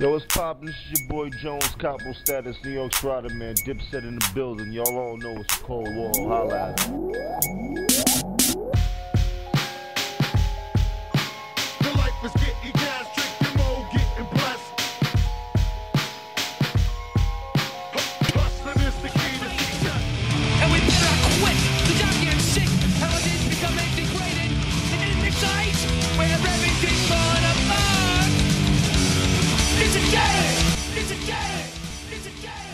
Yo, what's poppin'? This is your boy Jones, Capo Status, New York Strider, man. Dipset in the building. Y'all all know it's a cold war. Holla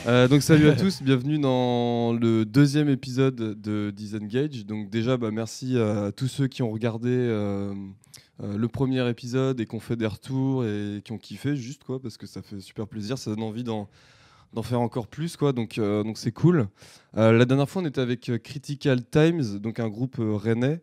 Euh, donc salut à tous, bienvenue dans le deuxième épisode de Disengage. Donc déjà, bah, merci à tous ceux qui ont regardé euh, euh, le premier épisode et qui ont fait des retours et qui ont kiffé juste quoi, parce que ça fait super plaisir, ça donne envie d'en faire encore plus quoi, donc donc c'est cool. La dernière fois, on était avec Critical Times, donc un groupe rennais.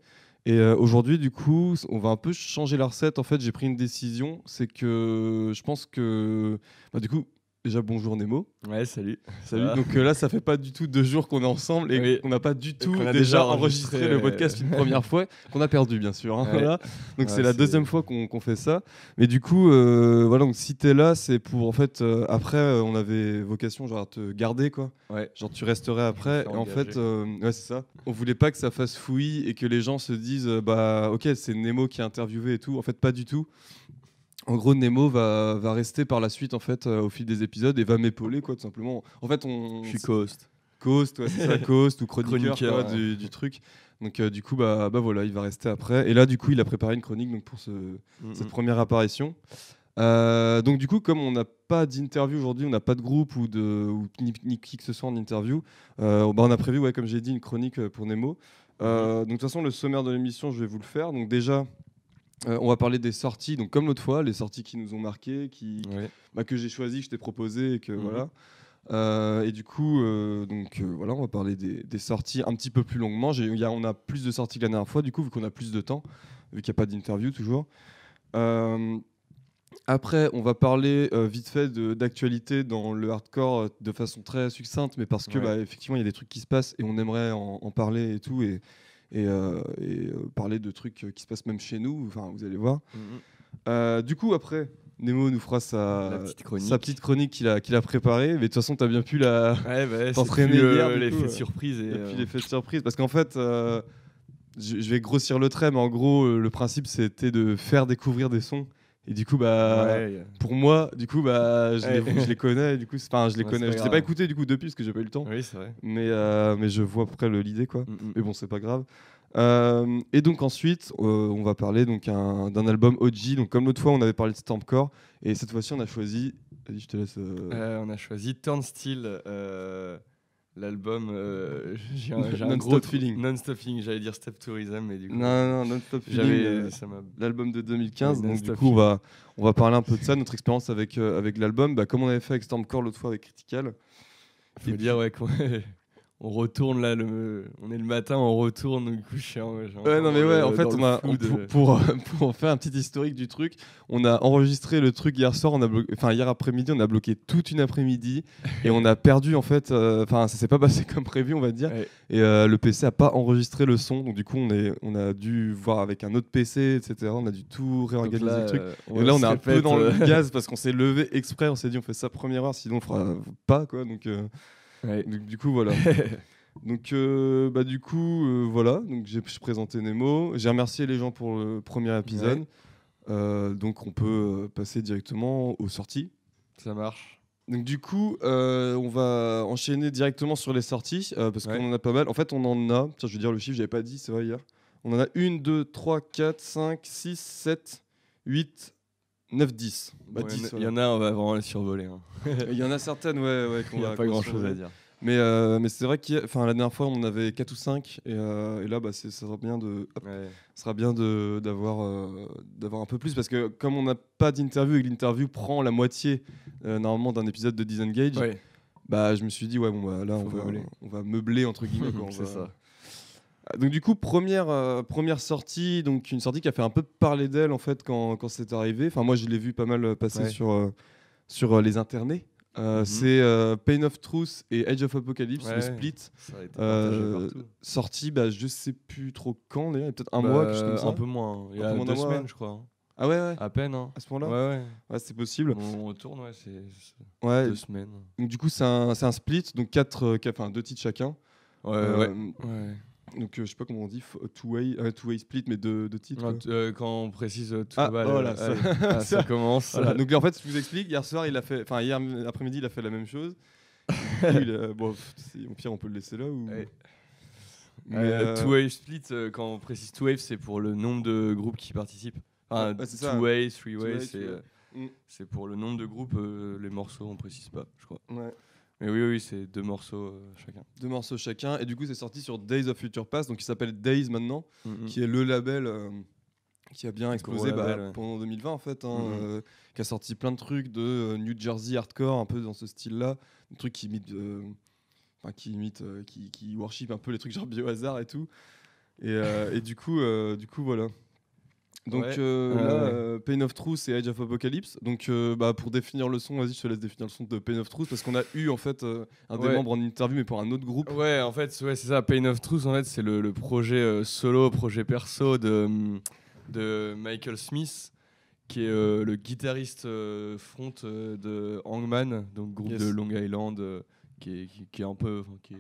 Et aujourd'hui, du coup, on va un peu changer la recette. En fait, j'ai pris une décision, c'est que je pense que, bah, du coup, déjà bonjour Nemo. Ouais, salut. Salut. Donc euh, là, ça fait pas du tout deux jours qu'on est ensemble et Oui. qu'on n'a pas du tout déjà, déjà enregistré, enregistré, le euh, podcast une première fois, qu'on a perdu bien sûr. hein, Ouais. voilà. Donc Ouais, c'est la deuxième fois qu'on fait ça. Mais du coup, euh, voilà. Donc si t'es là, c'est pour en fait euh, après, euh, on avait vocation genre à te garder quoi. Ouais. Genre tu resterais après. Et en fait, euh, ouais c'est ça. On voulait pas que ça fasse fouillis et que les gens se disent euh, bah ok c'est Nemo qui a interviewé et tout. En fait pas du tout. En gros, Nemo va, va rester par la suite en fait euh, au fil des épisodes et va m'épauler quoi tout simplement. En fait, on Je suis co-host. Coast, ouais, c'est ça, Coast ou chroniqueur, Chroniqueur, quoi, ouais. du, du truc. Donc euh, du coup, bah, bah voilà, il va rester après. Et là, du coup, il a préparé une chronique donc, pour ce, cette première apparition. Euh, donc du coup, comme on n'a pas d'interview aujourd'hui, on n'a pas de groupe ou, de, ou ni, ni qui que ce soit en interview, bah, on a prévu, ouais, comme j'ai dit, une chronique pour Nemo. Euh, donc de toute façon, le sommaire de l'émission, je vais vous le faire. Donc déjà, euh, on va parler des sorties. Donc comme l'autre fois, les sorties qui nous ont marqués, qui, Ouais. bah, que j'ai choisi, que je t'ai proposé et que Mhm. voilà. Euh, et du coup, euh, donc voilà, on va parler des, des sorties un petit peu plus longuement. Y a- on a plus de sorties que la dernière fois, du coup, vu qu'on a plus de temps, vu qu'il n'y a pas d'interview toujours. Après, on va parler vite fait d'actualité dans le hardcore de façon très succincte, mais parce que Ouais. bah, effectivement, il y a des trucs qui se passent et on aimerait en, en parler et tout, et, et, euh, et, euh, parler de trucs euh, qui se passent même chez nous. Enfin, vous allez voir. Mhm. Euh, du coup, après, Nemo nous fera sa, La petite chronique. sa petite chronique qu'il a, qu'il a préparée. Mais de toute façon, tu as bien pu la. Ouais, bah, T'entraîner hier, l'effet de euh, surprise. Et, Et puis l'effet de surprise. Parce qu'en fait, euh, je, vais grossir le trait, mais en gros, le principe, c'était de faire découvrir des sons. Et du coup, bah. ouais, Pour moi, du coup, bah, je, les, je les connais. Du coup, enfin, je les Ouais, connais. Je ai pas grave. écoutés du coup depuis parce que j'ai pas eu le temps. Oui, c'est vrai. Mais, euh, mais je vois à peu près le- l'idée quoi. Mhm. Mais bon, c'est pas grave. Euh, et donc ensuite, euh, on va parler donc un- d'un album OG. Donc comme l'autre fois, on avait parlé de Stampcore, et cette fois-ci, on a choisi. Vas-y, je te laisse. on a choisi Turnstile, l'album. euh, j'ai un, j'ai un Non-Stop gros trou- Feeling. Non-stop Feeling, j'allais dire Step Tourism, mais du coup. Non, non, Non-Stop J'avais. Feeling, euh, ça m'a- l'album de 2015. Ouais, donc du coup, on va, on va parler un peu de ça, notre expérience avec, euh, avec l'album, bah, comme on avait fait avec Stampcore l'autre fois avec Critical. Faut Et dire ouais qu'on on retourne là le on est le matin on retourne coup je suis en- Ouais, non, mais ouais, le- en fait, on a, on- pour, pour, pour faire un petit historique du truc, on a enregistré le truc hier soir, on a bloqué- enfin hier après-midi, on a bloqué toute une après-midi et on a perdu en fait, euh, enfin ça s'est pas passé comme prévu, on va dire, Ouais. et euh, le PC a pas enregistré le son, donc du coup on, est, on a dû voir avec un autre PC, etc. On a dû tout Donc réorganiser là, le truc. euh, Et là, on est un peu dans le euh, gaz parce qu'on s'est levé exprès. On s'est dit, on fait ça première heure, sinon on fera pas quoi. Donc, euh, ouais. donc, du coup, voilà. donc, euh, bah, du coup, euh, voilà. Donc, j'ai présenté Nemo. J'ai remercié les gens pour le premier épisode. Euh, donc, on peut euh, passer directement aux sorties. ça marche Donc, du coup, euh, on va enchaîner directement sur les sorties euh, parce Ouais. qu'on en a pas mal. En fait, on en a. Tiens, je vais dire le chiffre, j'avais pas dit, c'est vrai hier. On en a 1, 2, 3, 4, 5, 6, 7, 8, 9, 10. Bah, Bon, 10, il y en a- il voilà. y en a on va vraiment les survoler hein. Il y en a certaines, ouais, ouais, qu'on a pas grand chose à dire Mais, euh, mais c'est vrai que la dernière fois, on en avait 4 ou 5. Et, euh, et là, bah, ça sera bien de, hop, Ouais. sera bien d'avoir euh, d'avoir un peu plus. Parce que comme on n'a pas d'interview et que l'interview prend la moitié normalement d'un épisode de Disengage, Ouais. bah, je me suis dit, ouais, bon, bah, là, on va, meubler. on va meubler, entre guillemets. c'est ça Donc du coup première euh, première sortie donc une sortie qui a fait un peu parler d'elle en fait quand, quand c'est arrivé. Enfin moi je l'ai vu pas mal euh, passer Ouais. sur euh, sur euh, les internets. Mhm. C'est Pain of Truth et Age of Apocalypse le split ça a été partagé partout sorti bah je sais plus trop quand peut-être un Bah, mois quelque chose comme ça. un peu moins il y a deux mois, semaines ouais. je crois hein. Ah ouais, ouais. À peine, hein. À ce moment-là Ouais, ouais. Ouais, c'est possible. On retourne, ouais, c'est Ouais. deux semaines. Donc, du coup, c'est un, un split, donc quatre, quatre- enfin deux titres chacun. Ouais, Euh, ouais. Donc, euh, je sais pas comment on dit, two-way euh, two-way split, mais deux, deux titres. Euh, quand on précise euh, tout Ah, bah, voilà, ça- ah, ça, commence. Voilà, donc en fait, je vous explique, hier soir, il a fait, enfin hier après-midi, il a fait la même chose. Il bon, c'est- au pire, on peut le laisser là ou? Ouais. Mais, Euh, euh, Two Wave Split, euh, quand on précise Two Wave, c'est pour le nombre de groupes qui participent. Enfin, Ouais, c'est ça. Two Way, Three Two Way, way, c'est euh, Mm. c'est pour le nombre de groupes. euh, les morceaux, on précise pas, je crois. ouais, Mais oui, oui, c'est deux morceaux euh, chacun. deux morceaux chacun, et du coup, c'est sorti sur Days of Future Past, donc il s'appelle Days maintenant, Mm, qui est le label euh, qui a bien explosé bah, label, ouais. pendant 2020 en fait, hein, euh, qui a sorti plein de trucs de New Jersey hardcore, un peu dans ce style-là, des trucs qui imitent, qui imitent, euh, qui, qui worship un peu les trucs genre Biohazard et tout. Et, et du coup, du coup voilà. Donc Ouais. euh, Ouais, là, ouais. euh, Pain of Truth et Age of Apocalypse. Donc euh, bah, pour définir le son, vas-y, je te laisse définir le son de Pain of Truth parce qu'on a eu en fait euh, un des Ouais. membres en interview mais pour un autre groupe. Ouais, en fait, ouais, c'est ça. Pain of Truth, en fait, c'est le, le projet euh, solo, projet perso de, hum, de Michael Smith, qui est euh, le guitariste euh, front euh, de Hangman, donc groupe Yes. de Long Island, euh, qui, est, qui, qui est un peu, enfin, qui est,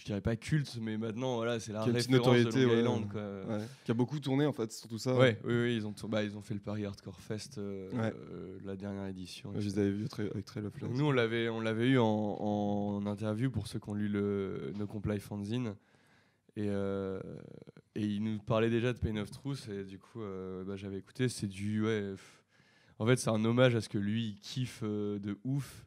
je dirais pas culte, mais maintenant, voilà, c'est la Qui a référence notoriété, de Long ouais. Island, quoi. Ouais, qui a beaucoup tourné en fait, surtout ça. Ouais, oui, oui, ils ont, bah, ils ont fait le Paris Hardcore Fest, euh, euh, la dernière édition. Je les avais vus très- avec nous, on l'avait, on l'avait eu en, en interview pour ceux qui ont lu le No Comply Fanzine. Et, euh, et il nous parlait déjà de Pain of Truth. Et du coup, euh, bah, j'avais écouté. C'est du. En fait, c'est un hommage à ce que lui, il kiffe de ouf.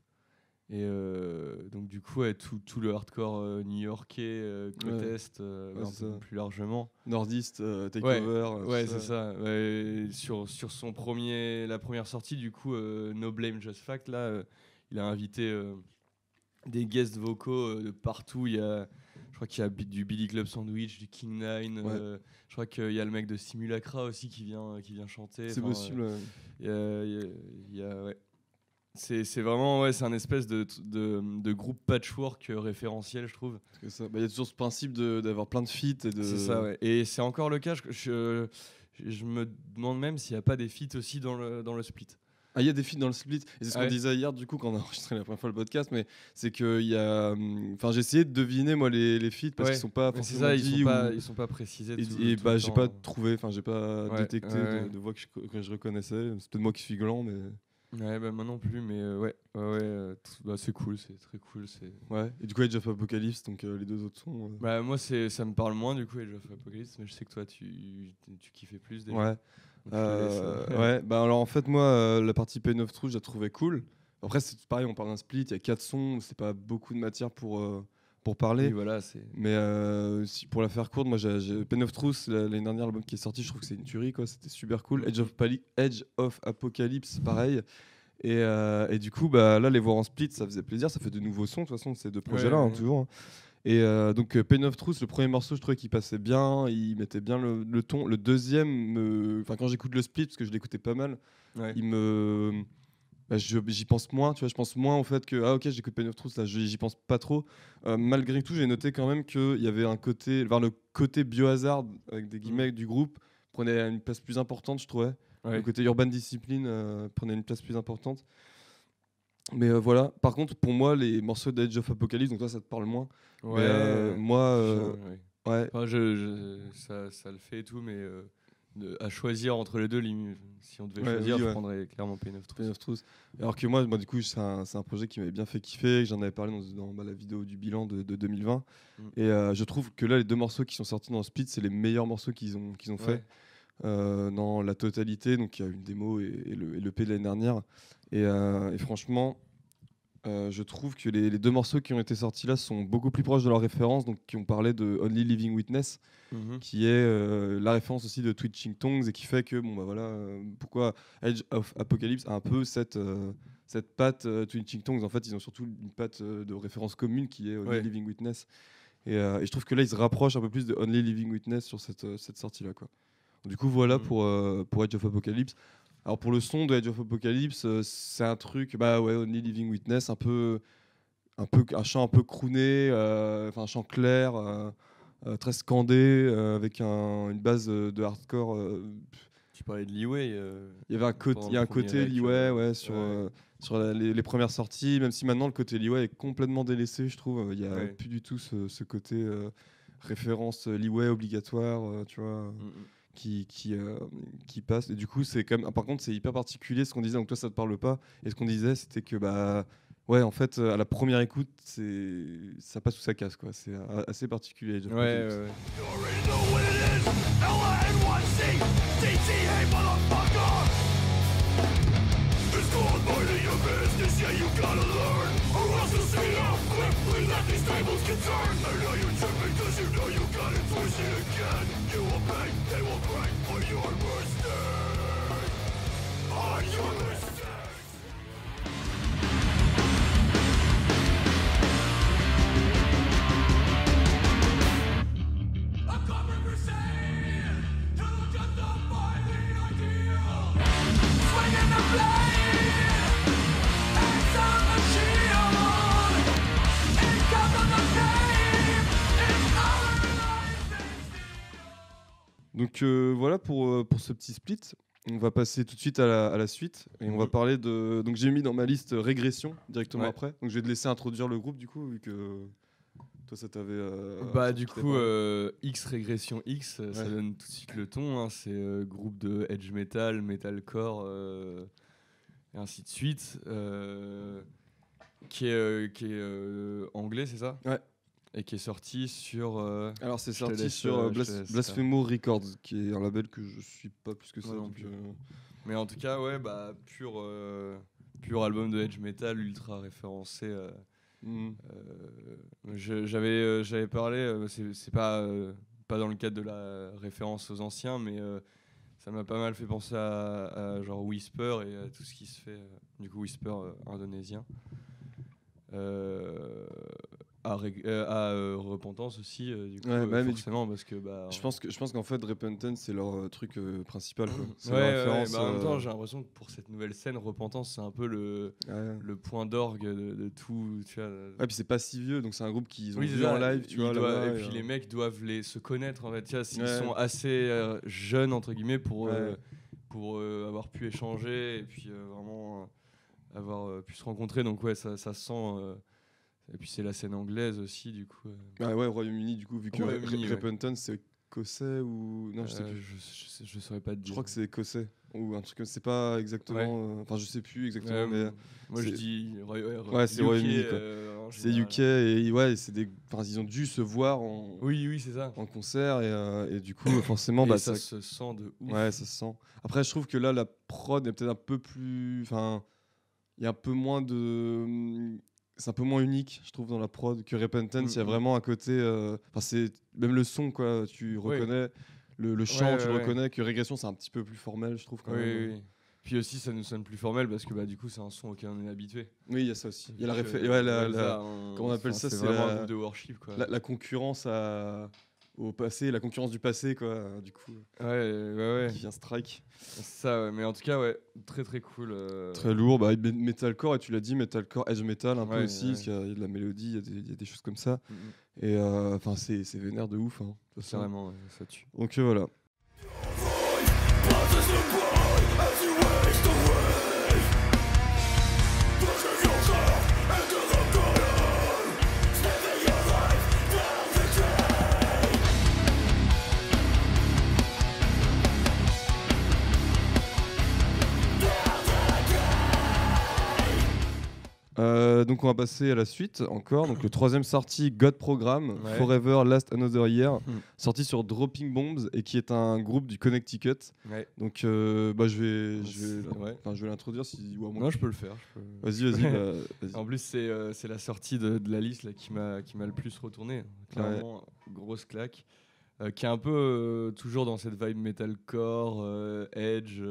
Et euh, donc, du coup, ouais, tout, tout le hardcore euh, new-yorkais, euh, côte Ouais. Est, euh, Ouais, un c'est peu ça. plus largement. Nordiste, Takeover. Ouais, c'est ça. Sur, sur son premier, la première sortie, du coup, No Blame Just Fact, là, il a invité des guests vocaux de partout. Il y a, je crois qu'il y a du Billy Club Sandwich, du King Nine. Je crois qu'il y a le mec de Simulacra aussi qui vient, qui vient chanter. C'est possible. il y a- y a- y a- ouais. C'est c'est vraiment ouais, c'est un espèce de, de, de groupe patchwork euh, référentiel, je trouve. Que bah, Il y a toujours ce principe de- d'avoir plein de feats de. C'est ça, ouais. Et c'est encore le cas. Je, je, je me demande même s'il n'y a pas des feats aussi dans le, dans le split. Ah, il y a des feats dans le split. C'est ce qu'on disait hier, du coup, quand on a enregistré la première fois le podcast, mais c'est qu'il y a. hum, Enfin, j'ai essayé de deviner, moi, les, les feats parce Ouais. qu'ils sont pas forcément ça, ils sont, pas, ou- ils sont pas précisés. Et, tout- et tout bah, j'ai pas trouvé, enfin, j'ai pas Ouais, détecté de voix que je, que je reconnaissais. C'est peut-être moi qui suis gland, mais. Ouais, bah, moi non plus, mais euh, ouais, ouais, ouais euh, bah, c'est cool, c'est très cool. c'est- Ouais. Et du coup, Age of Apocalypse, donc euh, les deux autres sons. Bah, moi, c'est, ça me parle moins du coup, Age of Apocalypse, mais je sais que toi, tu, tu kiffais plus déjà. Ouais. Ouais, bah alors en fait, moi, la partie Pain of Truth, je la trouvais cool. Après, c'est pareil, on parle d'un split, il y a quatre sons, c'est pas beaucoup de matière pour, pour parler. oui, voilà, c'est. Mais euh, si, pour la faire courte, moi, j'ai, Pain of Truth, la- l'année dernière, l'album qui est sorti, je trouve que c'est une tuerie, quoi. C'était super cool. Edge of, Pali- Edge of Apocalypse, pareil. Et, euh, et du coup, bah, là, les voir en split, ça faisait plaisir. Ça fait de nouveaux sons, de toute façon, ces deux projets-là, Ouais, hein, ouais. toujours. hein. Et euh, donc, Pain of Truth, le premier morceau, je trouvais qu'il passait bien, il mettait bien le, le ton. Le deuxième, me- enfin, quand j'écoute le split, parce que je l'écoutais pas mal, Ouais. il me. Bah, j'y pense moins, tu vois, je pense moins au fait que ah ok j'écoute Pain of Truth là, j'y pense pas trop. Euh, malgré tout, j'ai noté quand même qu'il y avait un côté, vers le côté biohazard avec des guillemets du groupe prenait une place plus importante, je trouvais. Ouais. Le côté urban discipline euh, prenait une place plus importante. Mais euh, voilà. Par contre, pour moi, les morceaux d'Edge of Apocalypse, donc toi, ça te parle moins. Ouais, Mais, moi, ouais. ouais. Enfin, je, je- ça, ça le fait et tout, mais de- à choisir entre les deux, si on devait Ouais, choisir, oui, je ouais. prendrais clairement Pain of Truth. Pain of Truth. Alors que moi, moi du coup, c'est un, c'est un projet qui m'avait bien fait kiffer. J'en avais parlé dans, dans, bah, la vidéo du bilan de, de 2020. Mm. Et euh, je trouve que là, les deux morceaux qui sont sortis dans Split, c'est les meilleurs morceaux qu'ils ont, qu'ils ont Ouais. fait euh, dans la totalité. Donc, il y a une démo et, et le, et le P de l'année dernière. Et, euh, et franchement, euh, je trouve que les, les deux morceaux qui ont été sortis là sont beaucoup plus proches de leur référence. Donc, qui ont parlé de Only Living Witness Mhm. qui est euh, la référence aussi de Twitching Tongues et qui fait que bon bah voilà euh, pourquoi Edge of Apocalypse a un peu cette cette patte Twitching Tongues en fait ils ont surtout une patte de référence commune qui est Only Ouais. Living Witness et, et je trouve que là ils se rapprochent un peu plus de Only Living Witness sur cette, cette sortie là quoi du coup voilà Mhm. pour pour Edge of Apocalypse alors pour le son de Edge of Apocalypse euh, c'est un truc bah ouais Only Living Witness un peu un peu un chant un peu crooné euh, enfin un chant clair euh, très scandé, avec un- une base de hardcore Tu parlais de Leeway. Il y avait un côté, y a un Leeway, ouais, sur, ouais. sur la- les, les premières sorties, même si maintenant le côté Leeway est complètement délaissé, je trouve. Il n'y a Ouais. plus du tout ce, ce côté euh, référence Leeway obligatoire, euh, tu vois, mm, mm. Qui, qui, euh, qui passe. Et du coup, c'est quand même. Par contre, c'est hyper particulier ce qu'on disait, donc toi, ça te parle pas. Et ce qu'on disait, c'était que, bah. Ouais, en fait, à la première écoute, c'est ça passe ou ça casse, quoi. C'est assez particulier. Ouais, ouais, ouais. Use it again, you will pay, they will pray for your mistake Are your mistake Crusade to the ideal. Swinging the blade. Donc euh, voilà pour, euh, pour ce petit split. On va passer tout de suite à la, à la suite et on va Mhm. parler de. Donc j'ai mis dans ma liste euh, régression directement Ouais. après. Donc je vais te laisser introduire le groupe du coup vu que toi ça t'avait. euh, Bah du coup euh, X régression X, ça donne tout de suite le ton. hein, c'est euh, groupe de edge metal, metalcore et ainsi de suite, qui est qui est anglais, c'est ça? Ouais. Et qui est sorti sur. euh, Alors c'est sorti laisse, sur euh, euh, Blas- Blasphemo Records qui est un label que je suis pas plus que ça. Non plus. euh, Mais en tout cas, ouais, bah pur pur album de edge metal ultra référencé. je- j'avais j'avais parlé c'est pas pas dans le cadre de la référence aux anciens mais ça m'a pas mal fait penser à, à genre Whisper et à tout ce qui se fait du coup Whisper indonésien Euh, à, euh, à, euh, Repentance aussi euh, du coup Ouais, euh, bah, du forcément parce que bah Je pense que je pense qu'en fait Repentance c'est leur truc principal. quoi. Ouais, leur référence, bah, en même temps j'ai l'impression que pour cette nouvelle scène Repentance c'est un peu le, le point d'orgue de, de tout tu vois, Ouais, puis c'est pas si vieux, donc c'est un groupe qu'ils ont Oui, vu en live, tu Ils vois. et puis les mecs doivent les, se connaître en fait. Tu vois, Ouais. sont assez jeunes entre guillemets pour, pour avoir pu échanger et puis vraiment avoir pu se rencontrer. Donc ouais, ça, ça se sent. Et puis c'est la scène anglaise aussi du coup. euh. Ah ouais, au Royaume-Uni, du coup, vu que Au Royaume-Uni, Re- ouais. Repentance, c'est écossais ou. Non, je sais Euh, plus. je, je sais- je saurais pas te dire. Je crois que c'est écossais. Ou un truc comme c'est pas exactement. euh, Enfin, je sais plus exactement, mais moi je dis Roy- ouais, c'est Royaume-Uni, c'est. UK et ouais, c'est des. Enfin, ils ont dû se voir en, Oui, oui, c'est ça. en concert et, euh, et du coup, forcément, Et bah, ça ça. se sent de ouf. Ouais, ça se sent. Après, je trouve que là, la prod est peut-être un peu plus. Enfin, il y a un peu moins de. C'est un peu moins unique, je trouve, dans la prod que Repentance. Il y a Mhm. vraiment un côté. euh, c'est même le son, quoi. Tu Oui. reconnais le, le chant, Ouais, tu ouais, le ouais. reconnais. Que Régression, c'est un petit peu plus formel, je trouve. Quand Oui, même. oui. Puis aussi, ça nous sonne plus formel parce que bah, du coup, c'est un son auquel on est habitué. Oui, il y a ça aussi. Il y a la, Donc, réfé- euh, la, la- comment on appelle ça, C'est c'est vraiment la- un groupe de worship. Quoi. la concurrence à- au passé, la concurrence du passé, quoi. Du coup, Ouais, ouais, ouais. qui vient strike. C'est ça, ouais. Mais en tout cas, ouais, très très cool. euh, Très lourd, bah, me- metalcore, et tu l'as dit, metalcore, edge metal un peu aussi, ouais. parce qu'il y, a il y a de la mélodie, il y a des- il y, a des choses comme ça. mm. Et euh, enfin, c'est c'est vénère de ouf. hein. Carrément, ouais, ça tue. Donc euh, voilà. Euh, donc on va passer à la suite encore. Donc le troisième sorti, God Program, Ouais. Forever Last Another Year, Hmm. sorti sur Dropping Bombs et qui est un groupe du Connecticut. Ouais. Donc euh, bah, je vais, je vais, ouais. enfin, je vais l'introduire si ou à moins Non, je peux le faire. peux- Vas-y, vas-y. bah, vas-y. En plus, c'est euh, la sortie de, de la liste là, qui m'a le plus retourné. Clairement, grosse claque. Euh, qui est un peu toujours dans cette vibe metalcore, edge.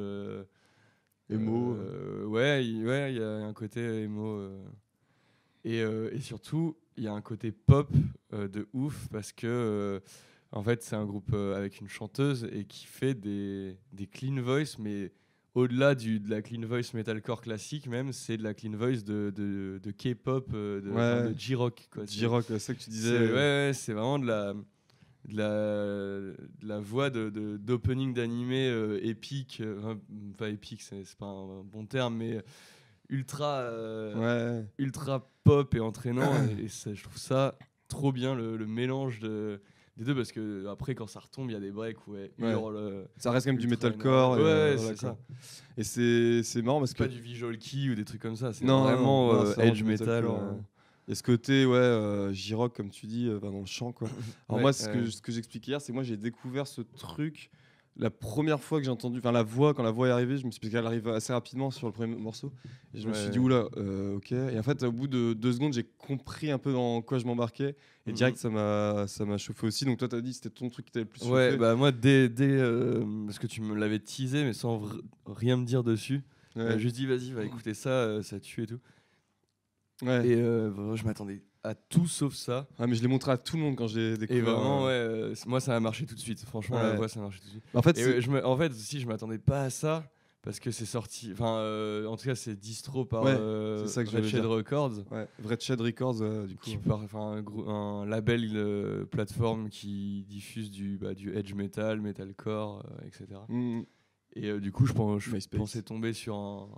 Emo. euh, ouais, il ouais, y a un côté emo. euh. Et, euh, et surtout, il y a un côté pop euh, de ouf parce que. euh, en fait, c'est un groupe avec une chanteuse et qui fait des, des clean voice, mais au-delà de la clean voice metalcore classique, même, c'est de la clean voice de, de, de K-pop, de, Ouais. de J-rock. C'est- J-Rock, c'est ça que tu c'est disais. ouais, ouais, c'est vraiment de la, de la, de la voix d'opening d'animé euh, épique, enfin, pas épique, c'est c'est pas un bon terme, mais ultra, euh, Ouais. ultra pop et entraînant. et et ça- je trouve ça trop bien le, le mélange de, des deux parce que après quand ça retombe, il y a des breaks où Ouais. hurle. euh, Ça reste quand même du metalcore. et, Ouais, euh, voilà, ça. Et c'est c'est marrant parce que. pas du visual key ou des trucs comme ça, c'est Non, vraiment non, euh, edge metal. euh. a ce côté, ouais, J-rock, comme tu dis, dans le chant, quoi. Alors, moi, ce que, ce que j'expliquais hier, c'est moi, j'ai découvert ce truc la première fois que j'ai entendu, enfin, la voix, quand la voix est arrivée, je me suis dit qu'elle arrive assez rapidement sur le premier morceau. Et je me suis dit, oula, euh, ok. Et en fait, au bout de deux secondes, j'ai compris un peu dans quoi je m'embarquais. Et Mhm. direct, ça m'a ça m'a chauffé aussi. Donc, toi, t'as dit c'était ton truc qui t'avait le plus chauffé. Ouais, bah moi, dès, dès euh, parce que tu me l'avais teasé, mais sans rien me dire dessus, Ouais. euh, juste dit vas-y, va écouter ça, euh, ça tue et tout. Ouais. Et je m'attendais à tout sauf ça. Ah, mais je l'ai montré à tout le monde quand je l'ai découvert. Et vraiment, euh. ouais, euh, moi ça a marché tout de suite. Franchement, la voix ça a marché tout de suite. En fait, Et je me, en fait, aussi, je m'attendais pas à ça parce que c'est sorti. Enfin, euh, en tout cas, c'est distro par Ouais, euh, ça que Red Shed. Records. ouais, Vrai Shed Records, euh, du coup. Qui un, un label plateforme qui diffuse du, bah, du edge metal, metalcore, etc. Et euh, du coup, je, pense, je pensais tomber sur un.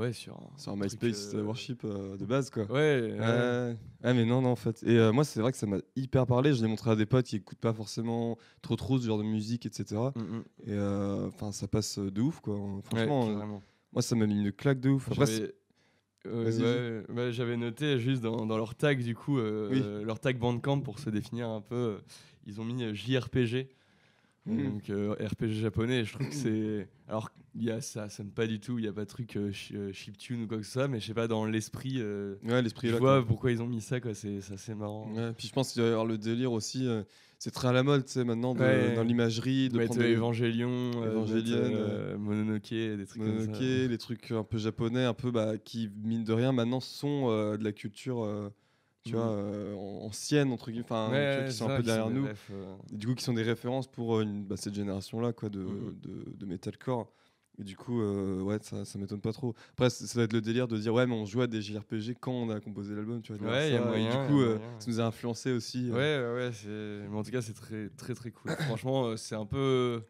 Ouais, sur un. Sur un MySpace euh, Worship euh, de base, quoi. Ouais, ouais. Ouais. Ah mais non non en fait et euh, moi c'est vrai que ça m'a hyper parlé je l'ai montré à des potes qui écoutent pas forcément trop trop ce genre de musique etc Mm, mm. et euh, enfin ça passe de ouf quoi Ouais, franchement moi ça m'a mis une claque de ouf après c'est- J'avais- euh, ouais, noté juste dans, dans leur tag du coup euh, Oui. euh, leur tag Bandcamp pour se définir un peu ils ont mis JRPG Mhm. donc euh, RPG japonais je trouve que c'est alors il y a ça sonne pas du tout il y a pas de truc euh, euh, chiptune ou quoi que ce soit mais je sais pas dans l'esprit euh, ouais l'esprit je vois quoi. pourquoi ils ont mis ça quoi c'est assez marrant Ouais, puis je pense qu'il y avoir le délire aussi euh, c'est très à la mode tu sais maintenant de- Ouais. dans l'imagerie de mettre prendre des Evangelion Mononoke des trucs comme Mononoke, ça les trucs un peu japonais un peu bah, qui mine de rien maintenant sont de la culture tu vois euh, en- ancienne entre guillemets enfin Ouais, qui sont un peu derrière nous refs, euh, Et du coup qui sont des références pour euh, une, bah, cette génération là quoi de, Mhm. de, de metalcore et du coup euh, ouais ça, ça m'étonne pas trop après ça va être le délire de dire ouais mais on jouait à des JRPG quand on a composé l'album tu vois Ouais, y a. Et y du a coup euh, moyen. ça nous a influencé aussi euh. Ouais, ouais, mais en tout cas, c'est très, très, très cool. Franchement, euh, c'est un peu.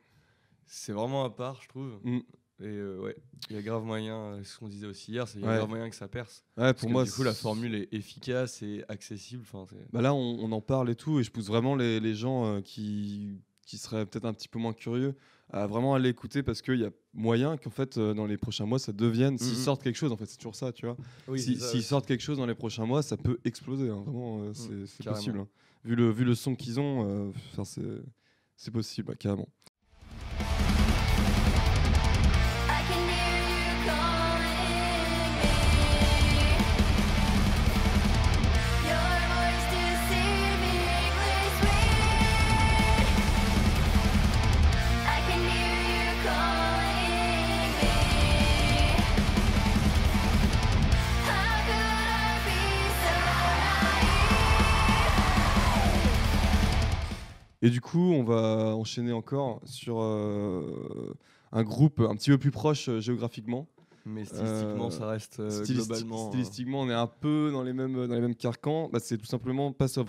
C'est vraiment à part, je trouve. Mm. Et euh, ouais, il y a grave moyen, euh, ce qu'on disait aussi hier, c'est qu'il y a Ouais. grave moyen que ça perce. ouais Parce pour que moi du coup, la formule est efficace et accessible. Bah là on, on en parle et tout et je pousse vraiment les, les gens euh, qui qui seraient peut-être un petit peu moins curieux à vraiment aller écouter parce qu'il y a moyen qu'en fait euh, dans les prochains mois ça devienne s'ils Mhm. sortent quelque chose en fait c'est toujours ça tu vois Si- S'ils sortent quelque chose dans les prochains mois, ça peut exploser. hein, Vraiment, euh, c'est possible. hein. Vu, le, vu le son qu'ils ont, euh, c'est possible, carrément. Et du coup, on va enchaîner encore sur euh, un groupe un petit peu plus proche euh, géographiquement. Mais stylistiquement, Euh, ça reste euh, Stylisti- globalement. stylistiquement, on est un peu dans les mêmes, dans les mêmes carcans. Bah, c'est tout simplement Pass of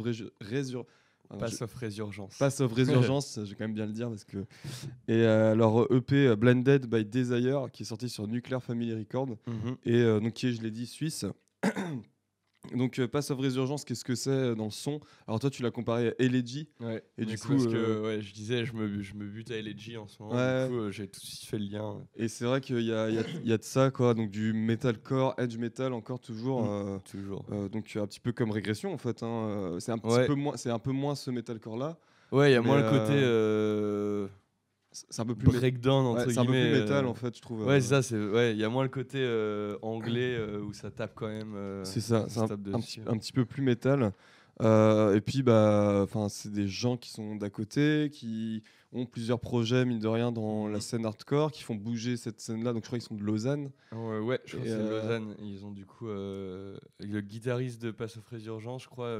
Alors, Pass of Résurgence. Pass of je vais quand même bien le dire parce que. Et euh, leur EP Blended by Desire, qui est sorti sur Nuclear Family Records. Mhm. et donc qui est, je l'ai dit, suisse. donc euh, Pass of Résurgence, qu'est-ce que c'est euh, dans le son? Alors toi, tu l'as comparé à Elegy. Ouais. Et du coup, parce que euh, ouais, je disais, je me, je me bute à LG en ce moment. Ouais. Du coup, j'ai tout de suite fait le lien. Et c'est vrai qu'il y a, y a- y a de ça, quoi. Donc du metalcore, edge metal, encore toujours. Mm. Toujours. donc un petit peu comme régression en fait. hein, C'est un petit peu moins, un peu moins ce metalcore là. Ouais, il y a moins le côté euh, C'est un peu plus, breakdown entre ouais, c'est un peu plus métal euh, en fait, je trouve. Ouais, euh, c'est ça, c'est ouais, il y a moins le côté euh, anglais où ça tape quand même. C'est ça, c'est un, un petit, un petit peu plus métal. Et puis, bah, enfin, c'est des gens qui sont d'à côté, qui ont plusieurs projets, mine de rien, dans la Mhm. scène hardcore, qui font bouger cette scène-là. Donc, je crois qu'ils sont de Lausanne. Ouais, ouais, je crois que c'est euh, Lausanne. Ils ont du coup le guitariste de Pass of Résurgence, je crois,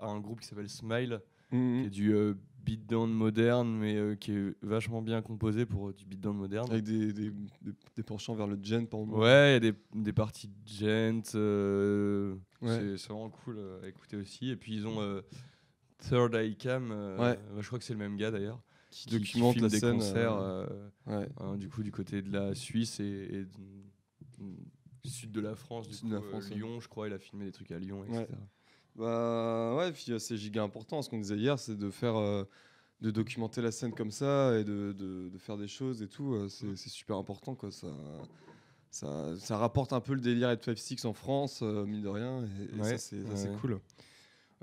a un groupe qui s'appelle Smile, Mhm. qui est du euh, beatdown moderne, mais euh, qui est vachement bien composé pour euh, du beatdown moderne. Avec des, des, des- des penchants vers le gen, par exemple. Ouais, il y a des, des parties gent. euh, Ouais. c'est- vraiment cool à écouter aussi. Et puis ils ont Third Eye Cam. Ouais. bah, je crois que c'est le même gars d'ailleurs. qui documente filme la des scène. concerts. ouais. hein, du coup, du côté de la Suisse et, et du- sud de la France, du Sud coup, de la France. Lyon, je crois, il a filmé des trucs à Lyon, etc. Bah ouais, puis euh, c'est giga important. Ce qu'on disait hier, c'est de faire, euh, de documenter la scène comme ça et de, de- de faire des choses et tout. euh, c'est super important quoi. Ça, ça, ça rapporte un peu le délire de 5-6 en France, euh, mine de rien. Et, et Ouais, ça c'est ouais, cool.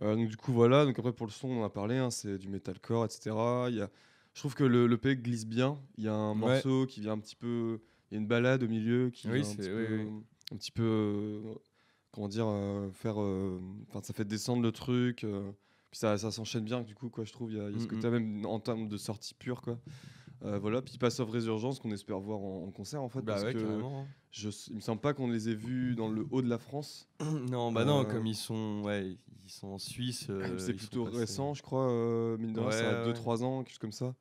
Euh, donc du coup voilà. Donc après pour le son, on en a parlé. hein, c'est du metalcore, etc. Il y a, je trouve que le, le P glisse bien. Il y a un Ouais. morceau qui vient un petit peu. Il y a une balade au milieu qui Oui, vient un petit peu, oui. un petit peu comment dire euh, faire euh, enfin ça fait descendre le truc euh, puis ça, ça s'enchaîne bien du coup quoi je trouve il y a, y a ce Mm, côté même en termes de sortie pure quoi Euh, voilà puis Pass of Résurgence qu'on espère voir en, en concert en fait Bah parce ouais, que carrément. je, il me semble pas qu'on les ait vus dans le haut de la France non, bah non, comme ils sont, ouais, ils sont en Suisse. euh, c'est plutôt récent je crois mine de rien Ouais, ça a ouais. 2-3 ans quelque chose comme ça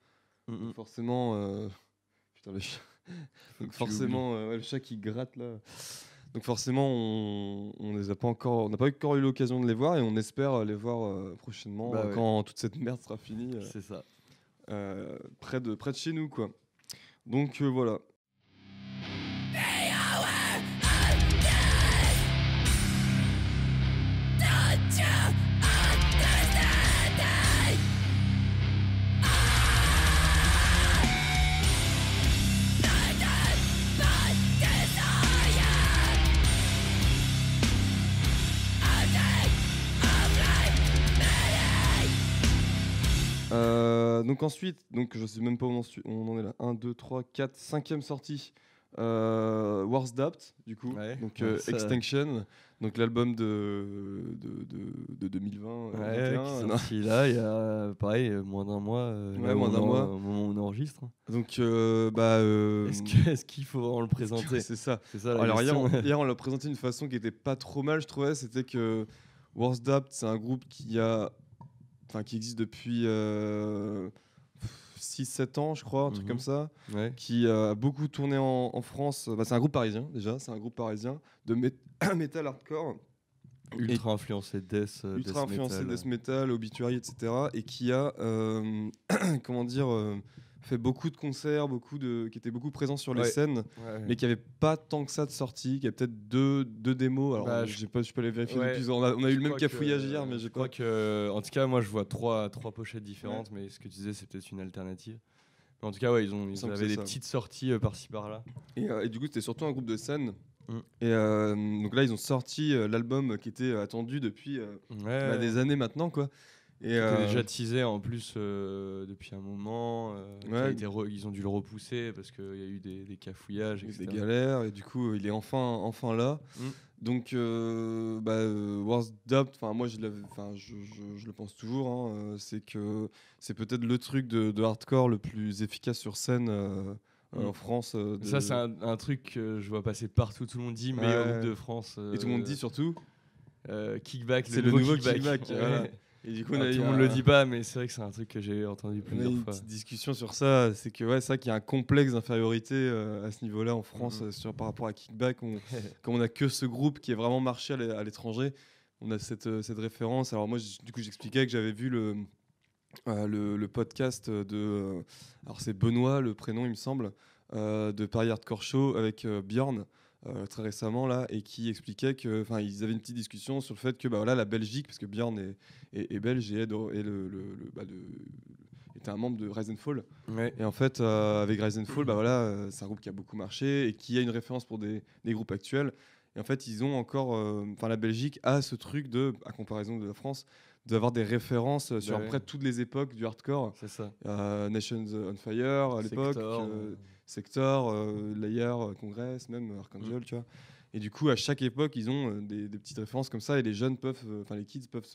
Mm, Donc mm. forcément putain le chat donc forcément le chat qui gratte là donc forcément on, on les a pas encore on n'a pas encore eu l'occasion de les voir et on espère les voir euh, prochainement Bah euh, ouais. quand toute cette merde sera finie euh, C'est ça. euh, près de près de chez nous quoi donc euh, voilà donc ensuite, donc je sais même pas où on en, on en est là. 1, 2, 3, 4, 5ème sortie. Euh, Wars Dapt, du coup. Ouais, donc euh, ça- Extinction, donc l'album de, de, de, de 2020. euh, Ouais, 21, qui est sorti là, il y a pareil, moins d'un mois. euh, Ouais, moins d'un en- mois. Au moment où on enregistre. Donc bah. Est-ce que- est-ce qu'il faut vraiment le présenter? C'est ça. C'est ça la Alors hier, question. on, hier, on l'a présenté d'une façon qui était pas trop mal, je trouvais. C'était que Wars Dapt, c'est un groupe qui a, enfin, qui existe depuis 6-7 ans, je crois, un truc Mhm. comme ça, Ouais. qui a beaucoup tourné en, en France. Bah, c'est un groupe parisien déjà, c'est un groupe parisien de metal hardcore, Ultra influencé death, euh, ultra death influencé metal. death metal, obituary, etc. Et qui a, euh, comment dire, euh, fait beaucoup de concerts, beaucoup de, qui était beaucoup présent sur les Ouais. scènes Ouais. mais qui avait pas tant que ça de sortie, qui a peut-être deux, deux démos. Alors, Bah, je- pas, je peux les vérifier Ouais. depuis. On a, on a eu le même cafouillage hier, mais je je crois crois que, en tout cas, moi je vois trois, trois pochettes différentes, mais ce que tu disais, c'est peut-être une alternative. Mais en tout cas, ouais, ils, ont, ils avaient des ça. petites sorties euh, par-ci par-là. Et, euh, et du coup, c'était surtout un groupe de scène. Mm. Et euh, donc là, ils ont sorti l'album qui était attendu depuis bah, des années maintenant, quoi. Et euh, déjà teasé en plus euh, depuis un moment. euh, Ouais. ils ont dû le repousser parce qu'il y a eu des, des cafouillages, etc. des galères, et du coup, il est enfin, enfin là. Mm. Donc, euh, bah, enfin, moi, je, l'avais- enfin, je, je- je le pense toujours, hein, c'est que c'est peut-être le truc de, de hardcore le plus efficace sur scène euh, euh, Mm. en France. euh, de- Ça, c'est un, un truc que je vois passer partout. Tout le monde dit meilleur Ouais. de France. Et tout le monde dit surtout. Kickback, C'est le nouveau Kickback, Ouais. voilà. Et du coup, on Ah, a eu tout le dit pas, mais c'est vrai que c'est un truc que j'ai entendu On a eu plusieurs une fois. petite discussion sur ça. C'est que ouais, vrai qu'il y a un complexe d'infériorité euh, à ce niveau-là en France Mhm. euh, sur, par rapport à Kickback. On, comme on a que ce groupe qui est vraiment marché à l'é- à l'étranger, on a cette, euh, cette référence. Alors moi, du coup, j'expliquais que j'avais vu le, euh, le, le podcast de... alors c'est Benoît, le prénom, il me semble, euh, de Paris Hardcore Show avec Bjorn. Euh, très récemment là et qui expliquait que enfin ils avaient une petite discussion sur le fait que bah voilà la Belgique parce que Bjorn est, est, est belge et, est, de- et le, le- le- bah, le- était un membre de Rise and Fall Ouais. et en fait, euh, avec Rise and Fall, bah voilà, euh, c'est un groupe qui a beaucoup marché et qui a une référence pour des, des groupes actuels. Et en fait, ils ont encore, enfin, la Belgique a ce truc de, à comparaison de la France, d'avoir des références sur Bah à peu près toutes les époques du hardcore. C'est ça. Nations on Fire à l'époque, Sector, euh, euh, euh, Layer, euh, Congress, même Archangel, Mm. tu vois. Et du coup, à chaque époque, ils ont euh, des, des petites références comme ça et les jeunes peuvent, euh, enfin, les kids peuvent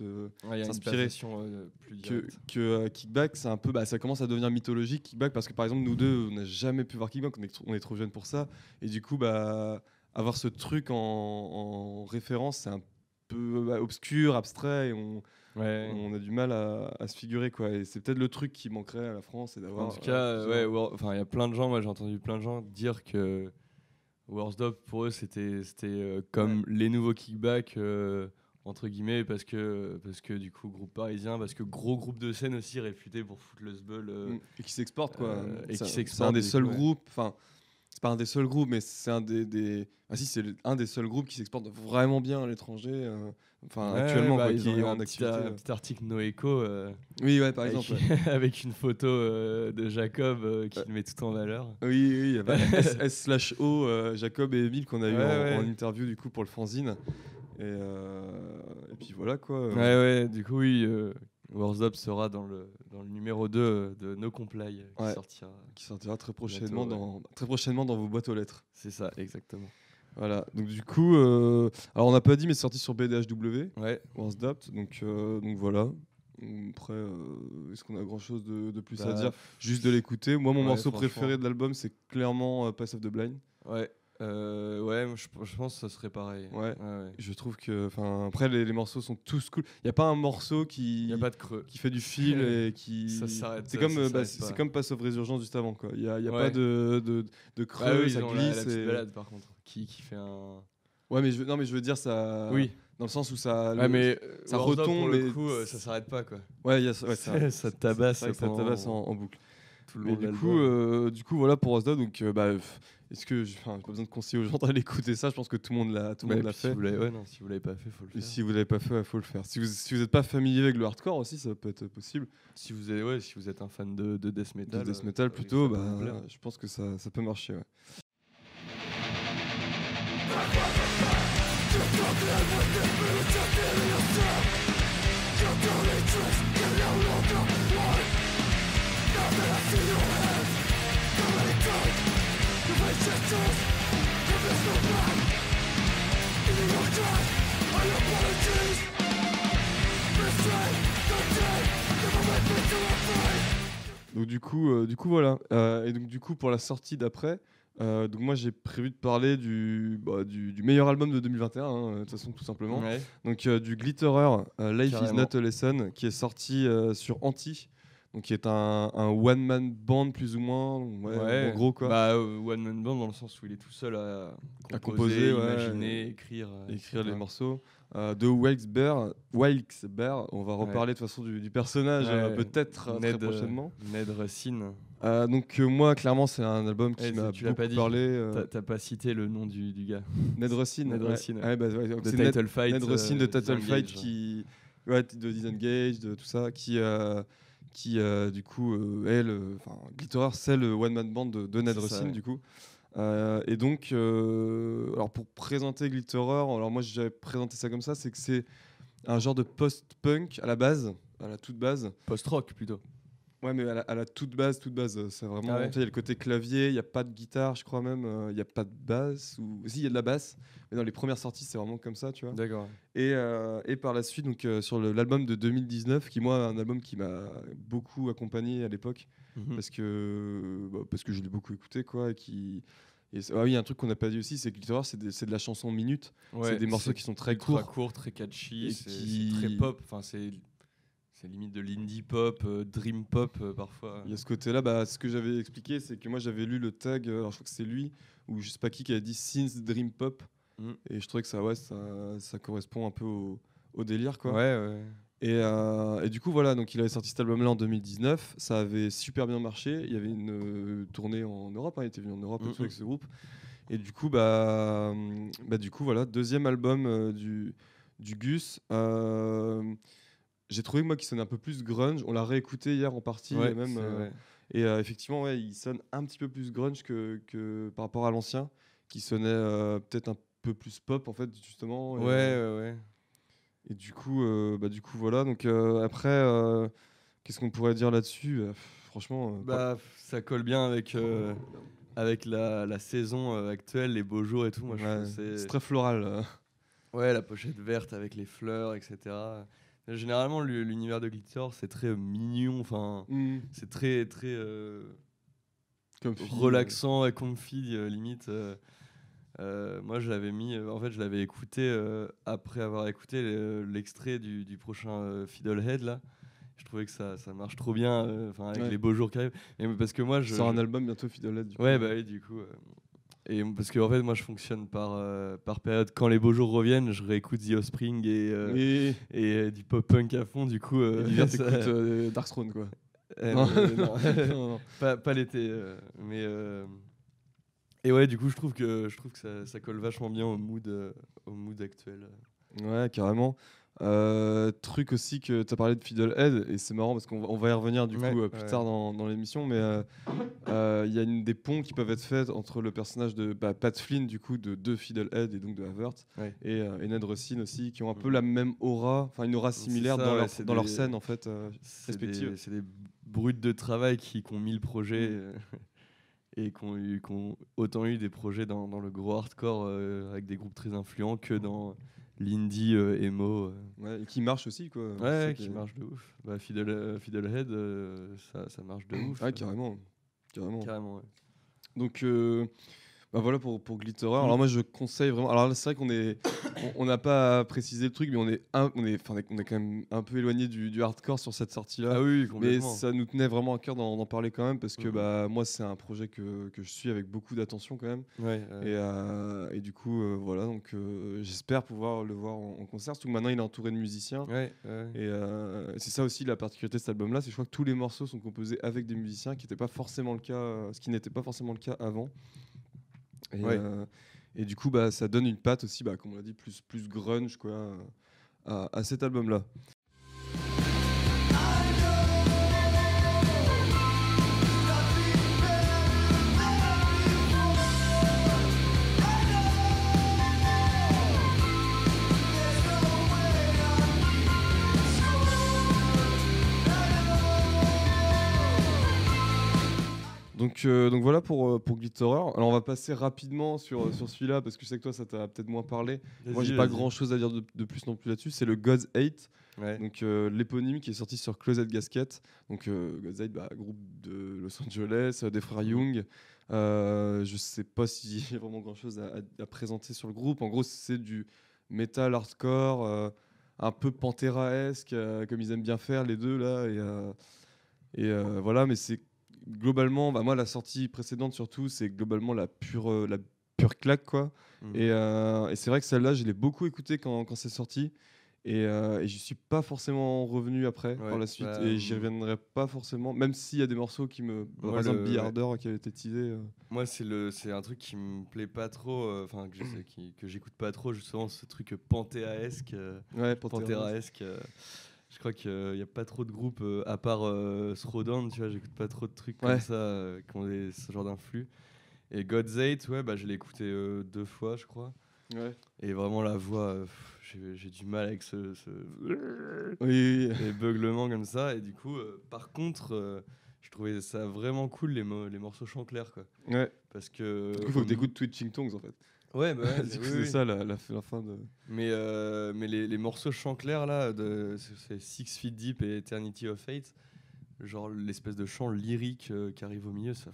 ouais, s'inspirer. passation euh, plus que, que euh, Kickback, c'est un peu, bah, ça commence à devenir mythologique Kickback parce que par exemple nous deux, on n'a jamais pu voir Kickback, on est, trop- on est trop jeunes pour ça, et du coup bah avoir ce truc en, en référence, c'est un peu bah, obscur, abstrait, et on, Ouais. on a du mal à, à se figurer quoi. Et c'est peut-être le truc qui manquerait à la France, d'avoir. En tout cas, ouais, enfin, il y a plein de gens. Moi, j'ai entendu plein de gens dire que Warsdop pour eux, c'était, c'était euh, comme les nouveaux kickbacks. euh, entre guillemets parce que parce que du coup groupe parisien parce que gros groupe de scène aussi réputé pour foutre le euh, Mm. Et qui s'exporte quoi. euh, et C'est- qui C'est s'exporte, un des seuls ouais. groupes. Enfin, c'est pas un des seuls groupes, mais c'est un des, des- Ah si, c'est un des seuls groupes qui s'exporte vraiment bien à l'étranger. euh, Enfin, Ouais, actuellement, bah, quoi, qui est en un petit, un petit article Noéco euh, Oui, ouais, par avec, exemple. ouais. avec une photo euh, de Jacob euh, qui le met tout en valeur Oui, oui, il y avait S, S slash O, euh, Jacob et Emile qu'on a eu en, interview du coup pour le fanzine. Et, euh, et puis voilà quoi. ouais ouais du coup oui euh, Words Up sera dans le dans le numéro 2 de No Comply euh, qui sortira Qui sortira très prochainement, Bientôt, dans, très prochainement dans vos boîtes aux lettres. c'est ça exactement Voilà, donc du coup, euh, alors on n'a pas dit, mais c'est sorti sur BDHW, ouais. Once Dapt, donc, euh, donc voilà. Après, euh, est-ce qu'on a grand chose de, de plus à Bah, dire? Juste de l'écouter. Moi, mon ouais, morceau préféré de l'album, c'est clairement euh, Pass of the Blind. ouais euh, ouais je, je pense que ça serait pareil Ouais. ouais. Je trouve que, enfin, après, les, les morceaux sont tous cool. Il n'y a pas un morceau qui. il y a pas de creux qui fait du fil et qui Ça s'arrête, c'est comme euh, bah, s'arrête c'est pas. c'est comme Pass of Résurgence juste avant quoi il y a, il y a Ouais. pas de de, de creux Ah oui, ça ils ont la- glisse la, et- balade par contre qui, qui fait un ouais mais je veux, non mais je veux dire ça oui dans le sens où ça ouais, mais ça retombe, pour le mais coup euh, ça s'arrête pas quoi ouais il y a ça- ouais, ça, ça tabasse ça tabasse en, en boucle tout le mais long du coup euh, du coup voilà pour Osda donc bah est-ce que j'ai enfin, pas besoin de conseiller aux gens d'aller écouter ça je pense que tout le monde l'a tout le Ouais, monde l'a puis si fait. vous l'avez ouais, non, si vous l'avez pas fait faut le et faire. si vous l'avez pas fait faut le faire. Si vous si vous êtes pas familier avec le hardcore aussi ça peut être possible. Si vous êtes, ouais, si vous êtes un fan de, de death de metal, death euh, metal ça- plutôt bah, je pense que ça, ça peut marcher ouais. Donc du coup, euh, du coup voilà. Euh, et donc du coup pour la sortie d'après, euh, donc moi j'ai prévu de parler du, bah, du, du meilleur album de 2021, hein, de toute façon tout simplement. Ouais. Donc du Glitterer, Life Carrément. is not a lesson, qui est sorti sur Anti, qui est un, un one man band plus ou moins, ouais, Ouais. en gros quoi. Bah, euh, one man band dans le sens où il est tout seul à composer, À composer, ouais, imaginer, écrire. euh, les morceaux. Euh, de Wilkes-Barre, Wilkes-Barre, on va reparler de toute façon du, du personnage euh, peut-être très prochainement. Ned Racine. Donc moi clairement c'est un album qui Ouais, m'a beaucoup pas dit. parlé. T'as- pas cité le nom du, du gars. Ned Rossin. Ned ouais. Ouais, bah, De c'est Ned, Title Fight. Ned Rossin de Title Fight qui, ouais, de Disengage, de tout ça, qui, qui euh, du coup, euh, est le, enfin, Glitterer, c'est le one man band de, de Ned ouais. du coup. Euh, et donc, euh, alors pour présenter Glitterer, alors moi j'avais présenté ça comme ça, c'est que c'est un genre de post-punk à la base, à la toute base. Post-rock plutôt. Ouais, mais à la, à la toute base, toute base, euh, c'est vraiment. Ah ouais Il y a le côté clavier, il n'y a pas de guitare, je crois même, euh, il n'y a pas de basse. Ou... Si, il y a de la basse, mais dans les premières sorties, c'est vraiment comme ça, tu vois. D'accord. Et, euh, et par la suite, donc, euh, sur l'album de 2019, qui, moi, un album qui m'a beaucoup accompagné à l'époque, Mhm. parce, que, bah, parce que je l'ai beaucoup écouté, quoi. Et qui... et ah oui, un truc qu'on n'a pas dit aussi, c'est que Glitterer, c'est c'est de la chanson minute. Ouais, c'est des morceaux qui sont très courts. courts, très catchy, c'est qui- très pop. Enfin, c'est c'est limite de l'indie pop, euh, dream pop euh, parfois. Il y a ce côté-là, bah, ce que j'avais expliqué, c'est que moi j'avais lu le tag, euh, alors je crois que c'est lui, ou je sais pas qui qui a dit Since Dream Pop, Mm. et je trouvais que ça, ouais, ça, ça correspond un peu au, au délire, quoi. Ouais, ouais. Et, euh, et du coup, voilà, donc il avait sorti cet album-là en 2019, ça avait super bien marché, il y avait une tournée en Europe, hein, il était venu en Europe Mm, avec mm. ce groupe, et du coup, bah, bah du coup, voilà, deuxième album du, du Gus. euh, j'ai trouvé moi qui sonnait un peu plus grunge. On l'a réécouté hier en partie, Ouais, et même. c'est euh, et euh, effectivement, ouais, il sonne un petit peu plus grunge que, que par rapport à l'ancien, qui sonnait euh, peut-être un peu plus pop en fait justement. Et, Ouais, ouais, ouais. Et du coup, bah du coup voilà. Donc après, qu'est-ce qu'on pourrait dire là-dessus? Pff, Franchement, Bah, ça colle bien avec, avec la, la saison actuelle, les beaux jours et tout. Moi, je ouais, que c'est très floral. Ouais, la pochette verte avec les fleurs, etc. Généralement, l'u- l'univers de Glitter, c'est très euh, mignon. Enfin, c'est très, très euh, relaxant et comfy, euh, limite. euh. Moi, je l'avais mis. en fait, je l'avais écouté après avoir écouté le- l'extrait du, du prochain Fiddlehead là. Je trouvais que ça, ça marche trop bien, enfin avec Ouais. les beaux jours qui arrivent. Et parce que moi, je, sort un album bientôt, Fiddlehead. du coup. Ouais, bah oui, du coup. Et parce que en fait, moi, je fonctionne par, euh, par période. Quand les beaux jours reviennent, je réécoute The Offspring et, euh, Et, et euh, du pop punk à fond. Du coup, et l'hiver, t'écoutes euh, Darkthrone, quoi. Non. non. Non, pas, pas l'été, mais et ouais, du coup, je trouve que je trouve que ça, ça colle vachement bien au mood, au mood actuel. Ouais, carrément. Euh, truc aussi que tu as parlé de Fiddlehead, et c'est marrant parce qu'on va, y revenir du Ouais, coup euh, plus tard dans, dans l'émission, mais euh, euh, il y a une des ponts qui peuvent être faits entre le personnage de bah, Pat Flynn, du coup, de, de Fiddlehead et donc de Havert, Ouais. et, euh, et Ned Russin aussi, qui ont un peu la même aura, enfin une aura similaire ça, dans, leur, dans leur scène en fait. C'est Respective. des, c'est des brutes de travail qui, qui ont mis le projet Mm. et qui ont, autant eu des projets dans, dans le gros hardcore euh, avec des groupes très influents que dans l'indie euh, emo. euh. ouais, qui marche aussi, quoi. Ouais, qui marche de ouf. Bah, Fiddle, euh, Fiddlehead, ça, ça marche de ouf. Ouais, carrément. carrément. Carrément, ouais. Donc, bah voilà pour, pour Glitterer. Alors, moi, je conseille vraiment. Alors, c'est vrai qu'on est. on- n'a pas précisé le truc, mais on est, un- on est, enfin, on est- quand même un peu éloigné du, du hardcore sur cette sortie-là. Ah oui, mais ça nous tenait vraiment à cœur d'en parler quand même, parce que Mhm. bah, moi, c'est un projet que, que je suis avec beaucoup d'attention quand même. Ouais. Et, euh, et du coup, euh, voilà, donc euh, j'espère pouvoir le voir en, en concert. Surtout que maintenant, il est entouré de musiciens. Ouais, ouais. Et c'est ça aussi la particularité de cet album-là, c'est que je crois que tous les morceaux sont composés avec des musiciens, qui n'était pas forcément le cas, ce qui n'était pas forcément le cas avant. Et, Ouais. euh, et du coup, bah, ça donne une patte aussi, bah, comme on l'a dit, plus, plus grunge quoi, à, à cet album-là. Donc, euh, donc voilà pour, euh, pour Glitterer. Alors on va passer rapidement sur, sur celui-là parce que je sais que toi ça t'a peut-être moins parlé. Moi j'ai pas grand chose à dire de, de plus non plus là-dessus. C'est le God's Hate, Ouais. donc euh, l'éponyme qui est sorti sur Closet Gasket. Donc euh, God's Hate, bah, groupe de Los Angeles, euh, des frères Young. Euh, je sais pas si j'ai vraiment grand chose à, à- à présenter sur le groupe. En gros, c'est du metal hardcore, euh, un peu Pantera-esque, euh, comme ils aiment bien faire les deux là. Et, euh, et euh, voilà, mais c'est globalement, bah, moi la sortie précédente surtout, c'est globalement la pure, euh, la pure claque quoi. Et, euh, et c'est vrai que celle-là, je l'ai beaucoup écoutée quand, quand c'est sorti. Et, euh, et j'y suis pas forcément revenu après, par Ouais, la suite. bah, et j'y hum. reviendrai pas forcément, même s'il y a des morceaux qui me. Par exemple, le- Be ouais. Qui avait été teasé. euh. Moi, c'est le, c'est un truc qui me plaît pas trop, enfin que je j'écoute pas trop, justement, ce truc panthéaesque, Ouais, Pantera. Je crois qu'il n'y a pas trop de groupes, euh, à part euh, Throwdown, tu vois, j'écoute pas trop de trucs Ouais. comme ça, euh, qui ont des- ce genre d'influx. Et God's Hate, ouais, bah, je l'ai écouté deux fois, je crois. Ouais. Et vraiment, la voix, j'ai- du mal avec ce, ce... Oui, oui, oui. les beuglements comme ça. Et du coup, euh, par contre, euh, je trouvais ça vraiment cool, les, mo- les morceaux chant clair, quoi. Ouais. Parce que. Du coup, il faut que t'écoutes Twitching Tongues en fait. Ouais, bah ouais, Du c'est oui, oui. ça la, la, la fin de. Mais, euh, mais les, les morceaux chant clair là, de, c'est- Six Feet Deep et Eternity of Fate, genre l'espèce de chant lyrique euh, qui arrive au milieu, ça,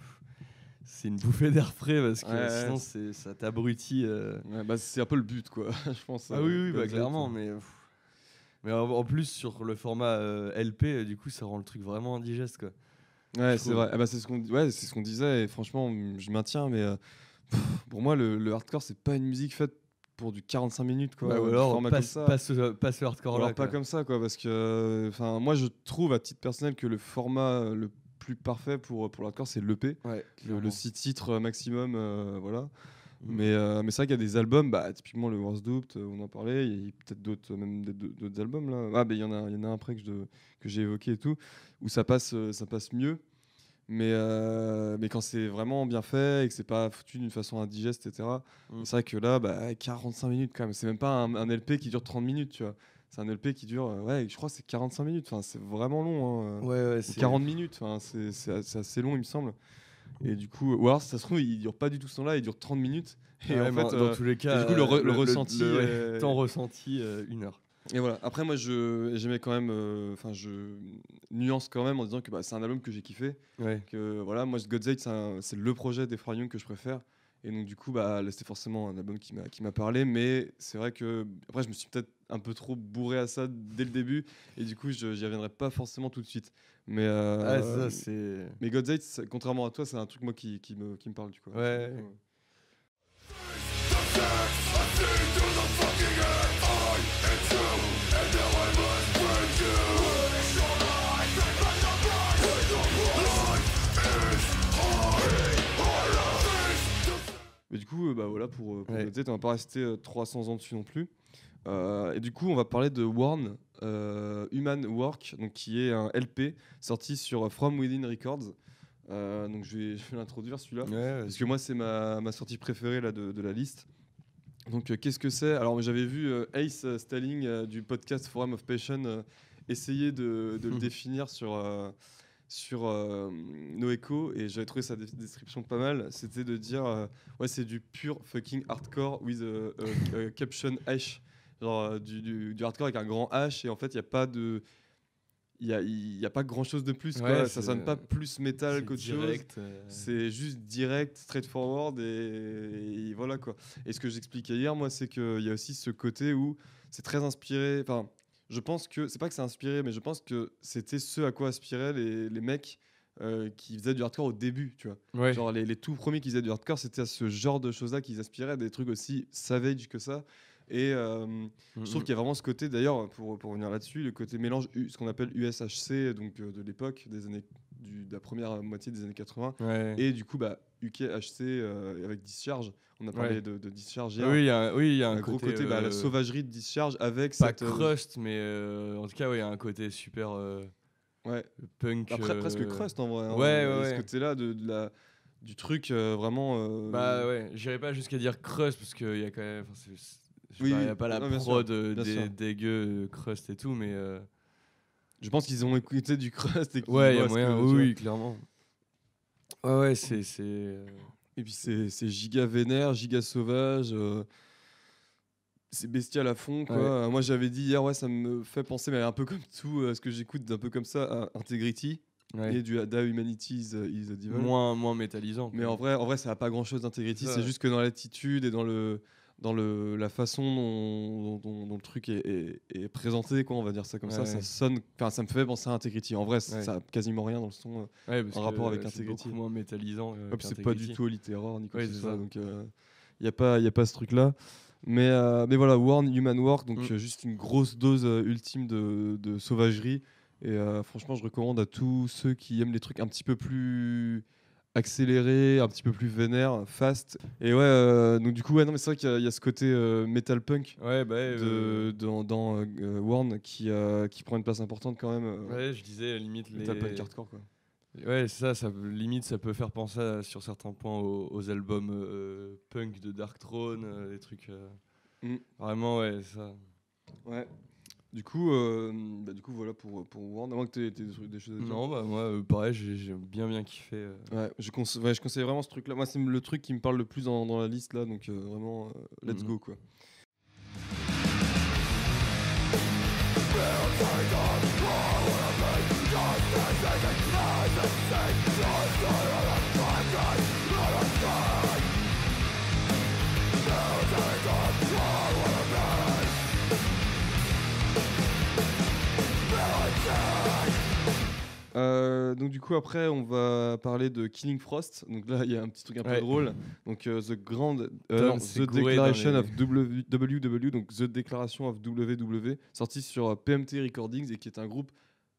c'est une bouffée d'air frais parce que Ouais, sinon ça t'abrutit. euh. Bah, c'est un peu le but quoi, je pense. Ah oui, oui, bah, clairement, mais. pff. Mais en, plus, sur le format euh, LP, euh, du coup, ça rend le truc vraiment indigeste quoi. Ouais, c'est vrai. Ah bah, c'est ce qu'on ouais, c'est ce qu'on disait et franchement, je maintiens mais euh, pour moi le, le hardcore c'est pas une musique faite pour du 45 minutes quoi. Bah, ou alors, comme ça. passe, ce- passe le Ou hardcore alors là. pas quoi. comme ça quoi parce que enfin moi je trouve à titre personnel que le format euh, le plus parfait pour pour l'hardcore c'est l'EP, Ouais, le, clairement. le 6 titres maximum euh, voilà. Mm. Mais, euh, mais c'est vrai qu'il y a des albums, bah, typiquement le Worst euh, on en parlait, il y a peut-être d'autres, même d'autres albums là. Ah, ben il y en a, y en a un après que, j'ai évoqué et tout, où ça passe, euh, ça passe mieux. Mais, euh, mais quand c'est vraiment bien fait et que c'est pas foutu d'une façon indigeste, etc. Mm. C'est vrai que là, bah, 45 minutes quand même. C'est même pas un, un LP qui dure 30 minutes, tu vois. C'est un LP qui dure, euh, ouais, je crois que c'est 45 minutes. Enfin, c'est vraiment long. hein. Ouais, ouais, Ou c'est 40 minutes, enfin, c'est c'est assez- long, il me semble. Et du coup, ou alors, ça se trouve, il dure pas du tout ce temps-là, il dure 30 minutes. Et Ouais, en fait, dans euh, tous les cas, du coup, le, re- le ressenti. le- ouais, temps ressenti, euh, une heure. Et voilà. Après, moi, j'aimais quand même. Euh, enfin, je nuance quand même en disant que bah, c'est un album que j'ai kiffé. Ouais. Que voilà, moi, God's c'est le projet des Young que je préfère. Et donc, du coup, bah, c'était forcément un album qui m'a qui m'a parlé. Mais c'est vrai que après, je me suis peut-être un peu trop bourré à ça dès le début. Et du coup, je j'y reviendrai pas forcément tout de suite. Mais euh, ah, Mais God's contrairement à toi, c'est un truc moi qui, qui me qui me parle du coup. ouais. Mais du coup, euh, bah voilà, pour, euh, pour Ouais. noter, on va pas rester euh, 300 ans dessus non plus. Euh, et du coup, on va parler de Warn, euh, Human Work, donc qui est un LP sorti sur From Within Records. Euh, donc je vais, l'introduire celui-là. Ouais, Parce que moi, c'est ma, ma sortie préférée là, de, de la liste. Donc, qu'est-ce que c'est? Alors, j'avais vu Ace Stalling du podcast Forum of Passion essayer de, de le définir sur, sur euh, Noeco et j'avais trouvé sa description pas mal. C'était de dire euh, Ouais, c'est du pur fucking hardcore with a, a- a caption H. Genre euh, du, du- du hardcore avec un grand H et en fait, il n'y a pas de. Il n'y a, il y a pas grand chose de plus. quoi. Ouais, ça c'est- sonne pas plus métal qu'autre chose. euh, C'est juste direct, straightforward et, et voilà quoi. Et ce que j'expliquais hier, moi, c'est qu'il y a aussi ce côté où c'est très inspiré. Enfin, je pense que c'est pas que c'est inspiré, mais je pense que c'était ce à quoi aspiraient les, les mecs euh, qui faisaient du hardcore au début, tu vois. ouais. Genre les, les tout premiers qui faisaient du hardcore, c'était à ce genre de choses-là qu'ils aspiraient, des trucs aussi savage que ça. Et euh, je trouve qu'il y a vraiment ce côté, d'ailleurs, pour, pour revenir là-dessus, le côté mélange, ce qu'on appelle USHC, donc euh, de l'époque, des années, du- de la première moitié des années 80, Ouais. et du coup, bah, UKHC euh, avec Discharge. On a parlé Ouais. de, de Discharge hier. oui, il y a, un- oui, il y a un, un, gros côté, bah, la euh, sauvagerie de Discharge avec Pas cette. euh, crust, mais euh, en tout cas, ouais, il y a un côté super ouais, punk. après, euh, presque crust en vrai. hein. ouais, ouais, Ce côté-là de, de la, du truc euh, vraiment. euh, Bah ouais, j'irais pas jusqu'à dire crust parce qu'il y a quand même. Oui, il y oui. a pas la Non, sûr, prod des- sûr. dégueu, euh, crust et tout, mais. euh, Je pense qu'ils ont écouté du crust et ouais, il y a moyen, que- oui, clairement. Ouais, ouais, c'est. euh, Et puis c'est giga vénère, giga sauvage. euh, c'est bestial à fond quoi. Ouais. Moi j'avais dit hier ouais ça me fait penser mais un peu comme tout euh, ce que j'écoute d'un peu comme ça à Integrity ouais. et du Da Humanity is, is a Devil. moins, moins métallisant. Mais en vrai en vrai ça a pas grand chose d'Integrity, c'est juste que dans l'attitude et dans le dans le la façon dont, dont- dont le truc est, est- est présenté quoi on va dire ça comme ça Ouais, ça sonne ça me fait penser à Integrity en vrai Ouais. ça a quasiment rien dans le son euh. En rapport avec euh, c'est Integrity. beaucoup moins métallisant. euh, c'est pas du tout littéraire ni quoi Ouais, que ce c'est soit, ça. donc il n'y a, pas- y a pas ce truc-là. Mais, euh, mais voilà, Warn Human Work, donc Mm. euh, juste une grosse dose euh, ultime de, de sauvagerie. Et euh, franchement, je recommande à tous ceux qui aiment les trucs un petit peu plus accélérés, un petit peu plus vénères, fast. Et ouais, euh, donc du coup, ouais, non, mais c'est vrai qu'il y, a- il y a ce côté euh, metal punk Ouais, bah. euh, dans, dans Warn qui, qui prend une place importante quand même. Ouais, je disais limite les. metal punk hardcore, quoi. Ouais, c'est ça, ça, limite ça peut faire penser à- sur certains points aux, aux albums punk de Dark Throne, des trucs. Mm. Vraiment, ouais, ça. Ouais. Du coup, euh, bah, du coup, voilà pour, pour. À moins que tu aies, des, trucs- des choses. Non, bah moi, euh, pareil, j'ai j'ai bien bien kiffé. euh. Ouais, je, conse- ouais, je conseille vraiment ce truc-là. Moi, c'est le truc qui me parle le plus dans, dans la liste là, donc euh, vraiment, euh, let's Mhm. go quoi. Euh, donc du coup après on va parler de Killing Frost. Donc là il y a un petit truc un peu drôle. Donc euh, the Grand, euh, non, the Declaration les- of W- WW, donc the Declaration of WW, sorti sur PMT Recordings et qui est un groupe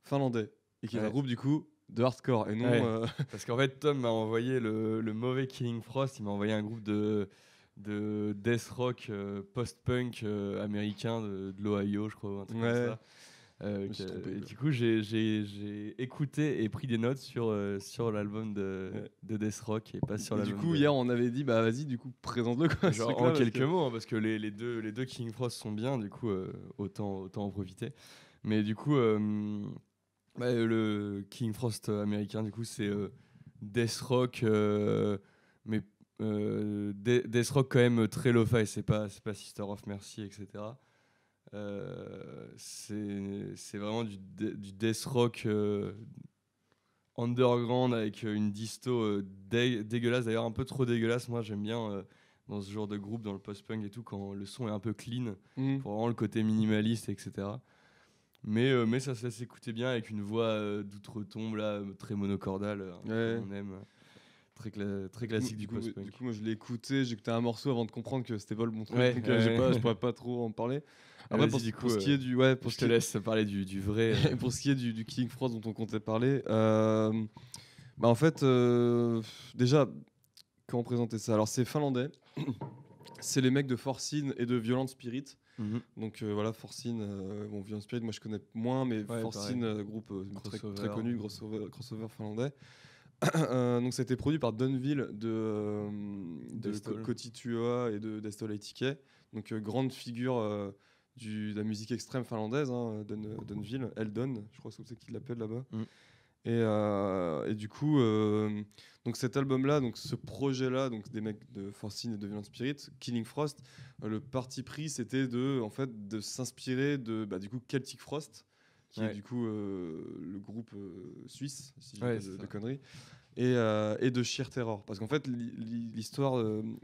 finlandais et qui est un groupe du coup de hardcore et non. Ouais. Parce qu'en fait, Tom m'a envoyé le, le mauvais Killing Frost, il m'a envoyé un groupe de, de death rock post-punk américain de, de l'Ohio, je crois, ou un truc comme ça. Euh, que- trompé, et du coup, j'ai- j'ai j'ai écouté et pris des notes sur, euh, sur l'album de, Ouais. de Death Rock et pas sur et du l'album coup de- hier on avait dit bah vas-y du coup présente-le Genre en quelques que- mots, hein, parce que les, les deux, les deux King Frost sont bien, du coup, euh, autant, autant en profiter. Mais du coup, bah, le King Frost américain, du coup, c'est Death Rock, mais De- Death Rock quand même très lo-fi, c'est pas, c'est pas Sister of Mercy, etc. Euh, c'est vraiment du, de- du Death Rock euh, underground avec euh, une disto dé- dégueulasse, d'ailleurs un peu trop dégueulasse. Moi, j'aime bien dans ce genre de groupe, dans le post-punk et tout, quand le son est un peu clean, Mhm. pour vraiment le côté minimaliste, etc. Mais, euh, mais ça laisse écouter bien avec une voix euh, d'outre-tombe, là, très monocordale, euh, Ouais. on aime. Très, cla- très classique du, coup, post-punk. du coup, moi je l'ai écouté, j'ai écouté un morceau avant de comprendre que c'était pas le bon truc, Ouais, donc ouais, j'ai ouais. pas, je pourrais pas trop en parler. Après, vas-y, pour, du pour coup, ce qui est euh, du, ouais, pour je ce te qui- laisse parler du, du vrai. euh, pour ce qui est du, du King Frost dont on comptait parler, euh, bah en fait, euh, déjà, comment présenter ça? Alors c'est finlandais. c'est les mecs de Forcine et de Violent Spirit. Mhm. Donc euh, voilà, Forcine, euh, bon, Violent Spirit, moi je connais moins, mais Ouais, Forcine, euh, groupe euh, très, connu, crossover, crossover finlandais. Euh, donc c'était produit par Dunville de, euh, de et de Destol Aitike. Donc euh, grande figure euh, du, de la musique extrême finlandaise, hein, Dun- Dunville, Eldon, je crois que c'est qu'il l'appelle là-bas. Mm. Et, euh, et du coup, euh, donc cet album-là, donc ce projet-là, donc des mecs de Forcine et de Violent Spirit, Killing Frost, euh, le parti pris c'était de, en fait, de s'inspirer de, bah, du coup, Celtic Frost, qui est du coup le groupe suisse, si je Ouais, de, de conneries, et, et de Sheer Terror. Parce qu'en fait, l'histoire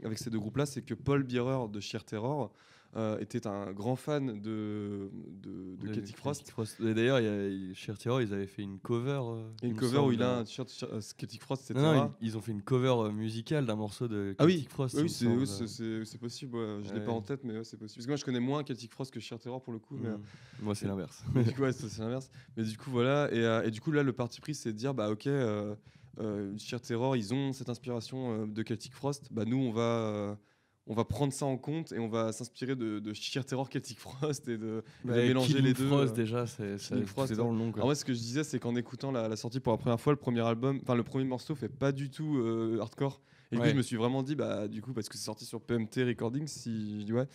avec ces deux groupes-là, c'est que Paul Bierer de Sheer Terror euh, était un grand fan de, de, de Celtic Frost. Et d'ailleurs, Cher Terror, ils avaient fait une cover. euh, une cover où il a d'un- un t-shirt euh, Celtic Frost, etc. Non, non, ils, ils ont fait une cover euh, musicale d'un morceau de Ah oui, Frost. il oui, c'est oui, possible. ouais. Je l'ai Ouais. pas en tête, mais ouais, c'est possible. Parce que moi, je connais moins Celtic Frost que Sheer Terror pour le coup. Mais, Mm. Moi, c'est l'inverse. mais du coup, c'est l'inverse. Mais du coup, voilà. Et, euh, et du coup, là, le parti pris, c'est de dire, bah, ok, euh, euh, Sheer Terror, ils ont cette inspiration euh, de Celtic Frost. Bah, nous, on va, euh, on va prendre ça en compte et on va s'inspirer de, de Sheer Terror Celtic Frost et de, Ouais, mélanger Killing les deux. Frost, euh. déjà, c'est dans le nom. quoi. Alors moi, ce que je disais, c'est qu'en écoutant la, la sortie pour la première fois, le premier album, enfin le premier morceau fait pas du tout euh, hardcore. Et du coup, Ouais. je me suis vraiment dit, bah, du coup, parce que c'est sorti sur PMT Recordings, si ouais.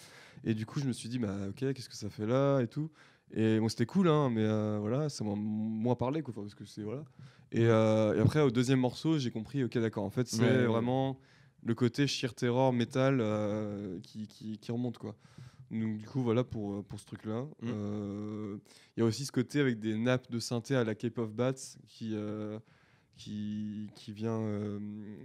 Et du coup, je me suis dit, bah, ok, qu'est-ce que ça fait là et tout. Et bon, c'était cool, hein, mais euh, voilà, ça m'a moins parlé, quoi, parce que c'est voilà. Et, euh, et après, au deuxième morceau, j'ai compris, ok, d'accord, en fait, c'est Ouais, ouais. Le côté sheer terror metal euh, qui, qui, qui remonte, quoi. Donc, du coup, voilà pour, pour ce truc-là. Mm. Euh, Il y a aussi ce côté avec des nappes de synthé à la Cape of Bats qui, euh, qui, qui vient euh,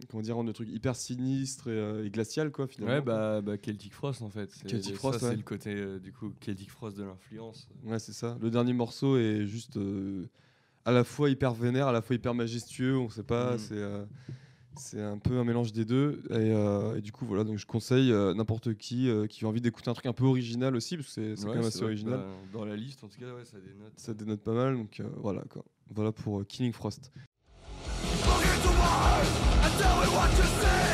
comment dire, rendre le truc hyper sinistre et, euh, et glacial, quoi, finalement. Ouais, bah, bah, Celtic Frost en fait. Celtic Frost, ouais. c'est le côté euh, du coup Celtic Frost de l'influence. Ouais, c'est ça. Le dernier morceau est juste euh, à la fois hyper vénère, à la fois hyper majestueux. On sait pas, Mm. c'est euh, c'est un peu un mélange des deux. Et, euh, et du coup, voilà. Donc, je conseille euh, n'importe qui euh, qui a envie d'écouter un truc un peu original aussi, parce que c'est c'est Ouais, quand même c'est assez vrai que, original. bah, dans la liste, en tout cas, ouais, ça dénote. Ça dénote pas mal. Donc, euh, voilà quoi. Voilà pour euh, Killing Frost. Look into my eyes and tell me what you see.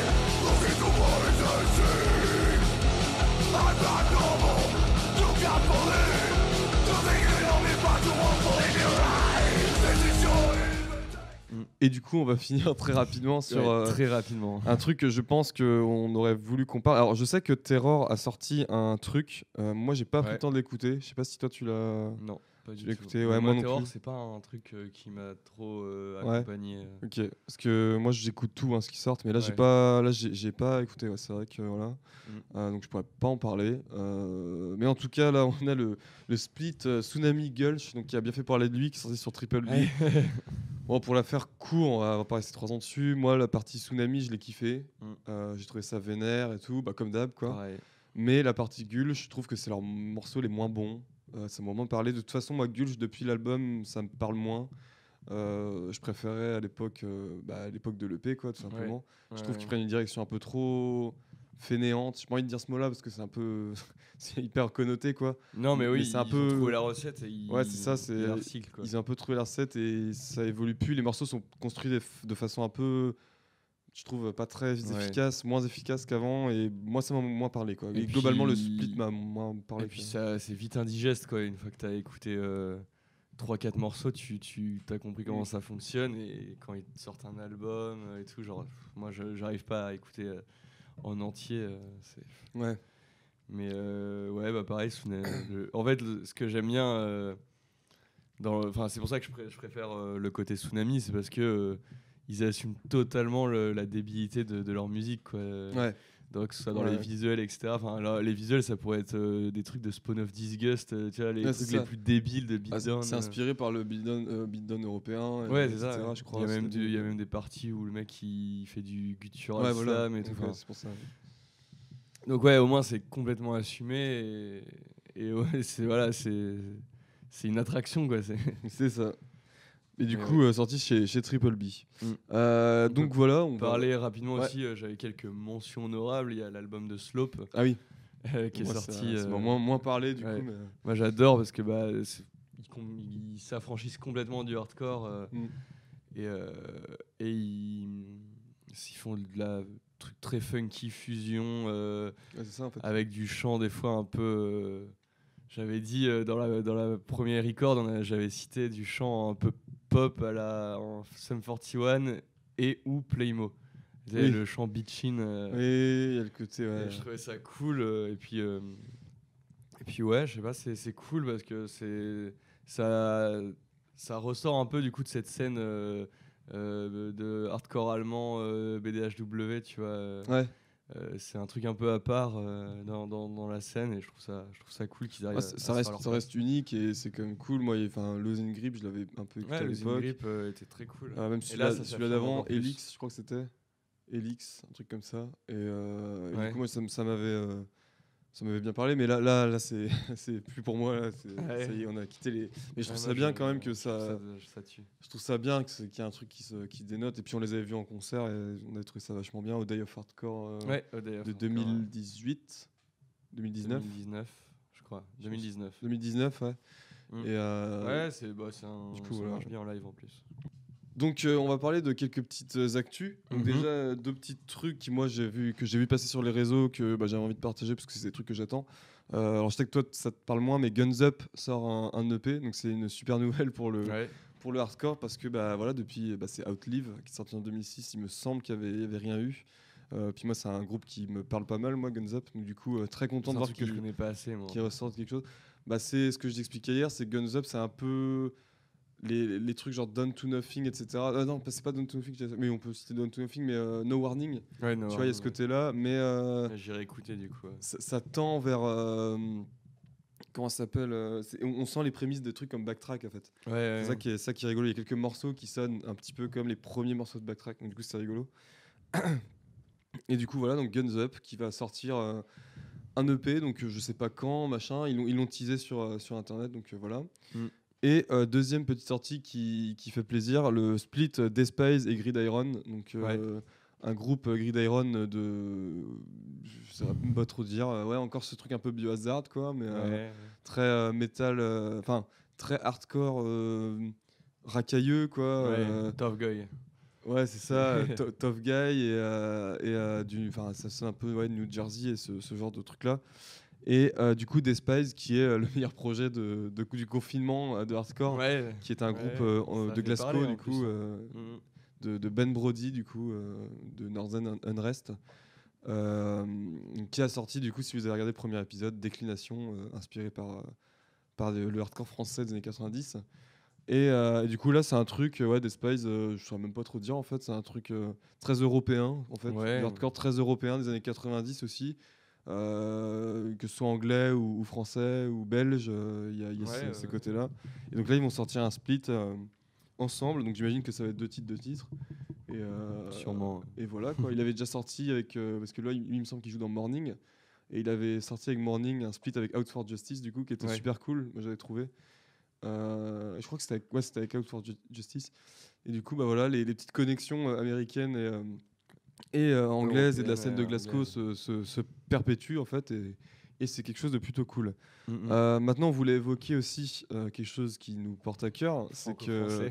Invitation. Et du coup, on va finir très rapidement sur Ouais, euh, très rapidement. un truc que je pense qu'on aurait voulu qu'on parle. Alors, je sais que Terror a sorti un truc. euh, moi, j'ai pas pris le temps de l'écouter. Je sais pas si toi, tu l'as. Non, pas du écouté, ouais, moi non plus. c'est pas un truc euh, qui m'a trop euh, accompagné. euh. Ok, parce que moi j'écoute tout hein, ce qui sort, mais là j'ai pas, là j'ai pas écouté. c'est vrai que voilà, Mm. Donc je pourrais pas en parler. Mais en tout cas là on a le, le split Tsunami Gulch, donc qui a bien fait parler de lui, qui est sorti sur Triple B. Bon pour la faire court, on va, pas rester trois ans dessus. Moi la partie Tsunami je l'ai kiffé, Mm. Euh, j'ai trouvé ça vénère et tout, bah comme d'hab quoi. Mais la partie Gulch, je trouve que c'est leurs morceaux les moins bons. Euh, ça m'a moins parlé. De toute façon, moi, Gulch, depuis l'album, ça me parle moins. Euh, je préférais à l'époque euh, bah, à l'époque de l'EP, quoi, tout simplement. je trouve Ouais. qu'ils prennent une direction un peu trop fainéante. J'ai pas envie de dire ce mot-là parce que c'est un peu. c'est hyper connoté, quoi. Non, mais oui, mais c'est un ils peu- ont trouvé la recette et ils, Ouais, c'est ça, c'est- ils ont un peu trouvé la recette et ça évolue plus. Les morceaux sont construits de façon un peu. Je trouve pas très Ouais. efficace, moins efficace qu'avant. Et moi, ça m'a moins parlé, quoi. Et Et globalement, le split m'a moins parlé. Et puis ça, c'est vite indigeste quoi. Une fois que tu as écouté 3-4 morceaux, tu, tu as compris comment Mm. ça fonctionne. Et quand ils te sortent un album euh, et tout, genre, moi je- j'arrive pas à écouter euh, en entier. euh, c'est- Ouais. Mais euh, ouais, bah pareil. Le- En fait, le- ce que j'aime bien, euh, dans le- enfin, c'est pour ça que je, je préfère euh, le côté Tsunami, c'est parce que euh, ils assument totalement le- la débilité de, de leur musique. Quoi. Ouais. Donc, que ce soit dans Ouais. les visuels, etc. Enfin, là, les visuels, ça pourrait être euh, des trucs de Spawn of Disgust, euh, tu vois, les Ouais, trucs les plus débiles de Ah, c'est Beatdown. c'est euh. inspiré par le beatdown, euh, beatdown européen. Ouais, c'est ça. je crois. il, y a même c'était du- il y a des- même des parties où le mec il fait du guttural Ouais, voilà. slam et tout. Enfin. pour ça. Donc, ouais, au moins, c'est complètement assumé. Et, et ouais, c'est voilà, c'est une attraction, quoi. C'est ça. Et du coup, euh, sorti chez, chez Triple B. Mm. Euh, On donc voilà, on va- Parler rapidement Ouais. aussi, euh, j'avais quelques mentions honorables. Il y a l'album de Slope Ah oui, qui est sorti. euh, moins, moins parlé du ouais. coup. Mais... Moi j'adore parce que bah, ils, s'affranchissent complètement du hardcore Mm. et, et ils, ils font de la truc très funky fusion Ouais, ça en fait. avec du chant des fois un peu. j'avais dit dans la dans la première record, j'avais cité du chant un peu pop à la en Sum 41 et ou Playmo. Oui. Le chant bitchin. euh, Oui, il y a le côté. Ouais. Je trouvais ça cool. euh, et puis, euh, et puis ouais, je sais pas, c'est c'est cool parce que c'est ça, ça ressort un peu du coup de cette scène euh, de hardcore allemand BDHW, tu vois. Ouais. Euh, c'est un truc un peu à part euh, dans, dans, dans la scène et je trouve ça, je trouve ça cool qu'ils arrivent. À- ça, à ça reste, ça reste unique et c'est quand même cool. Moi, enfin, Losing Grip, je l'avais un peu écouté Ouais, à l'époque. Grip euh, était très cool. Euh, même celui-là s'affirme d'avant. Elix, je crois que c'était. Elix, un truc comme ça. Et, et Ouais. du coup, moi, ça m'avait. Ça m'avait bien parlé, mais là, là, là c'est plus pour moi. Là, Ouais. Ça y est, on a quitté les. Mais je trouve Ouais, ça bien je- quand même que je trouve ça. ça, ça tue. Je trouve ça bien qu'il y ait un truc qui se, qui dénote. Et puis on les avait vus en concert et on avait trouvé ça vachement bien au Day of Hardcore euh, Ouais, de encore, 2018, 2019, 2019, je crois. 2019. 2019, ouais. Mm. Et euh, Ouais, c'est bah, c'est un. du coup, ça voilà. marche bien en live en plus. Donc euh, on va parler de quelques petites euh, actus. Donc Mhm. déjà euh, deux petits trucs qui moi j'ai vu que j'ai vu passer sur les réseaux que bah, j'avais envie de partager parce que c'est des trucs que j'attends. Euh, alors je sais que toi ça te parle moins mais Guns Up sort un, un EP donc c'est une super nouvelle pour le Ouais. pour le hardcore parce que bah voilà depuis bah, c'est Outlive qui est sorti en 2006 il me semble qu'il y avait, il y avait rien eu. Puis moi c'est un groupe qui me parle pas mal moi Guns Up donc du coup très content de voir truc que je qu'il connais pas assez, moi. qui ressortent quelque chose. Bah, c'est ce que je t'expliquais hier, c'est Guns Up, c'est un peu les, les trucs genre Down to Nothing, etc. Ah non, c'est pas Down to Nothing, mais on peut citer Down to Nothing, mais euh, No Warning. Ouais, no, tu vois, il y a ce côté-là, mais euh, Ouais, J'irai écouter du coup. ouais. ça, ça tend vers. euh, comment ça s'appelle euh, on, on sent les prémices de trucs comme Backtrack en fait. Ouais, C'est ça qui est, ça qui est rigolo. Il y a quelques morceaux qui sonnent un petit peu comme les premiers morceaux de Backtrack, donc du coup c'est rigolo. Et du coup voilà, donc Guns Up qui va sortir euh, un EP, donc euh, je sais pas quand, machin. Ils l'ont, ils l'ont teasé sur, euh, sur internet, donc euh, voilà. Mm. Et euh, deuxième petite sortie qui, qui fait plaisir, le split Despise et Gridiron, donc euh, un groupe euh, Gridiron de, je sais même pas trop dire, ouais encore ce truc un peu biohazard quoi, mais Ouais, très métal, enfin très hardcore, racailleux quoi. ouais. Tough Guy. ouais, c'est ça, to- tough guy et, euh, et euh, du, ça sonne un peu ouais, New Jersey et ce, ce genre de truc là. Et euh, du coup, Despise qui est euh, le meilleur projet de, de- du confinement euh, de hardcore, Ouais. qui est un Ouais, groupe euh, de Glasgow parler, du coup. euh, Mm. de, de Ben Brody du coup de Northern Un- Unrest qui a sorti du coup si vous avez regardé le premier épisode Déclination inspiré par par le hardcore français des années 90 et, et du coup là c'est un truc ouais des Spies euh, je saurais même pas trop dire en fait c'est un truc très européen en fait Ouais. du hardcore très européen des années 90 aussi euh, que ce soit anglais ou, ou français ou belge euh, il y a, y a Ouais, ce, ce ouais. côté là et donc là ils vont sortir un split euh, ensemble donc j'imagine que ça va être deux titres deux titres et, euh, Sûrement. et voilà quoi. Il avait déjà sorti avec euh, parce que là il, il me semble qu'il joue dans Morning et il avait sorti avec Morning un split avec Out for Justice du coup qui était Ouais. super cool. Moi j'avais trouvé. Euh, je crois que c'était avec, ouais, c'était avec Out for Ju- Justice et du coup bah voilà les, les petites connexions euh, américaines et euh, et euh, anglaises et de la scène de Glasgow se, se, se perpétuent en fait et, et c'est quelque chose de plutôt cool. Mm, mm. Euh, maintenant on voulait évoquer aussi euh, quelque chose qui nous porte à cœur, c'est que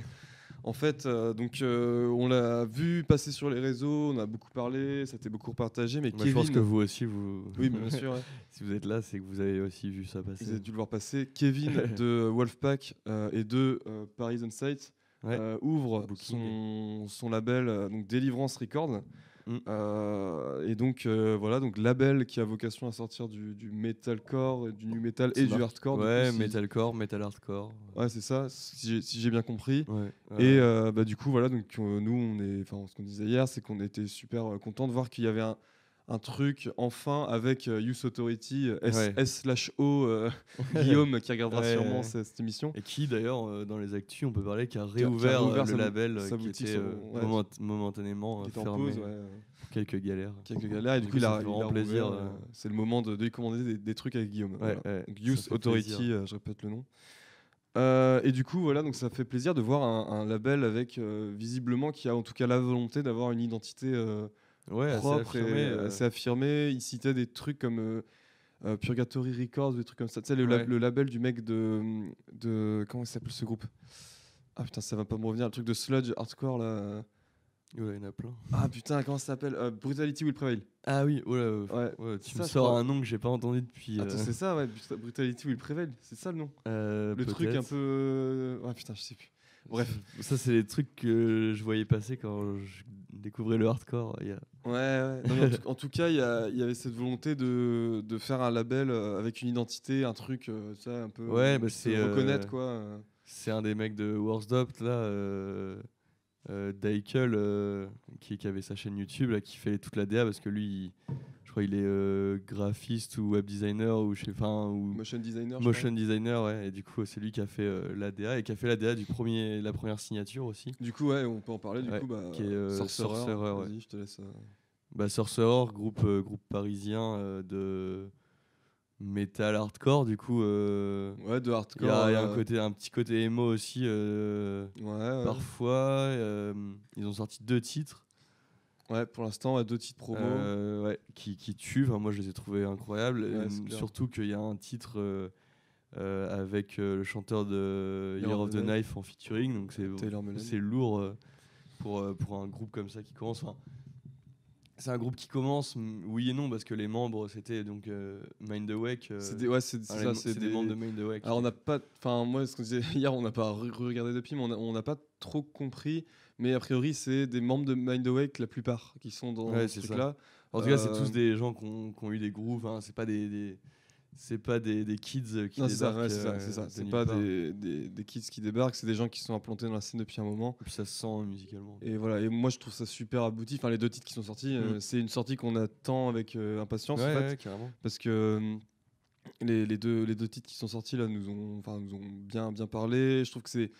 en fait, euh, donc euh, on l'a vu passer sur les réseaux, on a beaucoup parlé, ça a été beaucoup partagé, mais Moi, Kevin, je pense que vous aussi, vous. oui, bien sûr, ouais. si vous êtes là, c'est que vous avez aussi vu ça passer. vous avez dû le voir passer. Kevin de Wolfpack euh, et de euh, Paris on Site Ouais. euh, ouvre son, son label, euh, donc Deliverance Records. Mm. Euh, et donc euh, voilà, donc label qui a vocation à sortir du, du metalcore, et du new metal et du hardcore. Ouais, coup, si- metalcore, metal hardcore. Ouais, c'est ça, si j'ai si bien compris. Ouais. Et euh, bah, du coup, voilà, donc euh, nous, on est, enfin, ce qu'on disait hier, c'est qu'on était super euh, content de voir qu'il y avait un, un truc enfin avec euh, Youth Authority, euh, S, Ouais. S/O, euh, Guillaume qui regardera Ouais, sûrement ouais. cette, cette émission. Et qui d'ailleurs euh, dans les actus on peut parler qui a réouvert, sa le label qui boutique était moment- momentanément Qui fermé pause, quelques galères. quelques galères. Et du Du coup, coup, il a, il a plaisir. C'est le moment de, de lui commander des, des trucs avec Guillaume. Voilà. Donc, Youth Authority, je répète le nom. Et du coup, voilà, donc ça fait plaisir de voir un, un label avec visiblement qui a en tout cas la volonté d'avoir une identité Ouais, assez propre affirmé, et euh, assez affirmé. Il citait des trucs comme euh, euh, Purgatory Records, des trucs comme ça. Tu sais, le, la- Ouais. le label du mec de, de comment il s'appelle ce groupe? Ah putain, ça va pas me revenir. Le truc de sludge hardcore là. Ouais, il y en a plein. Ah putain, comment ça s'appelle? Euh, Brutality Will Prevail. Ah oui, oh là, euh, Ouais. ouais, tu Ça, me sors un nom que j'ai pas entendu depuis. Attends, euh, c'est ça, ouais. Bruta- Brutality Will Prevail. C'est ça le nom. euh, Le truc un peu. Ouais, putain, je sais plus. Bref. Ça, c'est les trucs que je voyais passer quand je découvrais le hardcore. il y a- Ouais, ouais. Non, mais en, tout, en tout cas, il y, avait cette volonté de, de faire un label euh, avec une identité, un truc, euh, sais, un peu. Ouais, euh, bah, c'est, reconnaître, quoi. C'est un des mecs de Worstopt, là, euh, euh, Daikel, euh, qui, qui avait sa chaîne YouTube, là, qui fait toute la DA, parce que lui, il- crois il est euh, graphiste ou web designer, ou je sais pas, ou Motion designer. motion designer, ouais, et du coup, c'est lui qui a fait euh, la DA, et qui a fait la DA du premier, la première signature aussi. Du coup, ouais, on peut en parler. Du Ouais, coup, bah, qui est, euh, Sorcerer. Sorcerer, ouais. Vas-y, je te laisse. euh. Bah, Sorcerer, groupe, euh, groupe parisien euh, de metal hardcore, du coup. euh, Ouais, de il hardcore. y a, il y a un, côté, un petit côté emo aussi. euh, Ouais, ouais. Parfois, euh, ils ont sorti deux titres Ouais, pour l'instant, deux titres promo. euh, ouais, qui, qui tuent. Enfin, moi, je les ai trouvés incroyables. Ouais, Euh, surtout qu'il y a un titre euh, euh, avec le chanteur de Year of the Knife. En featuring. Donc, c'est lourd pour, pour un groupe comme ça qui commence. Enfin, c'est un groupe qui commence, mm, oui et non, parce que les membres, c'était donc euh, Mind the Wake. euh, C'est des, ouais, c'est ça. C'est des membres de Mind the Wake. Alors on n'a pas, enfin moi ce qu'on disait hier, on n'a pas re- regardé depuis, mais on n'a pas trop compris. Mais a priori c'est des membres de Mind Awake la plupart qui sont dans Ouais, ce truc-là. En tout cas, c'est Euh, tous des gens qui ont, eu des grooves. Hein. C'est pas des, des- c'est pas des, des kids qui Non débarquent. ouais, c'est euh, c'est pas des, des, des kids qui débarquent, c'est des gens qui sont implantés dans la scène depuis un moment. Et puis ça se sent musicalement. Et voilà. Et moi je trouve ça super abouti. Enfin les deux titres qui sont sortis, euh, Mm. c'est une sortie qu'on attend avec euh, impatience ouais, en fait. ouais, carrément. parce que les, les deux, les deux titres qui sont sortis là nous ont, nous ont bien, bien parlé. Je trouve que c'est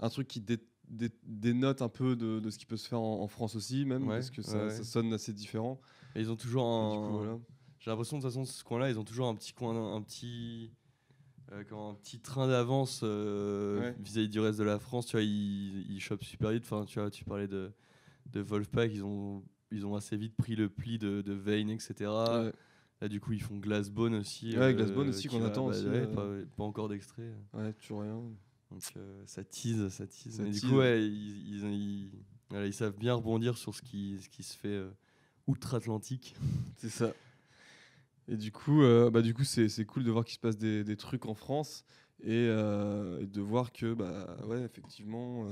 un truc qui dé- dé- dénote un peu de, de ce qui peut se faire en, en France aussi, même, Ouais, parce que ça, ouais, ouais. ça sonne assez différent. Et ils ont toujours un. voilà. J'ai l'impression de toute façon ce coin-là, ils ont toujours un petit coin, un petit. euh, un petit train d'avance euh, Ouais. vis-à-vis du reste de la France, tu vois, ils, ils chopent super vite. Enfin, tu vois, tu parlais de, de Wolfpack, ils ont, ils ont assez vite pris le pli de, de Vane, etc. Là, du coup, ils font Glassbone aussi. Ouais, Glassbone aussi, qu'on attend bah, aussi, euh. pas, pas encore d'extrait. Ouais, toujours rien. Donc euh, ça tease, ça tease. Ça Mais du coup, ouais, ils, ils, ils- voilà, ils savent bien rebondir sur ce qui, ce qui se fait euh, outre-Atlantique. C'est ça. Et du coup, euh, bah, du coup, c'est cool de voir qu'il se passe des, des trucs en France et, et de voir que, bah, ouais, effectivement,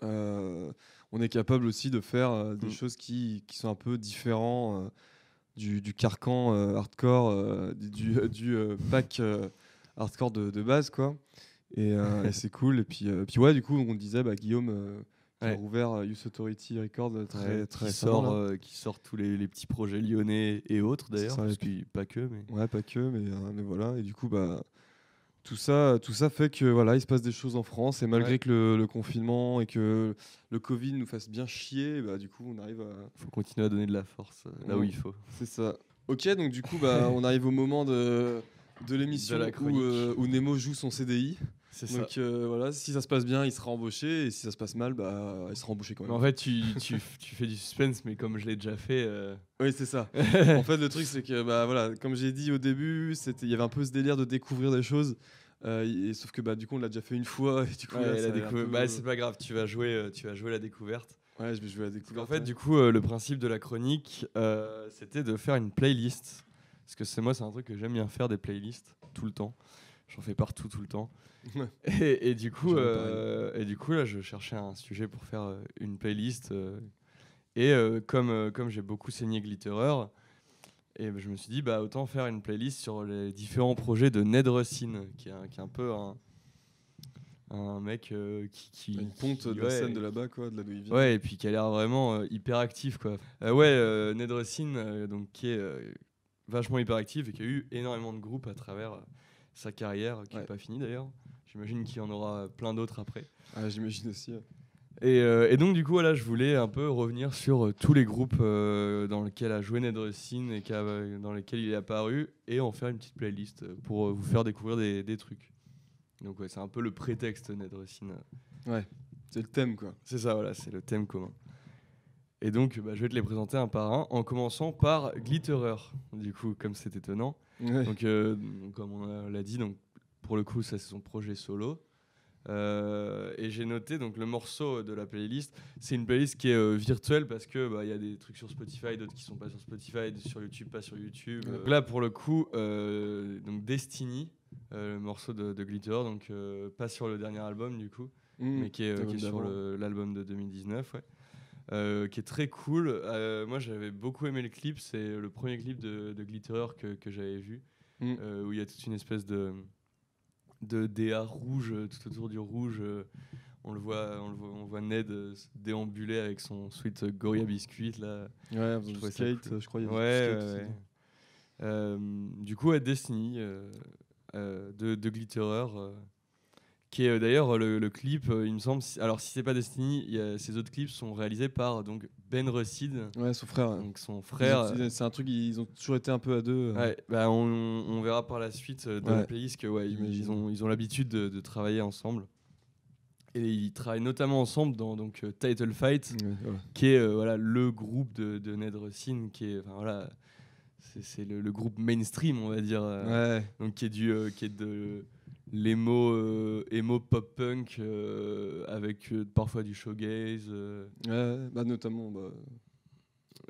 on est capable aussi de faire des Mm. choses qui, qui sont un peu différents euh, du, du carcan hardcore, du, pack hardcore de, de base, quoi. Et, euh, et c'est cool. Et puis, euh, puis ouais, du coup, on disait, bah, Guillaume. euh, qui a Ouais. rouvert euh, Youth Authority Records très, très qui, sort, euh, qui sort tous les, les petits projets lyonnais et autres d'ailleurs, parce et puis- que pas que, mais Ouais, pas que, mais, mais voilà. Et du coup, bah, tout ça, tout ça fait que voilà, il se passe des choses en France. Et malgré Ouais. que le, le confinement et que le Covid nous fasse bien chier, bah, du coup, on arrive à. faut continuer à donner de la force euh, là où il faut. C'est ça. Ok, donc du coup, bah, on arrive au moment de, de l'émission euh, où Nemo joue son CDI. C'est Donc euh, voilà, si ça se passe bien, il sera embauché. Et si ça se passe mal, bah, il sera embauché quand même. En fait, tu, tu, tu fais du suspense, mais comme je l'ai déjà fait. euh, Oui, c'est ça. en fait, le truc, c'est que, bah, voilà, comme j'ai dit au début, c'était- il y avait un peu ce délire de découvrir des choses. Euh, et, sauf que bah, du coup, on l'a déjà fait une fois. Et du coup, ouais, là, découver- peu- bah, c'est pas grave, tu vas jouer, euh, tu vas jouer la découverte. Ouais, je vais jouer la découverte. qu'en fait, ouais. du coup, euh, le principe de la chronique, euh, c'était de faire une playlist. Parce que c'est moi, c'est un truc que j'aime bien faire des playlists tout le temps. J'en fais partout tout le temps. Et, et du coup, euh, et du coup, là, je cherchais un sujet pour faire euh, une playlist. euh, et euh, comme, comme j'ai beaucoup saigné Glitterer, et ben, je me suis dit, bah, autant faire une playlist sur les différents projets de Ned Russin, qui est un, qui est un peu un, un mec euh, qui, qui. une ponte de la scène de là-bas, quoi, de il vient. Ouais, et puis qui a l'air vraiment euh, hyper actif, quoi. Euh, ouais, Ned Russin, donc, qui est vachement hyper actif et qui a eu énormément de groupes à travers sa carrière, qui n'est Ouais. pas finie d'ailleurs. J'imagine qu'il y en aura plein d'autres après. Ah, J'imagine aussi. ouais. Et, euh, et donc, du coup, voilà, je voulais un peu revenir sur euh, tous les groupes euh, dans lesquels a joué Ned Russin et dans lesquels il est apparu et en faire une petite playlist pour vous faire découvrir des, des trucs. Donc, ouais, c'est un peu le prétexte, Ned Russin. C'est le thème, quoi. C'est ça, voilà, c'est le thème commun. Et donc, bah, je vais te les présenter un par un, en commençant par Glitterer. Du coup, comme c'est étonnant. Donc, euh, donc, comme on l'a dit, donc, pour le coup, ça c'est son projet solo. Euh, et j'ai noté donc le morceau de la playlist. C'est une playlist qui est euh, virtuelle parce que bah, il y a des trucs sur Spotify, d'autres qui sont pas sur Spotify, sur YouTube, pas sur YouTube. Ouais. Là pour le coup, donc Destiny, le morceau de, de Glitter, donc pas sur le dernier album du coup, Mm. mais qui est, qui est sur l'album de 2019, ouais. Euh, qui est très cool. Euh, moi, j'avais beaucoup aimé le clip. C'est le premier clip de, de Glitterer que, que j'avais vu, Mm. euh, où il y a toute une espèce de, de DA rouge tout autour du rouge. on le voit, on le voit, on voit Ned déambuler avec son sweet Goya biscuit là. Ouais, Je skate, cool. je crois. il y a Ouais, du ouais, coup, à Destiny de, de Glitterer, qui est euh, d'ailleurs le, le clip, euh, il me semble. alors, si c'est pas Destiny, il y a- ces autres clips sont réalisés par donc Ben Russid, Ouais, son frère. donc son frère. C'est un truc, ils ont toujours été un peu à deux. euh. Ouais, bah on, on verra par la suite euh, de Ouais. la playlist que ouais, ils, ont, ils ont l'habitude de, de travailler ensemble. Et ils travaillent notamment ensemble dans donc, euh, Title Fight, Ouais, qui est euh, voilà, le groupe de, de Ned Russin, qui est, voilà, c'est, le, le groupe mainstream, on va dire, euh, Ouais. donc qui est, du, euh, qui est de euh, emo pop punk euh, avec euh, parfois du showgaze. Ouais, bah notamment. Bah,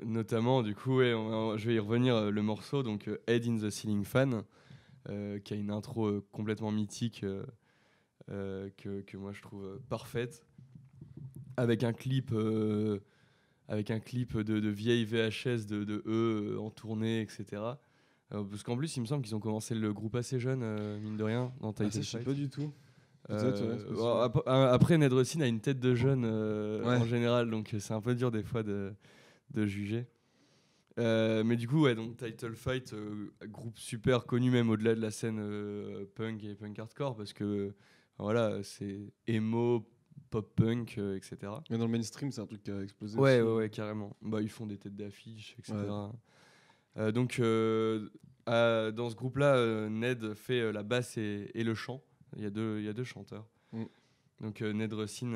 Notamment, du coup, ouais, on- on- je vais y revenir, le morceau, donc Head in the Ceiling Fan, qui a une intro complètement mythique que, que moi je trouve parfaite, avec un clip, avec un clip de, de vieille VHS de, de eux euh, en tournée, etc. Euh, parce qu'en plus, il me semble qu'ils ont commencé le groupe assez jeune, euh, mine de rien, dans ah, Title ça, je sais pas du tout. Euh, ouais, bon, ap- après, Ned Russin a une tête de jeune euh, Ouais. en général, donc c'est un peu dur des fois de, de juger. Euh, mais du coup, ouais, donc Title Fight, groupe super connu même au-delà de la scène punk et punk hardcore, parce que voilà, c'est emo, pop punk, etc. Mais dans le mainstream, c'est un truc qui a explosé. Ouais, aussi. ouais, ouais, carrément. Bah, ils font des têtes d'affiche, etc. Ouais. Euh, donc, euh, à- dans ce groupe-là, euh, Ned fait la basse et, et le chant. Il y a deux, il y a deux chanteurs. Mm. Donc, Ned Russin,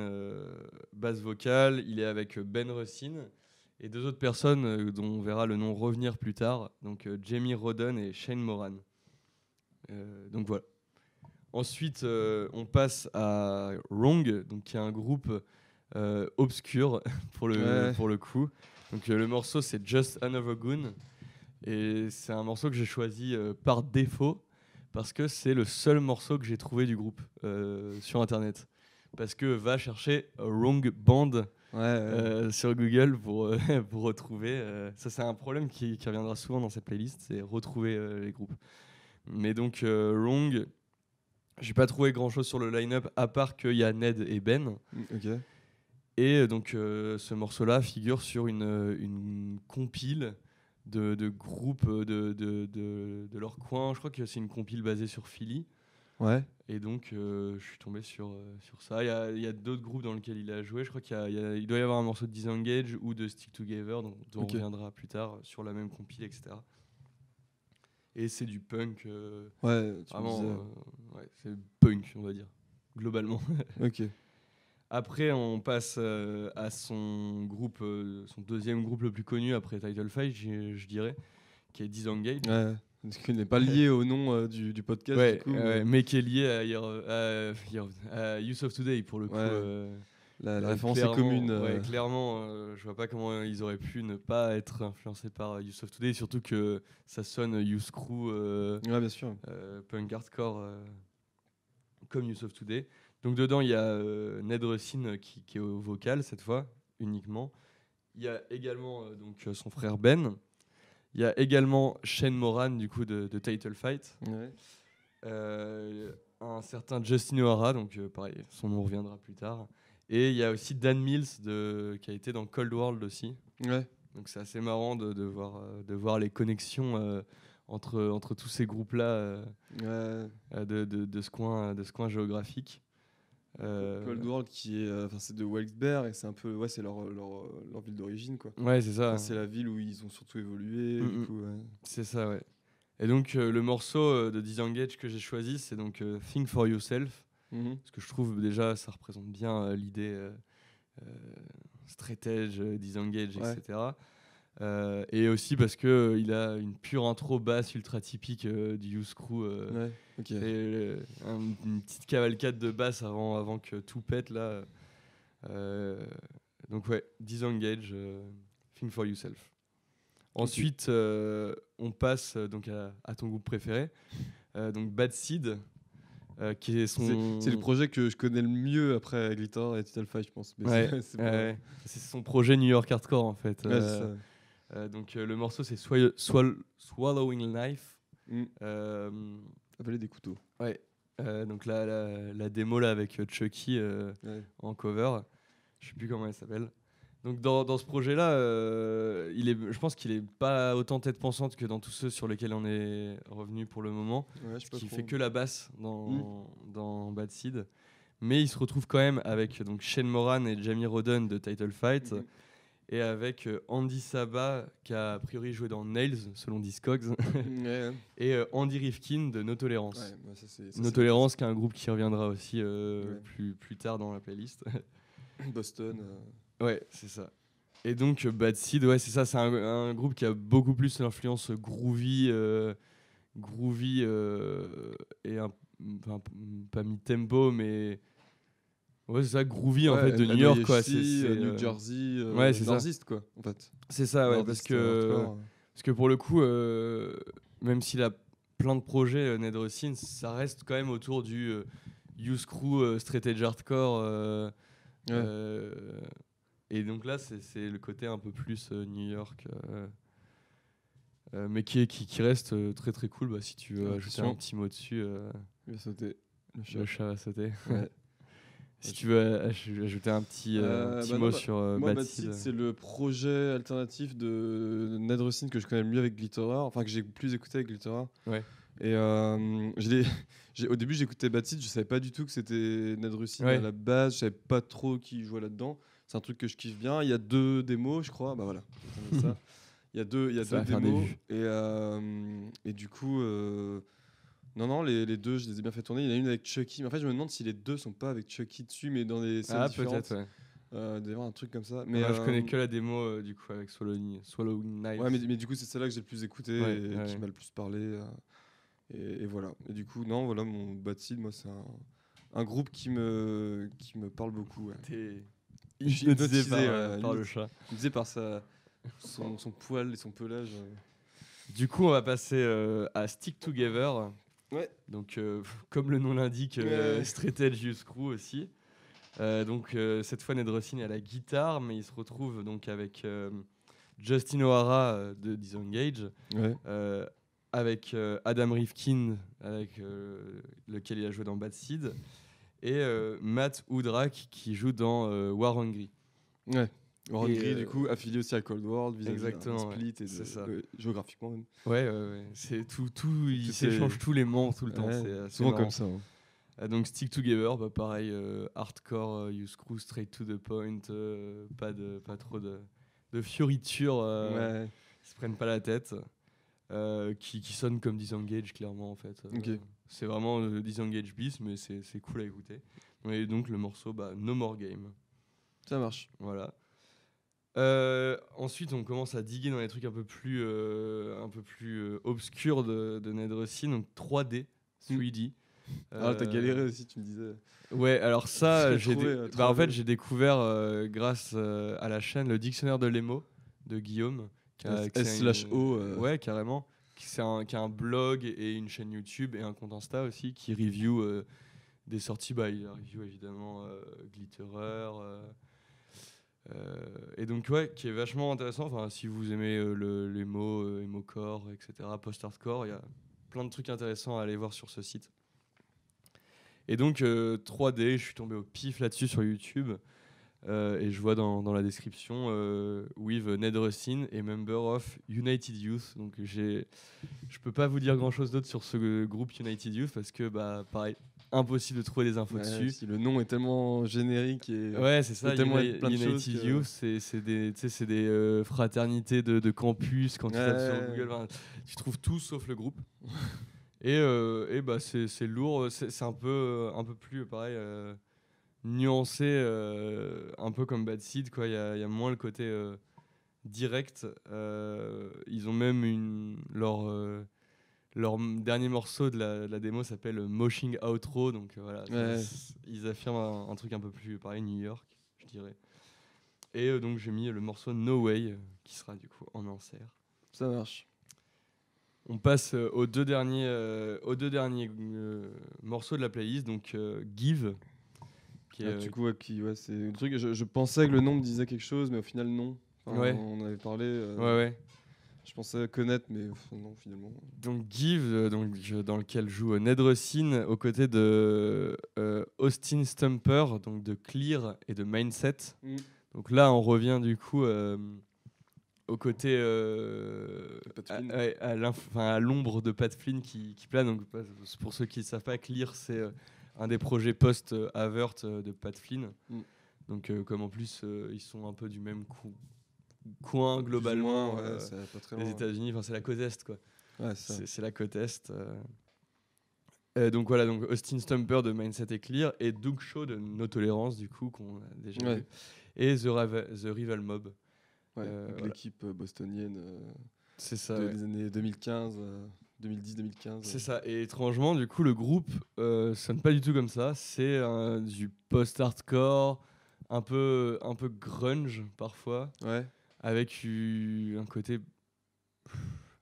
basse vocale. Il est avec Ben Russin et deux autres personnes dont on verra le nom revenir plus tard. Donc, Jamie Roden et Shane Moran. Donc, voilà. Ensuite, euh, on passe à Wrong, donc qui est un groupe euh, obscur pour le, Ouais. pour le coup. Donc euh, le morceau c'est Just Another Goon et c'est un morceau que j'ai choisi euh, par défaut parce que c'est le seul morceau que j'ai trouvé du groupe euh, sur internet. Parce que va chercher Wrong Band Ouais, euh, sur Google pour, pour retrouver. ça, c'est un problème qui, qui reviendra souvent dans cette playlist, c'est retrouver les groupes. Mais donc, Wrong, j'ai pas trouvé grand chose sur le line-up à part qu'il y a Ned et Ben. Mm, Ok. Et donc, ce morceau-là figure sur une, une compile de, de groupes de, de, de, de leur coin. Je crois que c'est une compile basée sur Philly. Ouais. Et donc, euh, je suis tombé sur, euh, sur ça. Il y a, a d'autres groupes dans lesquels il a joué. Je crois qu'il y a- il y a- il doit y avoir un morceau de Disengage ou de Stick Together, dont, dont Ok. on reviendra plus tard sur la même compile, etc. Et c'est du punk. euh, Ouais, tu me vraiment, euh, ouais, c'est punk, on va dire, globalement. Ok. Après, on passe euh, à son groupe, euh, son deuxième groupe le plus connu après Title Fight, je, dirais, qui est Disengage. Ouais. Qu'il n'est pas lié au nom euh, du, du podcast. Ouais, du coup, mais mais qui est lié à, à Use of Today pour le coup. Ouais. la, la référence est commune. clairement, je vois pas comment ils auraient pu ne pas être influencés par Use of Today, surtout que ça sonne Use Crew, Ouais, bien sûr. punk hardcore comme Use of Today. Donc dedans, il y a euh, Ned Russin euh, qui, qui est au vocal cette fois, uniquement. Il y a également euh, donc, son frère Ben. Il y a également Shane Moran du coup de, de Title Fight. Ouais. Euh, un certain Justin O'Hara, donc euh, pareil, son nom reviendra plus tard. Et il y a aussi Dan Mills de, qui a été dans Cold World aussi. Ouais. Donc c'est assez marrant de, de voir, de voir les connexions euh, entre, entre tous ces groupes-là Ouais. de, de ce coin, de ce coin géographique. Euh, Cold World qui est, euh, enfin c'est de Wilkes-Barre et c'est un peu, ouais, c'est leur, leur, leur ville d'origine quoi. Ouais, c'est ça. Enfin, c'est la ville où ils ont surtout évolué. Mm, mm. ouais. C'est ça, ouais. Et donc euh, le morceau euh, de Disengage que j'ai choisi, c'est donc euh, Think for Yourself. Mhm. Parce que je trouve déjà ça représente bien euh, l'idée euh, euh, euh, disengage, Ouais. etc. Euh, et aussi parce que euh, il a une pure intro basse ultra typique euh, du Youth Crew. Ouais, et, un- une petite cavalcade de basse avant, avant que tout pète là. Donc ouais, Disengage, Think for Yourself. Ensuite, on passe donc à, à ton groupe préféré, donc Bad Seed, qui est son. C'est le projet que je connais le mieux après Glitter et Title Five, je pense. Ouais, c'est- ouais, son projet New York Hardcore en fait. Ouais, Euh, donc euh, le morceau c'est Swall- Swall- Swallowing Life. Mm. Euh, Avaler des couteaux. ouais. Donc la, la, la démo là avec Chucky. Ouais. en cover. Je sais plus comment elle s'appelle. Donc dans, dans ce projet-là, euh, il est, je pense qu'il est pas autant tête pensante que dans tous ceux sur lesquels on est revenu pour le moment, Ouais, je qui fait que la basse dans, Mm. dans Bad Seed. Mais il se retrouve quand même avec donc Shane Moran et Jamie Roden de Title Fight Mhm. Et avec euh, Andy Saba qui a a priori joué dans Nails selon Discogs Ouais, et euh, Andy Rifkin de No ouais, ça, c'est- ça, No Tolérance, qui est un groupe qui reviendra aussi euh, Ouais. plus, plus tard dans la playlist. Boston. euh, Ouais, c'est ça. Et donc Bad Seed, ouais, c'est ça, c'est un, un groupe qui a beaucoup plus l'influence groovy, euh, groovy et un, enfin, pas mi-tempo, mais ouais, c'est ça, groovy en fait de New York, quoi. C'est euh, New euh, Jersey. euh, ouais, c'est ça. Quoi, en fait. C'est ça, ouais, parce que parce que pour le coup, même s'il a plein de projets, Ned Russin, ça reste quand même autour du Youth Crew, Straight Edge Hardcore. et donc là, c'est le côté un peu plus New York, euh, mais qui, qui, qui reste euh, très très cool. Bah, si tu veux ajouter un petit mot dessus. Le chat. le chat va sauter. Ouais. si tu veux aj- ajouter un petit, euh, Euh, petit bah mot non, bah, sur euh, Moi, c'est le projet alternatif de Ned Russin que je connais mieux avec Glitterer, enfin que j'ai plus écouté avec Glitterer. Ouais. Et euh, au début, j'écoutais Seed, je savais pas du tout que c'était Ned Russin Ouais. à la base, je savais pas trop qui jouait là-dedans. C'est un truc que je kiffe bien. Il y a deux démos, je crois. Bah voilà. Il y a deux, il y a Ça deux démos. Et, euh, et du coup, euh, non, non, les, les deux, je les ai bien fait tourner. Il y en a une avec Chucky. Mais en fait, je me demande si les deux sont pas avec Chucky dessus, mais dans des scènes Ah, différentes. peut-être, ouais. Euh, un truc comme ça. Mais Mais je euh, connais que la démo euh, du coup avec Swallowing, Swallowing Knives. Ouais, mais, mais du coup, c'est celle-là que j'ai le plus écouté Ouais, et ouais. qui m'a le plus parlé. euh, et, et voilà. Et du coup, non, voilà, mon Bad Seed, moi, c'est un, un groupe qui me, qui me parle beaucoup. ouais. T'es hypnotisé hypnotisé, par, ouais, euh, par le chat. Il me disait par sa, son, son poil et son pelage. euh. Du coup, on va passer euh, à Stick Together. Ouais. Donc, euh, comme le nom l'indique, euh, Crew aussi. Euh, donc, euh, cette fois, Ned Russin est à la guitare, mais il se retrouve donc avec Justin O'Hara de Disengage, Ouais. avec Adam Rifkin, avec lequel il a joué dans Bad Seed, et Matt Woodrak qui joue dans War Hungry. Ouais. Warren Gris, euh, du coup, affilié aussi à Cold World, vis-à-vis Exactement, Split et de- ça. ouais, géographiquement même. Ouais, ouais, ouais. C'est tout, tout, il Tout est- s'échange tous les membres tout le temps. C'est souvent marrant. comme ça. hein. Euh, donc Stick Together, bah, pareil, euh, hardcore, euh, use crew, straight to the point, euh, pas, de, pas trop de, de fioritures, Ouais. ils se prennent pas la tête, qui, qui sonne comme Disengage clairement en fait. C'est vraiment Disengage bis, mais c'est c'est cool à écouter. Et donc le morceau, bah, No More Game. Ça marche. Voilà. Euh, ensuite, on commence à diguer dans les trucs un peu plus, euh, un peu plus euh, obscurs de, de Ned Russin, donc 3D, 3D. Ah, t'as galéré aussi, tu me disais. Ouais, alors ça, J'ai j'ai trouvé, bah, en 3D. fait, j'ai découvert grâce à la chaîne le dictionnaire de l'émo de Guillaume. qui a- S- slash O. Ouais, carrément. Qui, c'est un, qui a un blog et une chaîne YouTube et un compte Insta aussi qui review des sorties. Bah, il a review évidemment Glitterer. Euh, euh, et donc, ouais, qui est vachement intéressant. Enfin, si vous aimez euh, le, les mots, euh, emocore, etc., post-hardcore, il y a plein de trucs intéressants à aller voir sur ce site. Et donc, euh, 3D, je suis tombé au pif là-dessus sur YouTube. Euh, et je vois dans, la description euh, with Ned Russin et member of United Youth. Donc j'ai, je peux pas vous dire grand chose d'autre sur ce groupe United Youth parce que bah pareil, impossible de trouver des infos Ouais, dessus. si le nom est tellement générique et. Ouais, c'est ça. tellement Uni- être plein de United choses que- Youth, c'est c'est des, euh, fraternités de, de campus. Quand tu tapes sur. Google, enfin, tu trouves tout sauf le groupe. et euh, et bah, c'est c'est lourd. C'est un peu, euh, un peu plus pareil, euh, nuancé, un peu comme Bad Seed. quoi. Il y y a moins le côté direct. Ils ont même une leur leur dernier morceau de la, de la démo s'appelle Moshing Outro, donc euh, voilà, Ouais. ils affirment un, un truc un peu plus pareil New York, je dirais. Et euh, donc j'ai mis le morceau No Way euh, qui sera du coup en insert. Ça marche. On passe euh, aux deux derniers, euh, aux deux derniers morceaux de la playlist, donc Give. Qui est, Ah, du coup, ouais, qui, ouais, c'est le truc. Je, je pensais que le nom me disait quelque chose, mais au final, non. Enfin, Ouais. On avait parlé. ouais, ouais. Je pensais connaître, mais non, finalement. Donc Give, euh, donc, dans lequel joue euh, Ned Russin aux côtés de euh, Austin Stumper, donc de Clear et de Mindset. Mm. Donc là, on revient du coup euh, au côté euh, Pat à, l'ombre de Pat Flynn qui, qui plane. Donc, pour ceux qui ne savent pas, Clear, c'est un des projets post-Avert de Pat Flynn. Mm. Donc, comme en plus, ils sont un peu du même cou- coin globalement ouais, euh, des loin. États-Unis. Enfin, c'est la côte Est, quoi. C'est la côte Est. euh. Donc voilà, donc Austin Stumper de Mindset et Clear et Doug Shaw de No Tolérance, du coup, qu'on a déjà Ouais. vu. Et The, The Rival Mob. Ouais, Euh, voilà. L'équipe bostonienne euh, C'est ça. de- ouais. des années 2015, euh, 2010-2015. C'est ça. Et étrangement, du coup, le groupe sonne pas du tout comme ça. C'est du post-hardcore, un peu, un peu grunge parfois, Ouais. Avec un côté.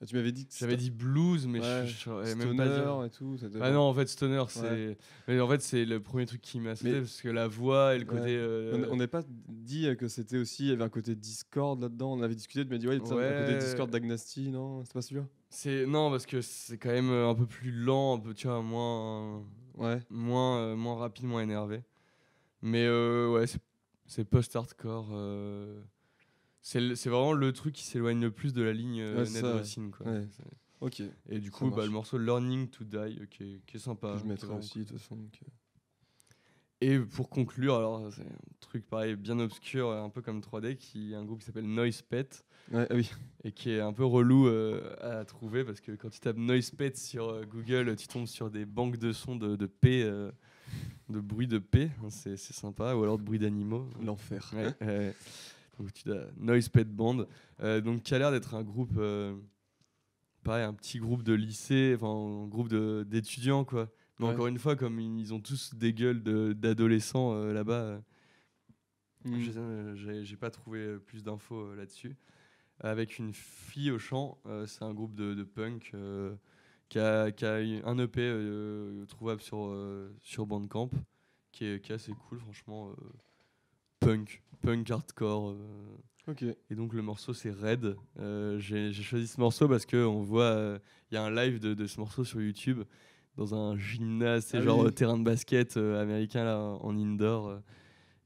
Ah, tu m'avais dit que J'avais dit blues, mais Ouais, je, je saurais même pas dire. Stoner et tout. ça Ah non, en fait, Stoner, c'est. Mais en fait, c'est le premier truc qui m'a Mais- parce que la voix et le côté. Ouais. euh, On- n'est pas dit euh, que c'était aussi, il y avait un côté Discord là-dedans. On avait discuté, tu m'as dit, ouais, il y a un côté Discord d'Agnasty, non C'est pas celui-là C'est non parce que c'est quand même euh, un peu plus lent, un peu tu vois moins Ouais. moins euh, moins rapide, moins énervé. Mais euh, ouais, c'est- c'est post-hardcore. euh, c'est vraiment le truc qui s'éloigne le plus de la ligne euh, Ouais, Ned Russin, quoi. ouais. Ok. Et du coup, bah, le morceau Learning to Die euh, qui, est, qui est sympa. je est mettrai aussi, de toute façon. donc, euh. Et pour conclure, alors c'est un truc pareil bien obscur, un peu comme 3D, qui est un groupe qui s'appelle Noise Pet Ouais, ah oui. et qui est un peu relou euh, à trouver parce que quand tu tapes Noise Pet sur euh, Google, tu tombes sur des banques de sons de, de P, euh, de bruit de P, hein, c'est c'est sympa, ou alors de bruit d'animaux. L'enfer. Ouais, tu as Noise Pet Band, euh, donc qui a l'air d'être un groupe, euh, pareil, un petit groupe de lycée, enfin un groupe d'étudiants quoi. Mais Ouais. encore une fois, comme ils ont tous des gueules de- d'adolescents euh, là-bas, euh, Mm. je- euh, j'ai pas trouvé plus d'infos là-dessus. Avec une fille au chant, c'est un groupe de, de punk qui, a, qui a eu un EP euh, trouvable sur, euh, sur Bandcamp, qui est, qui est assez cool, franchement. euh, punk, punk hardcore. euh, Ok. et donc le morceau c'est Red. Euh, J'ai choisi ce morceau parce que on voit, il y a un live de, de ce morceau sur YouTube dans un gymnase, c'est Ah genre oui. euh, terrain de basket euh, américain là en indoor. euh,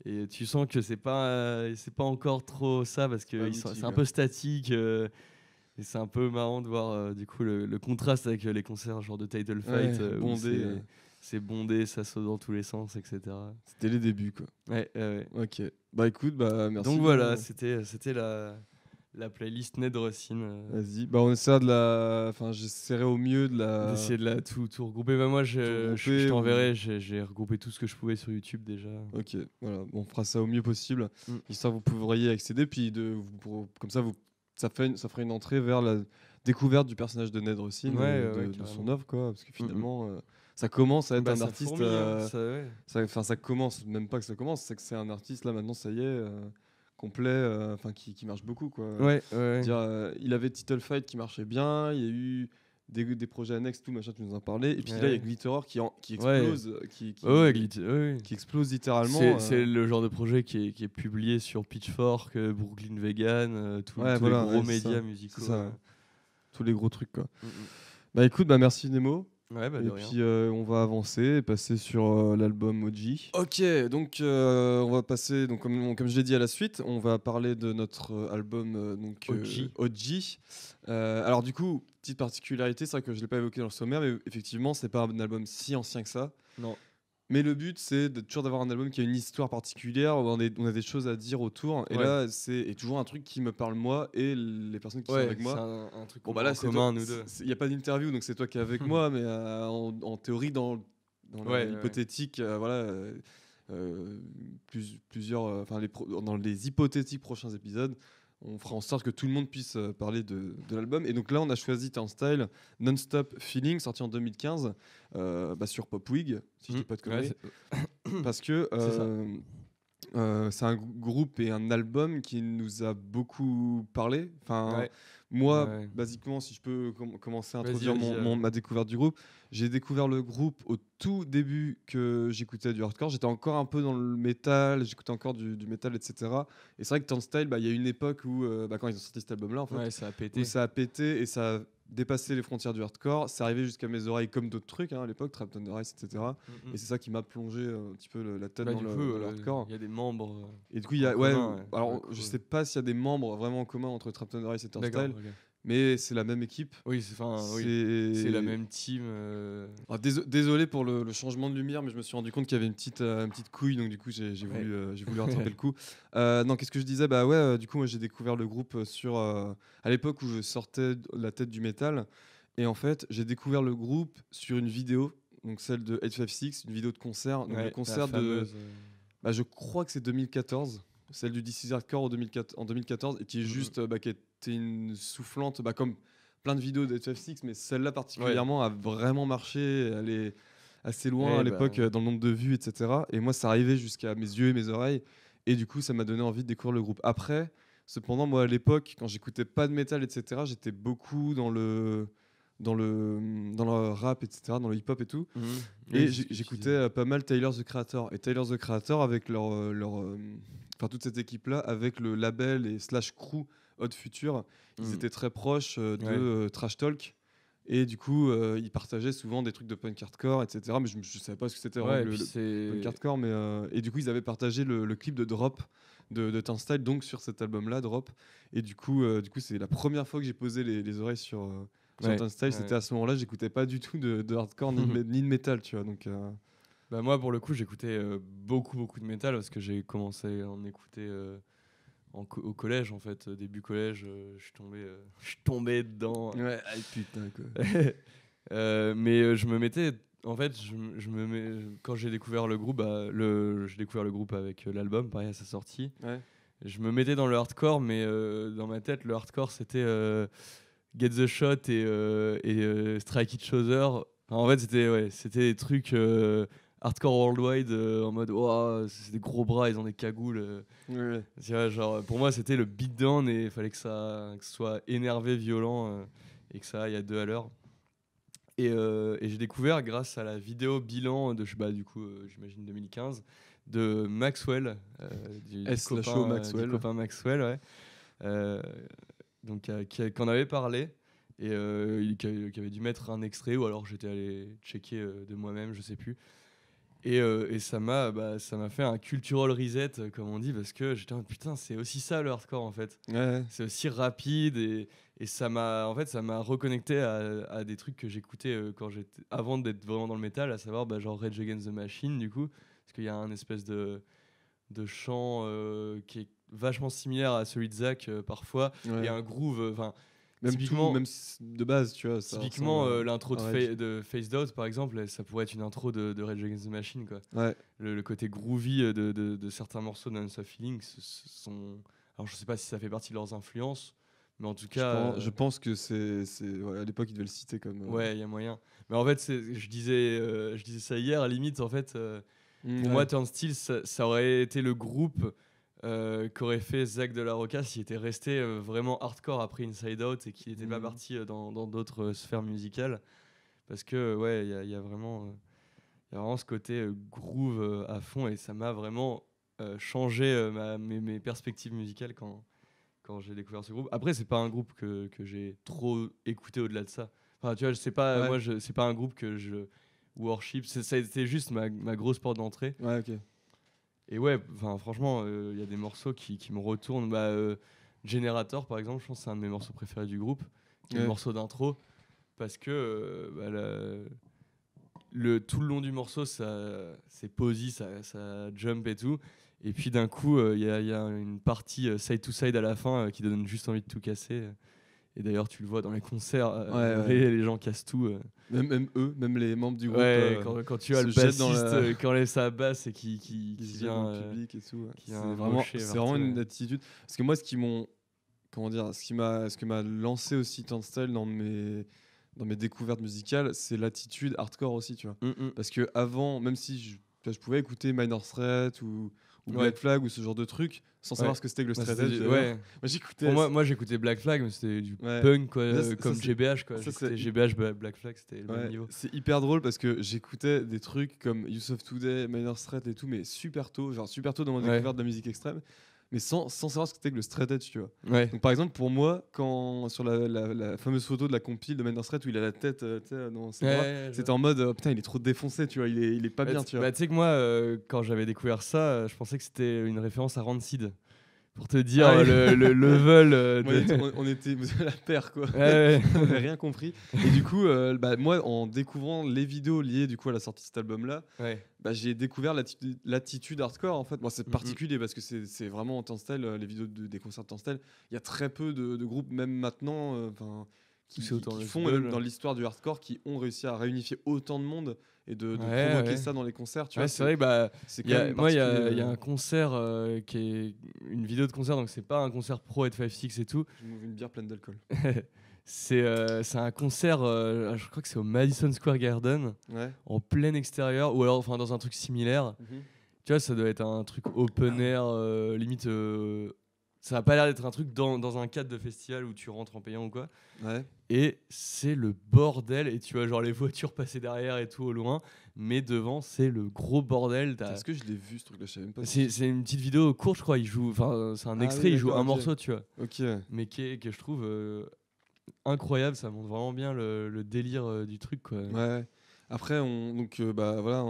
et tu sens que c'est pas, euh, c'est pas encore trop ça parce que c'est un quoi. peu statique. euh, et c'est un peu marrant de voir euh, du coup le, le contraste avec euh, les concerts genre de Title Fight Ouais, euh, bondé, c'est- bondé, ça saute dans tous les sens, etc. C'était les débuts, quoi. Ouais, ouais, ouais. Ok. Bah écoute, bah merci. Donc voilà, euh, c'était c'était la, la playlist Ned Russin. euh, Vas-y. Bah on essaiera de la. Enfin, j'essaierai au mieux de la. D'essayer de la, tout, tout regrouper. Bah, moi, je, je, t'enverrai. J'ai j'ai regroupé tout ce que je pouvais sur YouTube déjà. Ok, voilà, Bon, on fera ça au mieux possible, Mm. histoire que vous pourriez accéder, puis de, vous comme ça, vous, ça, fait une- ça fera une entrée vers la découverte du personnage de Ned Russin, Ouais, euh, ouais, de, son œuvre, quoi, parce que Mm, mm. finalement, euh, ça commence à être Bah, un artiste. fourmille, hein, euh, ça, ouais. ça, enfin, ça commence, même pas que ça commence, c'est que c'est un artiste là maintenant, ça y est, euh, complet, euh, enfin qui, qui marche beaucoup, quoi. Ouais, ouais. Dire, il avait Title Fight qui marchait bien, il y a eu des, des projets annexes, tout machin, tu nous en parlais, et puis là, il y a Ouais. Glitterer qui, en- qui Ouais. explose, euh, qui, qui, Ouais, ouais, ouais, ouais. explose littéralement. C'est euh, le genre de projet qui est, qui est publié sur Pitchfork, euh, Brooklyn Vegan, euh, tout- Ouais, tous voilà, les gros ouais, médias musicaux. Ça, ouais. ouais. tous les gros trucs, quoi. Mm, mm. Bah écoute, bah merci Nemo. Ouais, bah, et puis euh, on va avancer et passer sur euh, l'album OG. Ok, donc euh, on va passer, donc comme, comme je l'ai dit à la suite, on va parler de notre album euh, donc euh, OG. OG. Euh, alors du coup, petite particularité, c'est vrai que je l'ai pas évoqué dans le sommaire, mais effectivement, c'est pas un album si ancien que ça. Non. Mais le but, c'est toujours d'avoir un album qui a une histoire particulière, où on, est- on a des choses à dire autour. Et Ouais. là, c'est toujours un truc qui me parle moi et les personnes qui sont Ouais, avec moi. un, un truc Bon bah là commun, toi- nous deux. Il n'y a pas d'interview donc c'est toi qui es avec moi mais euh, en, en théorie dans, dans Ouais, ouais, l'hypothétique euh, voilà euh, plus- plusieurs enfin les pro- dans les hypothétiques prochains épisodes on fera en sorte que tout le monde puisse euh, parler de, de l'album. Et donc là, on a choisi Turnstile Non-Stop Feeling, sorti en 2015 euh, bah, sur Popwig, si je dis Mm. pas de conneries. parce que C'est euh, euh, c'est un grou- groupe et un album qui nous a beaucoup parlé. Enfin, Ouais. Moi, Ouais. basiquement, si je peux com- commencer à introduire mon- euh. mon- ma découverte du groupe, j'ai découvert le groupe au tout début que j'écoutais du hardcore. J'étais encore un peu dans le métal, j'écoutais encore du, du métal, etc. Et c'est vrai que Turnstile, bah, il y a une époque où, euh, bah, quand ils ont sorti cet album-là, en fait, Ouais, ça a pété. où ça a pété et ça a dépassé les frontières du hardcore. C'est arrivé jusqu'à mes oreilles comme d'autres trucs hein, à l'époque, Trap Thunder Ice, etc. Mm, mm. Et c'est ça qui m'a plongé un petit peu le- la tête Bah, dans, du le, coup, dans le euh, hardcore. il y a des membres. euh, Et du coup, il y a, ouais, commun, ouais. alors Ouais, je sais pas s'il y a des membres vraiment en commun entre Trap Thunder Ice et. Turnstile, ok. Mais c'est la même équipe. Oui, c'est oui. La même team. euh, Ah, déso- désolé pour le, le changement de lumière, mais je me suis rendu compte qu'il y avait une petite, euh, une petite couille, donc du coup j'ai Ouais. voulu, euh, voulu rattraper le coup. Euh, non, qu'est-ce que je disais? Bah ouais, du coup moi j'ai découvert le groupe sur à l'époque où je sortais de la tête du métal, et en fait j'ai découvert le groupe sur une vidéo, donc celle de 856, une vidéo de concert, donc ouais, le concert de, bah, je crois que c'est 2014, celle du DC Hardcore au 2004 en 2014, et qui est Mhm. juste, euh, bah, qui était une soufflante, bah, comme plein de vidéos de 856, mais celle-là particulièrement a vraiment marché, elle est assez loin Eh à l'époque bah. euh, dans le nombre de vues, etc. Et moi, ça arrivait jusqu'à mes yeux et mes oreilles, et du coup, ça m'a donné envie de découvrir le groupe. Après, cependant, moi, à l'époque, quand j'écoutais pas de métal, etc., j'étais beaucoup dans le dans le dans le rap etc dans le hip hop et tout mhm. et Oui, j'écoutais euh, pas mal Tyler the Creator. Et Tyler the Creator avec leur, leur, euh, enfin toute cette équipe-là, avec le label et slash crew Hot Future, ils Mhm. étaient très proches euh, de Ouais. euh, Trash Talk. Et du coup, euh, ils partageaient souvent des trucs de punk hardcore, etc. Mais je ne savais pas ce que c'était Ouais, le, punk hardcore. Mais, et du coup, ils avaient partagé le, le clip de Drop de, de Turnstile, donc sur cet album-là, Drop. Et du coup, du coup, c'est la première fois que j'ai posé les, les oreilles sur, sur Ouais, ouais. C'était à ce moment-là, j'écoutais pas du tout de, de hardcore ni, de ni de métal, tu vois. Donc, Bah moi pour le coup j'écoutais euh, beaucoup beaucoup de métal parce que j'ai commencé à en écouter euh, en co- au collège en fait début collège euh, je suis tombé je tombé dedans Ouais, putain quoi. Mais je me mettais en fait je, je me mets quand j'ai découvert le groupe bah, le j'ai découvert le groupe avec l'album pareil à sa sortie Ouais. je me mettais dans le hardcore mais dans ma tête le hardcore c'était Get the Shot et, et Strike Each Other Enfin, en fait c'était ouais c'était des trucs hardcore worldwide euh, en mode oh, c'est des gros bras ils ont des cagoules euh. Ouais. Genre, pour moi, c'était le beatdown et il fallait que ça que ce soit énervé, violent euh, et que ça aille à deux à l'heure. Et, et j'ai découvert, grâce à la vidéo bilan de, je sais pas, du coup, j'imagine 2015, de Maxwell, du, du copain, Maxwell. du copain Maxwell, ouais. Donc, en avait parlé et euh, qui, avait, qui avait dû mettre un extrait ou alors j'étais allé checker euh, de moi-même, je sais plus. Et, euh, et ça m'a bah, ça m'a fait un cultural reset, euh, comme on dit, parce que j'étais en putain, c'est aussi ça le hardcore en fait. Ouais. C'est aussi rapide et, et ça m'a en fait ça m'a reconnecté à, à des trucs que j'écoutais euh, quand j'étais avant d'être vraiment dans le métal, à savoir bah, genre Rage Against the Machine du coup, parce qu'il y a un espèce de de chant euh, qui est vachement similaire à celui de Zach euh, parfois Ouais. et un groove euh, Même, typiquement- tout, même de base, tu vois. ça typiquement euh, l'intro de, Fa- de Face Out par exemple ça pourrait être une intro de, de Rage Against the Machine quoi Ouais. le, le côté groovy euh, de, de- de certains morceaux de Non Feeling sont alors je sais pas si ça fait partie de leurs influences mais en tout Je cas pense, euh, je pense que c'est. ouais, à l'époque, ils devaient le citer comme. euh, ouais il y a moyen mais en fait je disais euh, je disais ça hier à la limite en fait euh, mm, pour ouais. moi Turnstile ça, ça aurait été le groupe euh, qu'aurait fait Zach de la Roca s'il était resté euh, vraiment hardcore après Inside Out et qu'il n'était pas Mhm. parti euh, dans d'autres sphères musicales parce que ouais il y, a- y a vraiment y a vraiment ce côté groove à fond et ça m'a vraiment changé ma- mes, mes perspectives musicales quand quand j'ai découvert ce groupe après c'est pas un groupe que, que j'ai trop écouté au-delà de ça enfin tu vois je sais pas Ouais. moi je c'est pas un groupe que je worship c'est- ça a été juste ma, ma grosse porte d'entrée Ouais, ok. Et ouais, franchement, euh, il y a des morceaux qui, qui me retournent. Bah, euh, Generator, par exemple, je pense que c'est un de mes morceaux préférés du groupe, Ouais. le morceau d'intro, parce que euh, bah, la- le, tout le long du morceau, ça, c'est posy, ça, ça jump et tout. Et puis d'un coup, euh, il y, y a une partie euh, side to side à la fin euh, qui donne juste envie de tout casser. Et d'ailleurs, tu le vois dans les concerts, euh, Ouais. Les, les gens cassent tout. euh. Même, même eux, même les membres du groupe. Ouais, euh, quand, quand tu as le bassiste, la- euh, quand les- ça basse et qui, qui, qui qui vient. le euh, public et tout. C'est vraiment, vraiment une attitude. Parce que moi, ce qui m'ont comment dire, ce qui m'a, ce que m'a lancé aussi Turnstile dans mes, dans mes découvertes musicales, c'est l'attitude hardcore aussi, tu vois. Mm, mm. Parce que avant, même si je, je pouvais écouter Minor Threat ou, ou Ouais. Black Flag ou ce genre de trucs, sans savoir ce que c'était que le Bah, straight edge. ouais. Moi, j'écoutais. Pour moi, moi j'écoutais Black Flag, mais c'était du punk quoi, Ça, ça, comme c'est- GBH quoi. ça, GBH, Bla- Black Flag, c'était le même niveau. c'est hyper drôle parce que j'écoutais des trucs comme Youth of Today, Minor Threat et tout, mais super tôt, genre super tôt dans mon découverte de la musique extrême, mais sans, sans savoir ce que c'était que le straight edge, tu vois. Ouais. Donc par exemple, pour moi, quand sur la, la- la fameuse photo de la compile de Minor Threat où il a la tête euh, dans ses bras, ouais, c'était en mode euh, putain, il est trop défoncé, tu vois, il est, il est pas Bah, bien, tu- tu vois. Bah, tu sais que moi, euh, quand j'avais découvert ça, euh, je pensais que c'était une référence à Rancid. Pour te dire Ah euh, le, le level. euh, on, de- on- on était la paire, quoi. Ouais, on n'avait rien compris. Et du coup, euh, bah, moi, en découvrant les vidéos liées du coup à la sortie de cet album-là, Ouais. bah, j'ai découvert l'attitude- hardcore en fait. Moi, c'est particulier parce que c'est vraiment en temps style, les vidéos de- des concerts de temps style. Il y a très peu de, de groupes, même maintenant, euh, qui, autant qui le font dans l'histoire du hardcore, qui ont réussi à réunifier autant de monde et de, de Ouais, provoquer ouais. ça dans les concerts. Tu Ouais, vois, c'est vrai que bah, y a- moi, il y, a- y euh, un concert euh, qui est une vidéo de concert, donc c'est pas un concert pro et 56 et tout. Je m'ouvre une bière pleine d'alcool. c'est euh, un concert, euh, je crois que c'est au Madison Square Garden, en plein extérieur, ou alors enfin dans un truc similaire. Tu vois, ça doit être un truc open air, euh, limite. Euh, ça a pas l'air d'être un truc dans, dans un cadre de festival où tu rentres en payant ou quoi. Ouais. Et c'est le bordel. Et tu vois, genre les voitures passer derrière et tout au loin. Mais devant, c'est le gros bordel. T'as- Est-ce que je l'ai vu ce truc-là? Je sais même pas. C'est une petite vidéo courte, je crois. Il joue, enfin, c'est un Ah extrait, oui, il joue un morceau, tu vois. Ok. Mais qui est- que je trouve euh, incroyable. Ça montre vraiment bien le, le délire euh, du truc, quoi. Ouais. Après, on, donc, euh, bah voilà,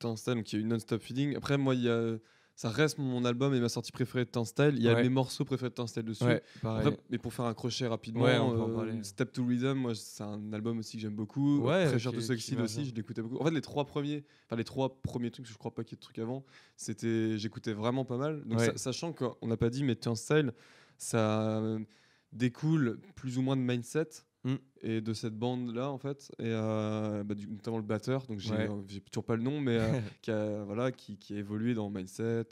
Turnstile, donc il y a eu Non-Stop Feeding. Après, moi, il y a, ça reste mon album et ma sortie préférée de Turnstile. Il y a Ouais. mes morceaux préférés de Turnstile dessus. Ouais, pareil. Après, mais pour faire un crochet rapidement, Ouais, euh. Step to Rhythm, moi, c'est un album aussi que j'aime beaucoup. Pressure to Succeed aussi, je l'écoutais beaucoup. En fait, les trois premiers, enfin les trois premiers trucs, je crois pas qu'il y ait de trucs avant, c'était, j'écoutais vraiment pas mal. Donc, Ouais. sa- sachant qu'on n'a pas dit, mais Turnstile, ça euh, découle plus ou moins de mindset Mm. et de cette bande là en fait et euh, bah, du- notamment le batteur donc j'ai Ouais. euh, j'ai toujours pas le nom mais euh, qui a voilà qui, qui a évolué dans mindset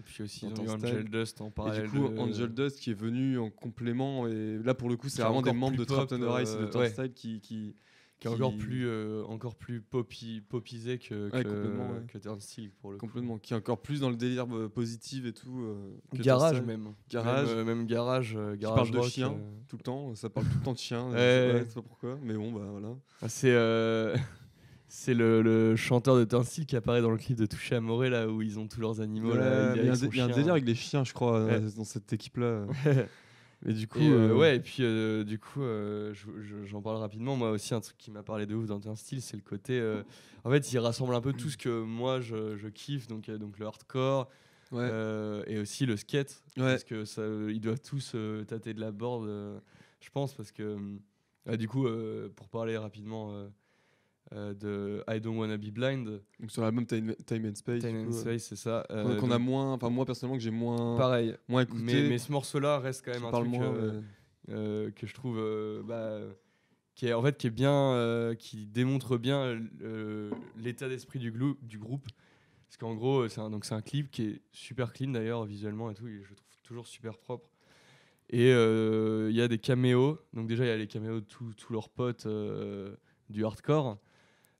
Et puis aussi, dans Angel. Dust en et parallèle. du coup de- Angel Dust qui est venu en complément et là pour le coup c'est est vraiment des membres de Trapped pop, Under Ice et de Turnstile qui, qui qui est encore plus euh, encore plus poppy, popisé que Ouais, que, complètement, ouais. que Turnstile pour le coup. complètement qui est encore plus dans le délire euh, positif et tout euh, que garage même Garage. même, euh, même garage euh, qui garage parle de rock, euh. tout le temps ça parle tout le temps de chiens Ouais, je ouais. sais pas pourquoi mais bon bah voilà Ah, c'est euh, c'est le, le chanteur de Turnstile qui apparaît dans le clip de Touché Amoré là où ils ont tous leurs animaux Ouais, là il y a un chien. délire avec les chiens je crois Ouais. dans cette équipe là et du coup Et, euh, euh, ouais, et puis euh, du coup, je- je- j'en parle rapidement. Moi aussi, un truc qui m'a parlé de ouf dans un style, c'est le côté. en fait, il rassemble un peu tout ce que moi je, je kiffe, donc, donc le hardcore ouais. et aussi le skate. Ouais. Parce que ça, ils doivent tous tâter de la board, je pense, parce que. du coup, pour parler rapidement euh, de I Don't Wanna Be Blind, donc sur l'album Time, Time and Space Time and Space, c'est ça. euh, qu'on a donc, moins enfin moi personnellement que j'ai moins pareil. moins écouté Mais, mais ce morceau-là reste quand même un truc. moins euh, euh, que je trouve bah, qui est en fait qui est bien qui démontre bien l'état d'esprit du, groupe parce qu'en gros c'est un, donc c'est un clip qui est super clean d'ailleurs visuellement et tout et je le trouve toujours super propre et il y a des caméos donc déjà il y a les caméos de tous leurs potes du hardcore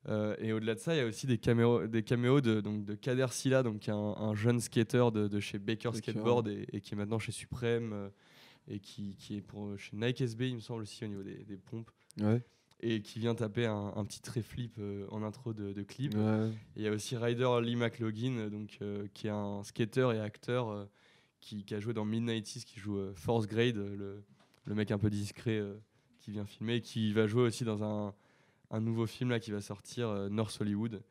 Euh, et au-delà de ça, il y a aussi des caméos, des caméos de, donc, de Kader Silla, donc qui est un, un jeune skater de, de chez Baker. Skateboard et, et qui est maintenant chez Supreme euh, et qui, qui est pour, chez Nike SB, il me semble aussi, au niveau des, des pompes, ouais et qui vient taper un, un petit trait flip euh, en intro de, de clip. ouais Et il y a aussi Ryder Lee McLaughlin, donc, qui est un skater et acteur qui, qui a joué dans Mid-90s, qui joue Force Grade, le, le mec un peu discret qui vient filmer, qui va jouer aussi dans un, un nouveau film là, qui va sortir, euh, North Hollywood,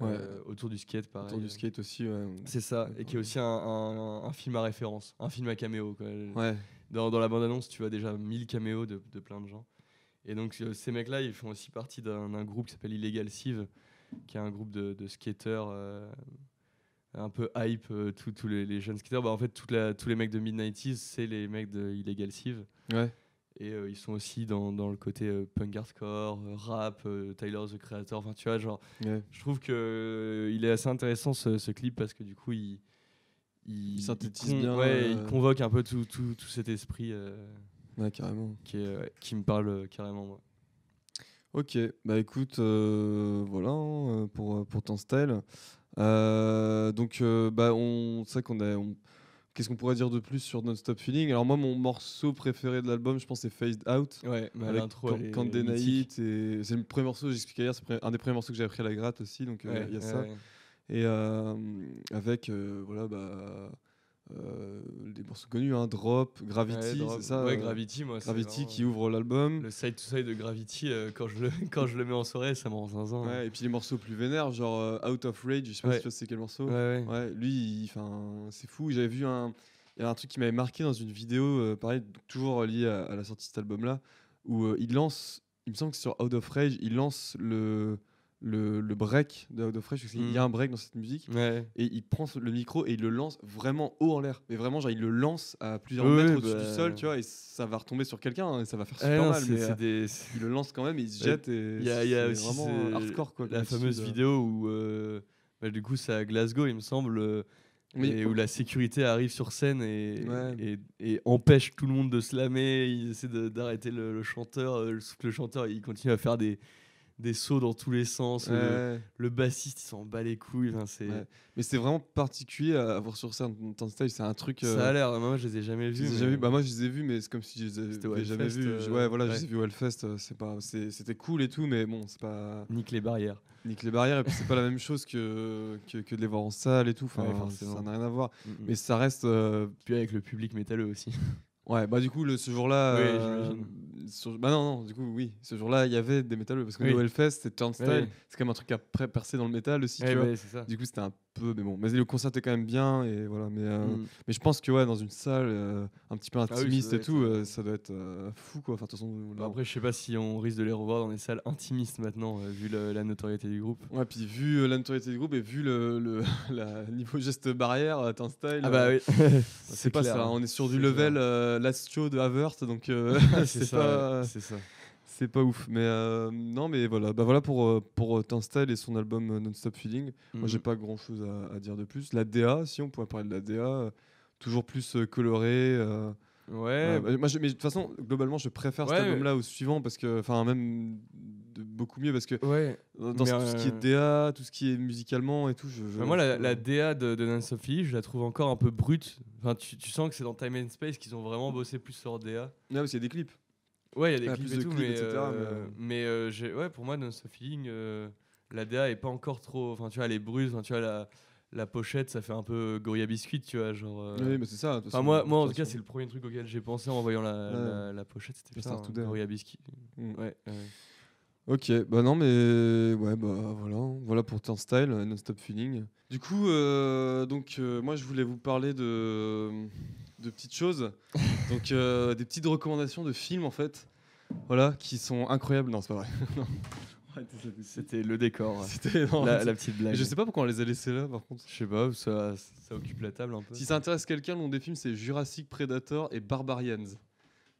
Ouais. euh, autour du skate, pareil. autour du skate aussi ouais C'est ça, et qui est aussi un, un- un film à référence, un film à caméo. Quoi. ouais Dans, dans la bande-annonce, tu vois déjà 1000 caméos de, de plein de gens. Et donc, euh, ces mecs-là, ils font aussi partie d'un groupe qui s'appelle Illegal Sieve, qui est un groupe de, de skateurs euh, un peu hype, euh, tous tous les, les jeunes skateurs. Bah, en fait, toute la- tous les mecs de Mid-90s, c'est les mecs de Illegal Sieve. ouais Et euh, ils sont aussi dans, dans le côté euh, punk hardcore, euh, rap, euh, Tyler the Creator. Enfin, tu vois, genre, ouais je trouve que euh, il est assez intéressant ce, ce clip parce que du coup, il, il, synthétise con- bien, Ouais, euh, il convoque un peu tout, tout, tout cet esprit euh, Ouais, carrément. qui, est, qui me parle euh, carrément, moi. Ok, bah écoute, euh, voilà hein, euh, pour, pour ton style. Euh, donc, euh, bah, on sait qu'on a. on- Qu'est-ce qu'on pourrait dire de plus sur Non-Stop Feeling? Alors, moi, mon morceau préféré de l'album, je pense, c'est Phased Out. Ouais, mais avec l'intro, Candé et c'est le premier morceau, j'expliquais hier, c'est un des premiers morceaux que j'ai appris à la gratte aussi, donc euh, il Ouais, y a ouais, ça. Et euh, avec, euh, voilà, bah, euh, des morceaux connus, hein, Drop, Gravity, Ouais, c'est ça Ouais, euh, Gravity, moi. c'est Gravity vraiment, qui euh, ouvre l'album. Le side to side de Gravity, euh, quand, je le, quand je le mets en soirée, ça me rend zinzin. Ouais, et puis les morceaux plus vénères, genre euh, Out of Rage, je sais pas si tu c'est quel morceau. ouais. lui, c'est fou. J'avais vu un, il y a un truc qui m'avait marqué dans une vidéo, pareil, toujours lié à, à la sortie de cet album-là, où il lance, il me semble que sur Out of Rage, il lance le, le, le break de Out of Rage, parce qu'il y a Mm. un break dans cette musique, Ouais. et il prend le micro et il le lance vraiment haut en l'air. Mais vraiment, genre, il le lance à plusieurs mètres oui, au-dessus bah. du sol, tu vois, et ça va retomber sur quelqu'un, hein, et ça va faire super non, mal. mais, euh, des- il le lance quand même et il se jette. et Il y a, il y a aussi vraiment hardcore, quoi. la fameuse vidéo où, euh, bah, du coup, c'est à Glasgow, il me semble, euh, Oui. et où la sécurité arrive sur scène et, Ouais. et, et empêche tout le monde de slammer. Il essaie d'arrêter le, le chanteur. que le chanteur, il continue à faire des, des sauts dans tous les sens. Le, Ouais. le bassiste, il s'en bat les couilles. Enfin, c'est, Ouais. Mais c'est vraiment particulier à avoir sur scène dans style. C'est un truc. euh, Ça a l'air. Moi, je les ai jamais je vus. les ai mais- jamais vus. Bah, moi, je les ai vus, mais c'est comme si je les avais jamais vus. euh, ouais, voilà, je ouais. les ai vus au Hellfest. euh, C'est pas, c'est- c'était cool et tout, mais bon, c'est pas Nique les barrières. nique les barrières. Et puis c'est pas la même chose que, que, que de les voir en salle et tout. Enfin, ça n'a rien à voir. Mm, mm. Mais ça reste. euh, puis avec le public métalleux aussi. Ouais, bah du coup, le, ce jour-là. Oui, euh, j'imagine. sur- Bah non, non, du coup, oui. Ce jour-là, il y avait des métalleux. Parce que Oui. le Hellfest, c'est Turnstile. Ouais. C'est quand même un truc à percer dans le métal aussi, Ouais, tu vois. ouais, c'est ça. Du coup, c'était un peu. Mais bon, mais le concert était quand même bien. Et voilà. Mais, euh, Mm. mais je pense que, ouais, dans une salle euh, un petit peu ça intimiste et tout, euh, ça doit être fou, quoi. Enfin, façon. Après, je sais pas si on risque de les revoir dans des salles intimistes maintenant, vu le- la notoriété du groupe. Ouais, puis vu la notoriété du groupe et vu le, le la niveau geste barrière, euh, Turnstile. Ah bah oui. C'est pas clair, ça, hein. on est sur du level Last Show de Havert, donc c'est ça, pas, ouais, c'est ça. C'est pas ouf. Mais euh, non, mais voilà, bah voilà pour, euh, pour euh, Turnstile et son album Non-Stop Feeling. Moi, j'ai Mhm. pas grand chose à, à dire de plus. La DA, si on pourrait parler de la DA, toujours plus coloré. euh, Ouais. euh, bah, moi, je- mais de toute façon, globalement, je préfère Ouais, cet album-là au suivant parce que, enfin, même de beaucoup mieux parce que ouais. dans tout ce qui est DA, tout ce qui est musicalement et tout, je. je- Bah, moi, la, DA de, of Lee, je la trouve encore un peu brute. Enfin, tu, tu sens que c'est dans Time and Space qu'ils ont vraiment bossé plus sur DA. Ouais, parce qu'il y a des clips. Ouais, il y a des Ah, clips et tout, clips, mais, etc., euh, mais, euh, mais, euh, ouais, pour moi, Nance of Feeling, euh, la DA est pas encore trop. Enfin, tu vois, elle est brute. Enfin, tu vois, la, la pochette, ça fait un peu Gorilla Biscuit, tu vois. Genre, euh, Oui, mais c'est ça. Enfin, façon, moi, moi, en tout cas, c'est le premier truc auquel j'ai pensé en voyant la, Ouais. la, la pochette. C'était putain, Today. Gorilla Biscuit. Mm. Ouais. Ok, bah non, mais ouais, bah voilà, voilà pour Turnstile, euh, Non-Stop Feeling. Du coup, donc moi je voulais vous parler de, de petites choses, donc euh, des petites recommandations de films en fait, voilà, qui sont incroyables. Non, c'est pas vrai. Non. C'était le décor. C'était non, la, petite blague. Je sais pas pourquoi on les a laissés là, par contre. Je sais pas, ça, ça occupe la table un peu. Si ça intéresse quelqu'un, le nom des films c'est Jurassic Predator et Barbarians.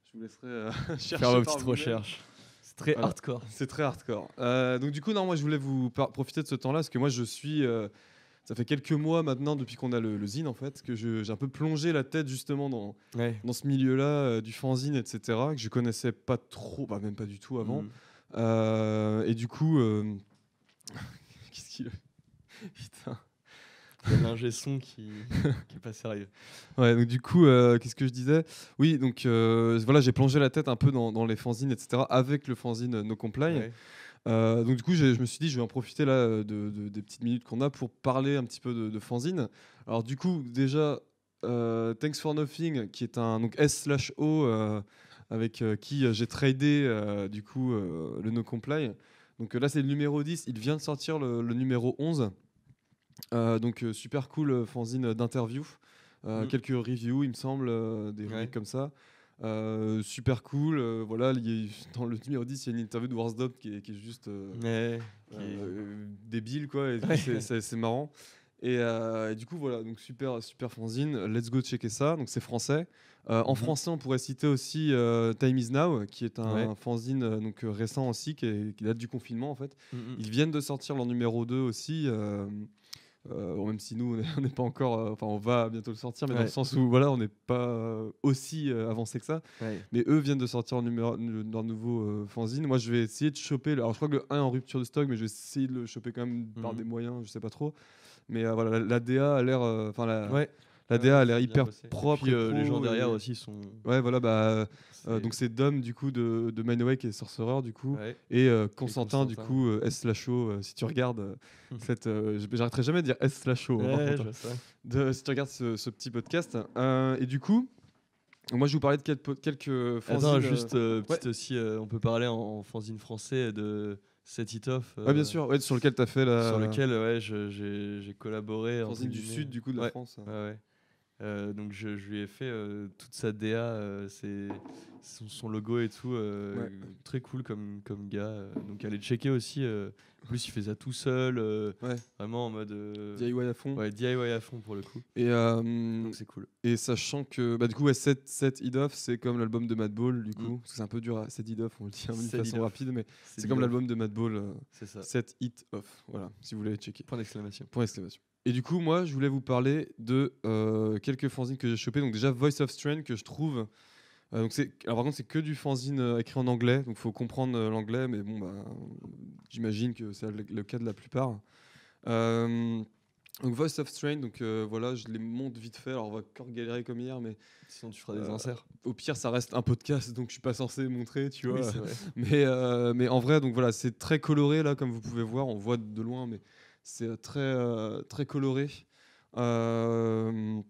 Je vous laisserai euh, chercher Faire vos petites recherches. C'est très Voilà. hardcore. C'est très hardcore. Euh, donc du coup, non, moi je voulais vous profiter de ce temps-là, parce que moi je suis... euh, ça fait quelques mois maintenant, depuis qu'on a le, le zine en fait, que j'ai un peu plongé la tête justement dans, Ouais. dans ce milieu-là, euh, du fanzine, etc., que je connaissais pas trop, bah, même pas du tout avant. Mm. Euh, et du coup... euh, Qu'est-ce qu'il... Putain. Il y a l'ingé son qui, qui est pas sérieux. Ouais, donc du coup, euh, qu'est-ce que je disais? Oui, donc euh, voilà, j'ai plongé la tête un peu dans, dans les fanzines, etc., avec le fanzine No Comply. Ouais. Euh, donc du coup, je me suis dit, je vais en profiter là euh, de, de- des petites minutes qu'on a pour parler un petit peu de, de fanzine. Alors du coup, déjà, euh, Thanks for Nothing, qui est un donc S slash O euh, avec qui j'ai tradé du coup le No Comply. Donc là, c'est le numéro 10. Il vient de sortir le, le numéro 11. Euh, donc super cool fanzine d'interview. Euh, Mm. Quelques reviews, il me semble, euh, des Ouais. rubriques comme ça. Euh, super cool. euh, voilà, il y a- dans le numéro 10, il y a une interview de Warsdop qui est, qui est juste euh, Ouais, qui est- euh, débile, quoi. Ouais. c'est- marrant. Et, euh, et du coup, voilà, donc super, super fanzine. Let's go checker ça. Donc c'est français. Euh, en Mhm. français, on pourrait citer aussi euh, Time is Now, qui est un, Ouais. fanzine euh, donc, euh, récent aussi, qui, est- qui date du confinement en fait. Mm. Ils viennent de sortir leur numéro 2 aussi. Euh, même si nous, on est- on n'est pas encore. euh, Enfin, on va bientôt le sortir, mais dans le sens où voilà, on n'est pas euh, aussi avancé que ça. Mais eux viennent de sortir leur nouveau fanzine. Moi, je vais essayer de choper. le- Alors, je crois que le 1 est en rupture de stock, mais je vais essayer de le choper quand même par Mhm. des moyens, je sais pas trop. Mais voilà, la, la DA a l'air. Enfin, la, Ouais. La DA a l'air Bien hyper. Et propre. puis, euh, les gens derrière et- aussi sont. Ouais, voilà, bah. euh, c'est- donc, c'est Dom, du coup, de, de Mindaway qui est Sorcerer, du coup. Ouais. Et euh, Constantin, du Constantin. coup, euh, S Lachaud, euh, si tu regardes euh, Mhm. cette. euh, J'arrêterai jamais de dire S Lachaud. hein, par Ouais, hein si tu regardes ce, ce petit podcast. Euh, et du coup, moi, je vais vous parler de quelques, fanzines. Attends, euh, juste euh, ouais. petite aussi, euh, on peut parler en, en fanzine français de Set It Off. Ouais, bien euh, sûr, ouais, sur lequel tu as fait la. Sur lequel ouais, j'ai collaboré. fanzine du sud, du coup, de la Ouais. France. Ouais, ouais. Euh, donc je, je lui ai fait euh, toute sa DA, euh, son, son logo et tout, euh, Ouais. très cool comme, comme gars. donc allez checker aussi. en plus il fait ça tout seul, Ouais. vraiment en mode DIY à fond. ouais, DIY à fond pour le coup. Et, Donc c'est cool. et sachant que, bah, du coup, ouais, 7, 7 Id Off, c'est comme l'album de Madball, du coup. Mm. Parce que c'est un peu dur à 7 Id Off, on le dit d'une Set façon rapide, mais c'est comme l'album de Madball, C'est ça. 7 Hit Off. Voilà, si vous voulez checker. Point d'exclamation. Point d'exclamation. Et du coup, moi, je voulais vous parler de euh, quelques fanzines que j'ai chopé. Donc déjà, Voice of Strain que je trouve. euh, donc alors par contre, c'est que du fanzine euh, écrit en anglais, donc faut comprendre euh, l'anglais, mais bon, bah, j'imagine que c'est le, le cas de la plupart. Donc Voice of Strain, donc voilà, je les monte vite fait. Alors on va encore galérer comme hier, mais Sinon tu feras des inserts. au pire, ça reste un podcast, donc je suis pas censé montrer, tu vois. Oui. Mais, mais en vrai, donc voilà, c'est très coloré là, comme vous pouvez voir. On voit de loin, mais c'est euh, très, euh, très coloré. Euh,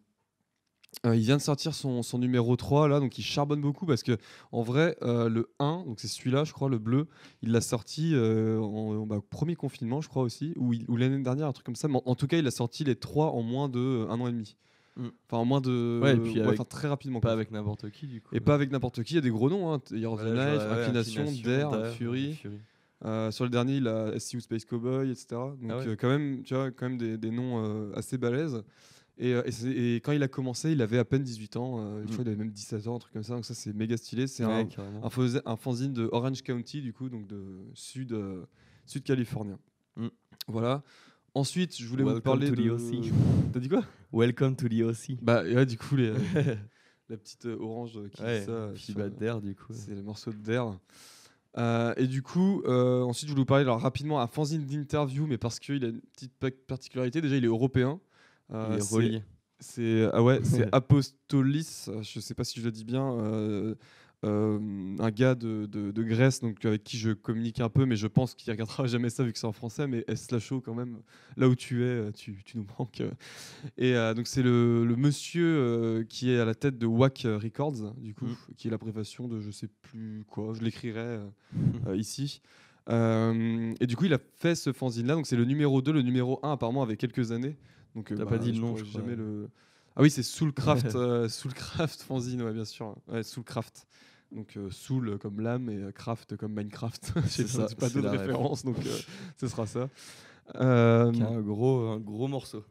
il vient de sortir son, son numéro 3 là, donc il charbonne beaucoup parce que en vrai, euh, le 1, donc c'est celui-là, je crois, le bleu, il l'a sorti euh, en, en- bah, premier confinement, je crois aussi, ou, l'année dernière, un truc comme ça. Mais en, en tout cas, il a sorti les 3 en moins de un an et demi. Mm. Enfin, en moins de. Ouais, et puis avec- très rapidement. Pas quoi. avec n'importe qui du coup. Et pas avec n'importe qui, il y a des gros noms. Hein. Of the ouais, Inclination, Inclination, Dare, Dare, Fury. Fury. Euh, sur le dernier, il a SCU Space Cowboy, etc. Donc Ah ouais. euh, quand même, tu vois, quand même des, des noms euh, assez balèzes. Et, et c'est- et quand il a commencé, il avait à peine 18 ans. euh, Je crois qu'il avait même 17 ans, un truc comme ça. Donc ça, c'est méga stylé. C'est Ouais, un, fanzine de Orange County, du coup, donc de sud, sud californien. Mm. Voilà. Ensuite, je voulais vous Welcome parler to the de. OC. T'as dit quoi? Welcome to the OC. Bah ouais, du coup, les, la petite orange qui Ouais, dit ça. bah, Dare du coup. c'est le morceau de d'air. Euh, et du coup, euh, ensuite, je voulais vous parler alors, rapidement un fanzine d'interview, mais parce qu'il a une petite pa- particularité. Déjà, il est européen. Euh, Il est c'est- relié. C'est ah ouais, c'est Apostolis. Je sais pas si je le dis bien. Euh, un gars de, de- de Grèce, donc avec qui je communique un peu, mais je pense qu'il regardera jamais ça vu que c'est en français. Mais S Lachaud quand même, là où tu es, euh, tu, tu nous manques. euh. Et donc c'est le, le monsieur qui est à la tête de Wack Records, du coup, Mm. qui est l'abréviation de je sais plus quoi. Je l'écrirai euh, ici. Euh, et du coup, il a fait ce fanzine-là. Donc, c'est le numéro 2, le numéro 1, apparemment, avec quelques années. Donc, euh, pas dit le je nom, je jamais le... Ah oui, c'est Soulcraft, euh, Soulcraft fanzine, ouais, bien sûr. Ouais, Soulcraft. Donc, euh, Soul comme l'âme et euh, Craft comme Minecraft. C'est ça, pas d'autres références, donc euh, ce sera ça. Un gros, un gros morceau.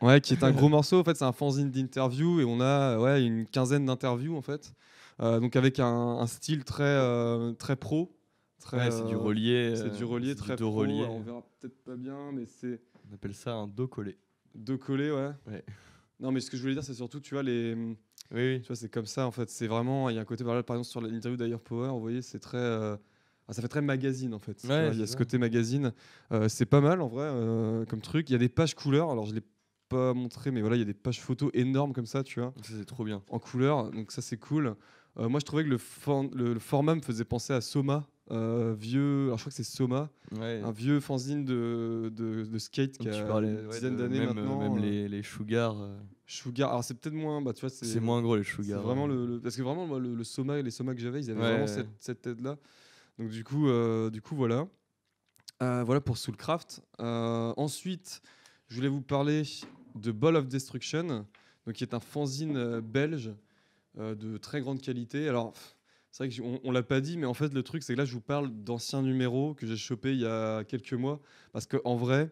Ouais, qui est un gros morceau. En fait, c'est un fanzine d'interview et on a ouais, une quinzaine d'interviews en fait. Euh, donc avec un, un style très très très pro. Très, Ouais, c'est du relié. C'est du relié très dos pro. relié. Alors, on verra peut-être pas bien, mais c'est On appelle ça un dos collé. deux collés, ouais. Ouais. Non, mais ce que je voulais dire, c'est surtout, tu vois, les, Oui, oui. tu vois, c'est comme ça en fait. C'est vraiment, il y a un côté par là, par exemple sur l'interview d'Air Power, vous voyez, c'est très, euh, ah, ça fait très magazine en fait. Ouais, il y a ce côté magazine. Euh, c'est pas mal en vrai euh, comme truc. Il y a des pages couleurs. Alors je l'ai pas montré, mais voilà, il y a des pages photos énormes comme ça, tu vois Ça, c'est trop bien. en couleur, donc ça c'est cool. Moi je trouvais que le, for- le, le format me faisait penser à Soma, euh, vieux, alors je crois que c'est Soma, Ouais. un vieux fanzine de, de, de skate qui a parlais une dizaine d'années maintenant. Même euh, les, les Sugar, euh, Sugar, alors c'est peut-être moins, bah tu vois, c'est moins gros les Sugar. vraiment le, le- parce que vraiment moi, le, le Soma et les Soma que j'avais, ils avaient Ouais, vraiment cette, cette tête là. Donc du coup, euh, du coup voilà, Euh, voilà pour Soulcraft. Euh, ensuite, je voulais vous parler de Ball of Destruction, donc qui est un fanzine belge de très grande qualité. Alors c'est vrai que j- on, on l'a pas dit, mais en fait le truc c'est que là je vous parle d'anciens numéros que j'ai chopés il y a quelques mois, parce que en vrai.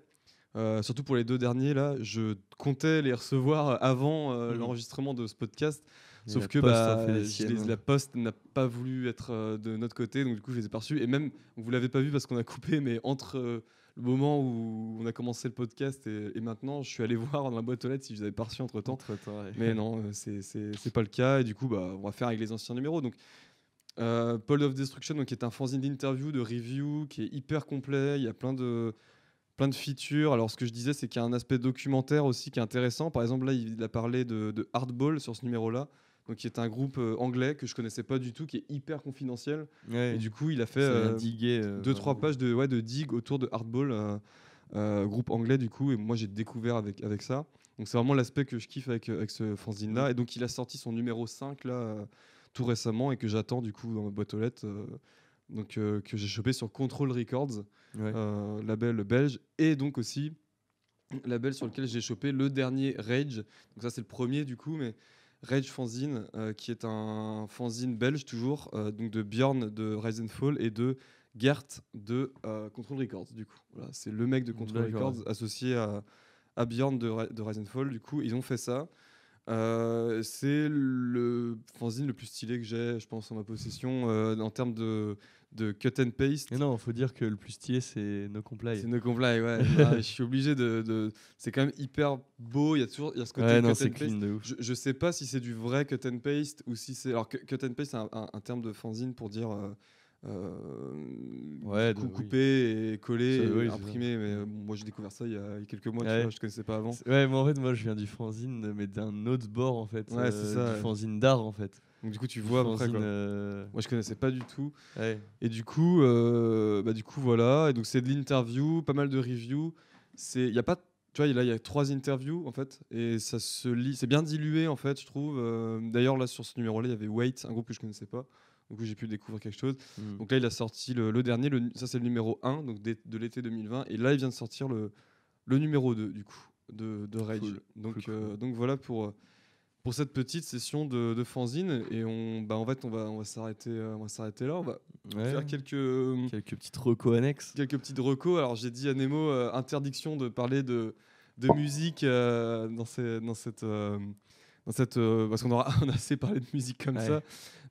Euh, surtout pour les deux derniers là, je comptais les recevoir avant euh, Mhm. l'enregistrement de ce podcast. Et Sauf que Poste bah, les les- la poste n'a pas voulu être euh, de notre côté, donc du coup je les ai pas reçus. Et même, vous l'avez pas vu parce qu'on a coupé, mais entre euh, le moment où on a commencé le podcast et, et maintenant, je suis allé voir dans la boîte aux lettres si je les avais pas reçus entre temps. Ouais. Mais non, euh, c'est- pas le cas. Et du coup, bah, on va faire avec les anciens numéros. Donc, euh, Paul of Destruction, donc, qui est un fanzine d'interview, de review, qui est hyper complet. Il y a plein de, plein de features. Alors, ce que je disais, c'est qu'il y a un aspect documentaire aussi qui est intéressant. Par exemple, là, il a parlé de, de Hardball sur ce numéro-là. Donc, qui est un groupe euh, anglais que je connaissais pas du tout, qui est hyper confidentiel. Ouais. Et du coup, il a fait euh, diguer, euh, deux, trois pages de, ouais, de dig autour de Hardball, euh, euh, groupe anglais du coup. Et moi, j'ai découvert avec, avec ça. Donc, c'est vraiment l'aspect que je kiffe avec, avec ce fanzine-là. Et donc, il a sorti son numéro 5 là, tout récemment et que j'attends du coup dans ma boîte aux lettres. Donc, euh, que j'ai chopé sur Control Records, Ouais. euh, label belge. Et donc aussi, label sur lequel j'ai chopé le dernier Rage. Donc, ça, c'est le premier du coup, mais. Rage Fanzine, euh, qui est un fanzine belge toujours, euh, donc de Bjorn de Rise and Fall et de Gert de euh, Control Records, du coup. Voilà, c'est le mec de Control. Records associé à, à Bjorn de, de Rise and Fall, du coup, ils ont fait ça. C'est le fanzine le plus stylé que j'ai, je pense, en ma possession, en termes de, de cut and paste. Mais non, faut dire que le plus stylé, c'est No Comply. C'est No Comply, ouais. Là, je suis obligé de. de- C'est quand même hyper beau. Il y a toujours il y a ce côté Ouais, non, cut and paste. clean de ouf. Je, je sais pas si c'est du vrai cut and paste ou si c'est. Alors, cu- cut and paste, c'est un, un- un terme de fanzine pour dire. euh, euh, Ouais, de- oui. couper et coller, Ça, et oui, imprimer. Mais euh, bon, moi, j'ai découvert ça il y a, quelques mois. tu Ouais. vois, je connaissais pas avant. Ouais, mais en fait, moi, je viens du fanzine, mais d'un autre bord, en fait. Ouais, c'est ça, Du fanzine d'art, en fait. Donc, du coup, tu vois à peu près. fanzine, quoi. euh, Moi, je connaissais pas du tout. ouais. Et du coup, euh, bah, du coup, voilà. Et donc, c'est de l'interview, pas mal de reviews. C'est, il y a pas, tu vois, là, il y a trois interviews en fait, et ça se lit. C'est bien dilué en fait, je trouve. Euh, D'ailleurs, là, sur ce numéro-là, il y avait Wait, un groupe que je connaissais pas. Du coup, j'ai pu découvrir quelque chose. Mm. Donc là, il a sorti le, le dernier. le- ça, c'est le numéro 1 donc d'é- de l'été 2020. Et là, il vient de sortir le, le numéro 2 du coup de, de Rage. Cool, Donc, cool, donc voilà pour. Pour cette petite session de, de fanzine et on bah en fait on va on va s'arrêter euh, on va s'arrêter là on va Ouais. faire quelques euh, Quelques petites recos annexes. quelques petites recos. Alors j'ai dit à Nemo euh, interdiction de parler de, de musique euh, dans, ces- dans cette dans cette parce qu'on aura on a assez parlé de musique comme Ouais. ça.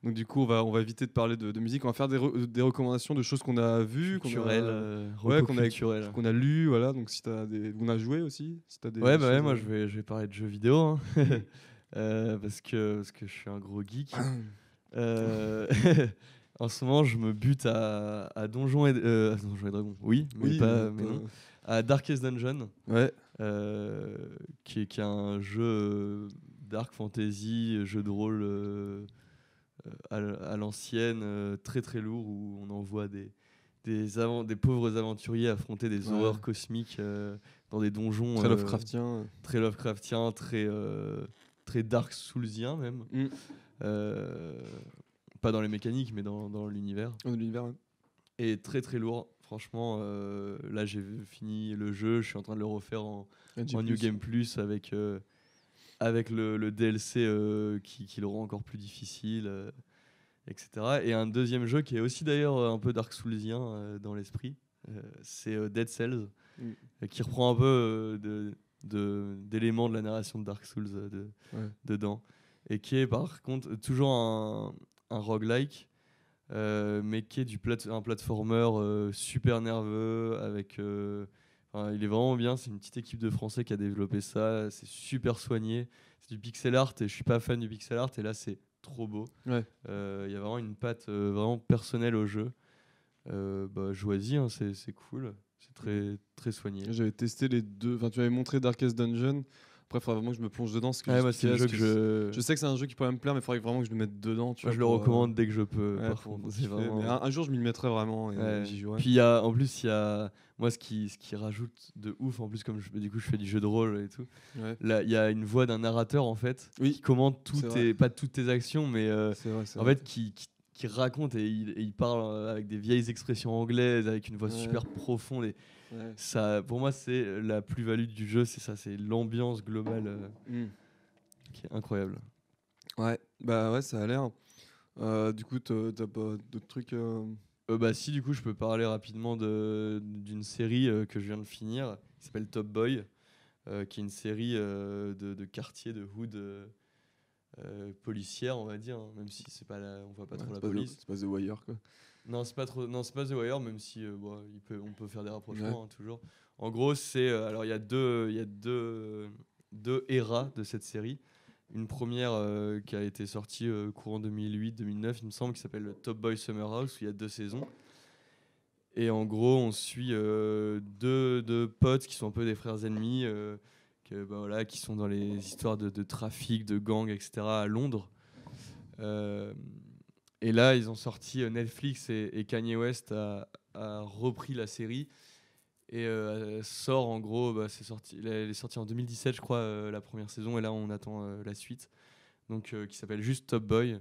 Donc du coup on va on va éviter de parler de, de musique. On va faire des, re- des recommandations de choses qu'on a vues, qu'on a, euh, ouais, qu'on a- lues. Voilà. Donc si t'as des on a joué aussi. Si t'as des Ouais, bah ouais, moi je vais, je vais parler de jeux vidéo. hein. Euh, parce, que, parce que je suis un gros geek. Euh, en ce moment, je me bute à, à Donjons et, euh, et Dragons. Oui, mais, Oui, pas, mais non. À Darkest Dungeon, Ouais. euh, qui, est, qui est un jeu dark fantasy, jeu de rôle euh, à, l'ancienne, très très lourd, où on envoie des, des, pauvres aventuriers affronter des Ouais. horreurs cosmiques dans des donjons Très Lovecraftien. très Lovecraftien, très, très Dark Soulsien même. Mm. Euh, pas dans les mécaniques, mais dans, dans l'univers. Dans l'univers. ouais. Et très très lourd. Franchement, euh, là j'ai fini le jeu, je suis en train de le refaire en, New Game Plus avec, euh, avec le, le DLC qui, qui le rend encore plus difficile, etc. Et un deuxième jeu qui est aussi d'ailleurs un peu Dark Soulsien dans l'esprit, c'est Dead Cells, Mm. qui reprend un peu de- d'éléments de, la narration de Dark Souls euh, de, Ouais. dedans. Et qui est par contre toujours un, un roguelike, euh, mais qui est du plat un platformer euh, super nerveux avec. euh, enfin, il est vraiment bien. C'est une petite équipe de Français qui a développé ça. C'est super soigné. C'est du pixel art et je suis pas fan du pixel art. Et là, c'est trop beau. Ouais. Il y a vraiment une patte vraiment personnelle au jeu. Bah, hein, c'est cool. C'est très, très soigné. J'avais testé les deux. Enfin, tu m'avais montré Darkest Dungeon. Après, il faudrait vraiment que je me plonge dedans. parce que c'est jeu que je, Je sais que c'est un jeu qui pourrait me plaire, mais il faudrait vraiment que je le mette dedans. Tu moi, vois, je le euh, recommande dès que je peux. ouais, par contre, vraiment- un, un jour, je m'y mettrai vraiment et Ouais. j'y jouerai. Puis il y a, en plus, il y a moi ce qui, ce qui rajoute de ouf, en plus comme je, du coup je fais du jeu de rôle et tout. Ouais. Là, il y a une voix d'un narrateur en fait Oui, qui commente toutes tes, pas toutes tes actions, mais euh, C'est vrai, c'est en vrai. fait qui, qui, qui raconte et il, et il parle euh, avec des vieilles expressions anglaises, avec une voix Ouais. super profonde. Et Ouais. ça, pour moi, c'est la plus-value du jeu, c'est ça, c'est l'ambiance globale euh, Mm. qui est incroyable. Ouais, bah ouais, ça a l'air. Euh, du coup, t'as pas d'autres trucs euh, bah si du coup je peux parler rapidement de- d'une série que je viens de finir qui s'appelle Top Boy qui est une série de, de quartier de hood euh, policière on va dire hein, même si c'est pas la, on voit pas ouais, trop la pas, police c'est pas The Wire, quoi. Non, c'est pas trop. Non, c'est pas The Wire, même si euh, bon, il peut, on peut faire des rapprochements hein, toujours. En gros, c'est euh, alors il y a deux, il y a deux, deux eras de cette série. Une première qui a été sortie courant 2008-2009, il me semble, qui s'appelle Top Boy Summer House, où il y a deux saisons. Et en gros, on suit deux, deux potes qui sont un peu des frères ennemis, bah, qui sont dans les histoires de, trafic, de gang, etc. à Londres. Euh, et là, ils ont sorti euh, Netflix et, Kanye West a, repris la série et euh, sort en gros, bah, c'est sorti, elle est sortie en 2017, je crois, euh, la première saison, et là on attend la suite, donc qui s'appelle juste Top Boy.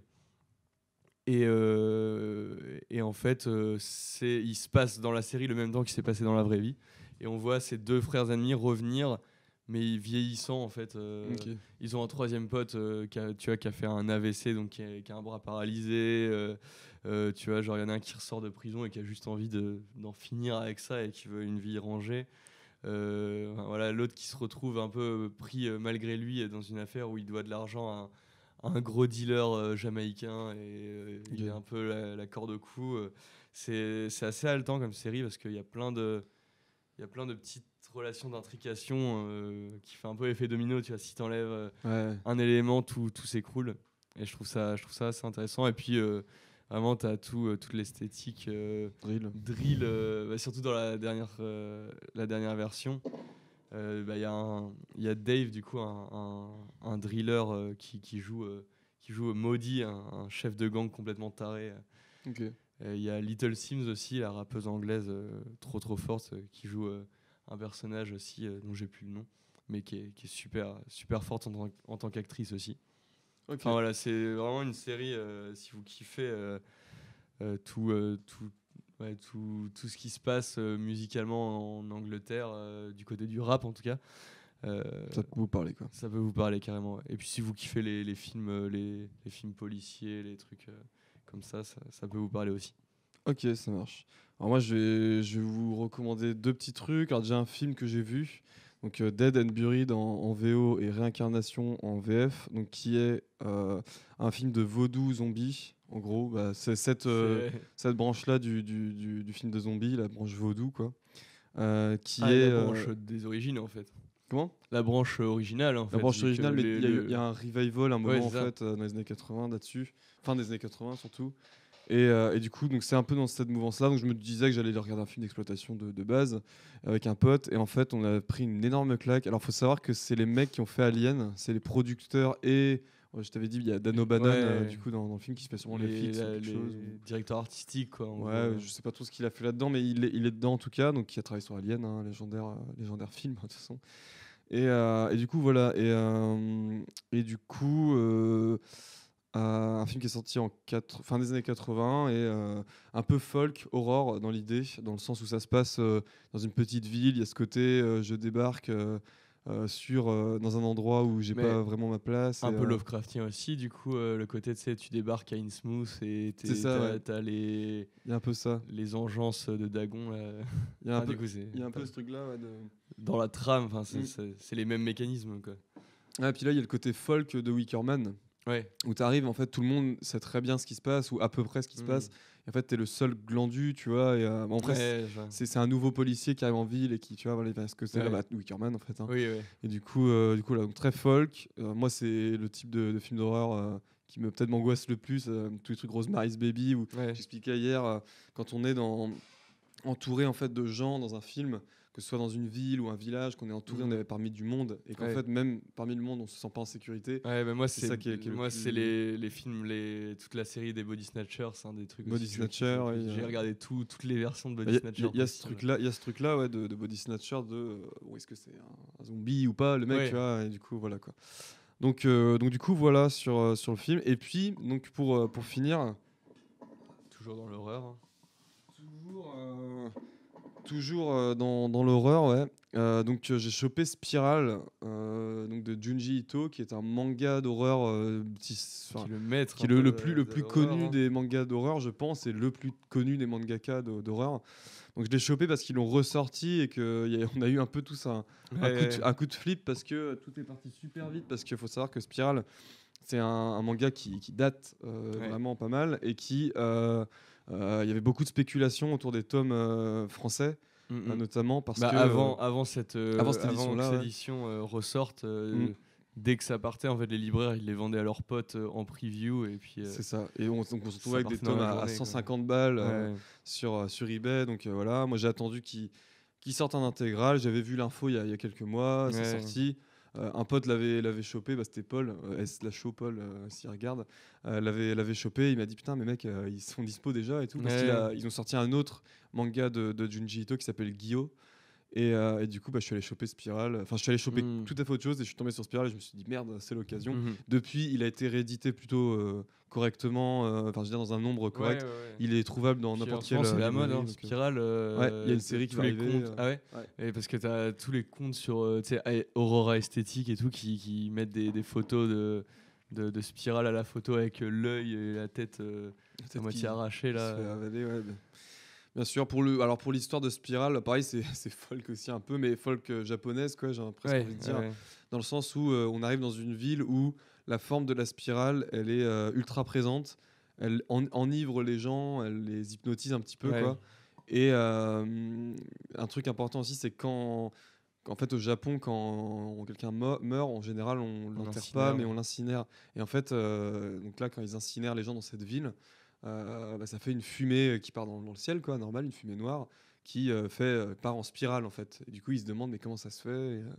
Et, en fait, il se passe dans la série le même temps qu'il s'est passé dans la vraie vie, et on voit ces deux frères ennemis revenir, mais vieillissant en fait. euh, ils ont un troisième pote euh, qui, a, tu vois, qui a fait un AVC, donc qui a, qui a un bras paralysé. euh, tu vois, genre, il y en a un qui ressort de prison et qui a juste envie de- d'en finir avec ça et qui veut une vie rangée. Voilà, l'autre qui se retrouve un peu pris malgré lui dans une affaire où il doit de l'argent à, un- à un gros dealer jamaïcain et il est un peu la, la corde au cou. C'est c'est assez haletant comme série parce qu'il y a plein de il y a plein de petites relations d'intrication euh, qui fait un peu effet domino. Tu vois, si t'enlèves euh, Ouais. un élément, tout, tout s'écroule. Et je trouve ça, je trouve ça assez intéressant. Et puis, euh, vraiment, tu as tout, euh, toute l'esthétique euh, Drill. drill, bah, surtout dans la dernière, la dernière version. Bah, Il y, un- il y a Dave, du coup, un, un, un driller qui, qui joue, qui joue Maudit, un, un chef de gang complètement taré. Il y a Little Sims aussi, la rappeuse anglaise euh, trop trop forte, euh, qui joue euh, un personnage aussi euh, dont j'ai plus le nom, mais qui est, qui est super, super forte en, tant- en tant qu'actrice aussi. Enfin voilà, c'est vraiment une série, euh, si vous kiffez euh, euh, tout, euh, tout, ouais, tout, tout ce qui se passe euh, musicalement en Angleterre, euh, du côté du rap en tout cas. euh, Ça peut vous parler quoi. ça peut vous parler carrément. ouais. Et puis si vous kiffez les, les films, les, les films policiers, les trucs euh, comme ça, ça, ça peut vous parler aussi. Ok, ça marche. Alors moi, je vais, je vais vous recommander deux petits trucs. Alors déjà un film que j'ai vu, donc euh, Dead and Buried en, en VO et Réincarnation en VF, donc qui est euh, un film de vaudou zombie. En gros, bah, c'est cette, euh, cette branche-là du, du, du- du film de zombie, la branche vaudou, quoi. Qui Ah, est la branche des origines en fait. comment? La branche originale en fait. La branche originale, mais il y, a y un revival un moment Ouais, en fait dans les années 80 là-dessus, fin des années 80 surtout. Et, euh, et du coup, donc c'est un peu dans cette mouvance-là. Donc je me disais que j'allais regarder un film d'exploitation de, de base avec un pote. Et en fait, on a pris une énorme claque. Alors, faut savoir que c'est les mecs qui ont fait Alien, c'est les producteurs et je t'avais dit, il y a Dan O'Bannon Ouais. euh, du coup dans, dans le film qui se fait sûrement les, ou la- les chose. ou- directeurs artistiques quoi. Ouais, gros. je sais pas trop ce qu'il a fait là-dedans, mais il est, il est dedans en tout cas, donc il a travaillé sur Alien, hein, légendaire, euh, légendaire film de toute façon. Et, euh, et du coup, voilà. Et, et du coup, un film qui est sorti en fin des années 80 et euh, un peu folk, horror dans l'idée, dans le sens où ça se passe euh, dans une petite ville. Il y a ce côté, euh, je débarque euh, euh, sur, euh, dans un endroit où j'ai pas vraiment ma place. Un et, peu euh, Lovecraftien aussi, du coup, euh, le côté, tu sais, tu débarques à Innsmouth et t'as ouais. les, Il y a un peu ça. les engeances de Dagon. Il y a un peu, coup, y a un peu ce truc-là. ouais, de- dans la trame, c'est Mm. c'est les mêmes mécanismes. Quoi. Ah, et puis là, il y a le côté folk de Wickerman. Ouais. où tu arrives, en fait, tout le monde sait très bien ce qui se passe, ou à peu près ce qui se Mm. passe. Et en fait, tu es le seul glandu, tu vois. Et, euh, c'est- Ouais, c'est un nouveau policier qui arrive en ville et qui, tu vois, voilà, ce que c'est Ouais. bah, Wickerman, en fait. hein. Oui. Et du coup, euh, du coup là, donc, très folk. Euh, moi, c'est le type de, de film d'horreur qui me peut-être m'angoisse le plus. tous les trucs Rosemary's Baby, ou j'expliquais hier, quand on est dans, entouré en fait de gens dans un film, que ce soit dans une ville ou un village, qu'on est entouré, Mhm. on est parmi du monde, et qu'en Ouais. fait, même parmi le monde, on se sent pas en sécurité. Ouais, mais moi, C'est ça qui est- qui est moi, c'est les, les films, les, toute la série des Body Snatchers, un des trucs. Body aussi que je kiffe Snatcher, le plus. ouais, J'ai regardé tout, toutes les versions de Il Body y, a- Snatcher. y a ce truc-là, il y a ce truc-là, ouais, de, de body snatcher, de euh, où est-ce que c'est un, un zombie ou pas, le mec, tu vois, et du coup voilà quoi. Donc, euh, donc du coup voilà sur, euh, sur le film. Et puis donc pour euh, pour finir, Toujours dans l'horreur. hein. Toujours euh, dans, dans l'horreur, ouais. Euh, donc euh, j'ai chopé Spiral, euh, donc de Junji Ito, qui est un manga d'horreur, Qui est le maître. qui est le, peu le plus, le plus connu hein. des mangas d'horreur, je pense, et le plus connu des mangaka d'ho- d'horreur. Donc je l'ai chopé parce qu'ils l'ont ressorti et qu'on a eu un peu tous un, un Ouais, coup de, ouais. un coup de flip parce que tout est parti super vite. Parce qu'il faut savoir que Spiral, c'est un, un manga qui, qui date Ouais. vraiment pas mal et qui Il y avait beaucoup de spéculations autour des tomes euh, français, Mm, euh, mm. notamment parce Bah, que avant, avant cette, euh, avant cette avant édition euh, ressorte, euh, Mm. dès que ça partait, en fait, les libraires ils les vendaient à leurs potes euh, en preview et puis. euh, c'est ça. Et on, donc on se retrouve ça avec des tomes à, journée, quoi. 150 balles euh, ouais. sur, euh, sur eBay. Donc euh, voilà, moi j'ai attendu qu'ils qu'ils sortent un intégral. J'avais vu l'info il y, a- il y a quelques mois, c'est sorti. Euh, un pote l'avait l'avait chopé, bah, c'était Paul, euh, S la show Paul, euh, s'il regarde, euh, l'avait l'avait chopé. Il m'a dit putain, mais mec, ils sont dispo déjà et tout. Parce Ouais. qu'il a- ils ont sorti un autre manga de, de Junji Ito qui s'appelle Guillaume. Et, euh, et du coup, bah, je suis allé choper Spiral. Enfin, je suis allé choper Mm. tout à fait autre chose et je suis tombé sur Spiral et je me suis dit merde, c'est l'occasion. Mhm. Depuis, il a été réédité plutôt euh, correctement, euh, enfin, je veux dire, dans un nombre correct. Ouais, ouais, ouais. Il est trouvable dans n'importe quel. moment, C'est euh, la mode, hein, euh, euh, Ouais, il y a une série qui va les arriver, comptes. euh, Ah ouais, Et parce que tu as tous les comptes sur euh, Aurora Esthétique et tout qui, qui mettent des, des photos de, de, de Spirale à la photo avec euh, l'œil et la tête euh, à peut-être moitié arrachée. qu'il se Là. fait avaler, ouais, bien- sûr, pour le, alors pour l'histoire de Spiral, pareil, c'est folk aussi un peu, mais folk euh, japonaise, quoi, j'ai presque Ouais, envie de dire. ouais. Dans le sens où euh, on arrive dans une ville où la forme de la spirale, elle est euh, ultra présente, elle en- enivre les gens, elle les hypnotise un petit peu, Ouais. quoi. Et euh, un truc important aussi, c'est quand, en fait, au Japon, quand quelqu'un meurt, en général, on l'enterre pas, mais on l'incinère. Et en fait, donc là, quand ils incinèrent les gens dans cette ville, bah, ça fait une fumée qui part dans, dans le ciel, quoi, normal, une fumée noire, qui euh, fait euh, part en spirale, en fait. Et du coup, ils se demandent mais comment ça se fait et, euh,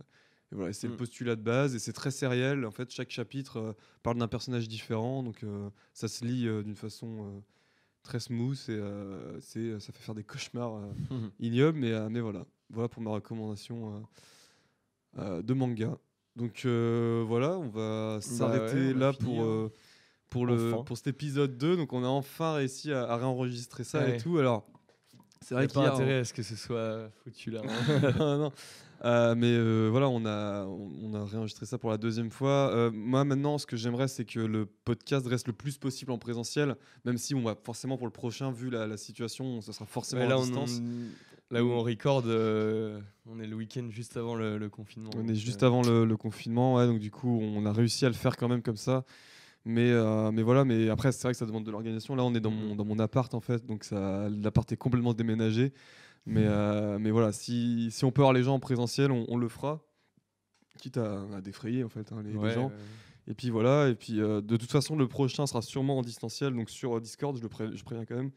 voilà, c'est le Mm. postulat de base et c'est très sériel. En fait, chaque chapitre euh, parle d'un personnage différent, donc euh, ça se lit euh, d'une façon euh, très smooth et euh, c'est, ça fait faire des cauchemars euh, Mhm. ignobles, mais, euh, mais voilà. Voilà pour ma recommandation euh, euh, de manga. Donc euh, voilà, on va s'arrêter ouais, on va là pour, euh, pour, le, Enfin. pour cet épisode 2. Donc on a enfin réussi à, à réenregistrer ça et tout. Alors, c'est vrai n'y a pas intérêt à ce que ce soit foutu là. hein. non, non. Euh, mais euh, voilà, on a, on on a réenregistré ça pour la deuxième fois. Euh, moi, maintenant, ce que j'aimerais, c'est que le podcast reste le plus possible en présentiel, même si on va forcément pour le prochain, vu la, la situation, ça sera forcément Ouais, à là, on, distance. là où on record, on est le week-end juste avant le, le confinement. On est juste avant le, le confinement, ouais, donc du coup, on a réussi à le faire quand même comme ça. Mais, euh, mais voilà, mais après, c'est vrai que ça demande de l'organisation. Là, on est dans mon, Mhm. dans mon appart, en fait, donc l'appart est complètement déménagé. Mais, euh, mais voilà, si, si on peut avoir les gens en présentiel, on, on le fera. Quitte à, à défrayer, en fait, hein, les, gens. ouais. Et puis voilà, et puis euh, de toute façon, le prochain sera sûrement en distanciel, donc sur Discord, je le pré- je préviens quand même.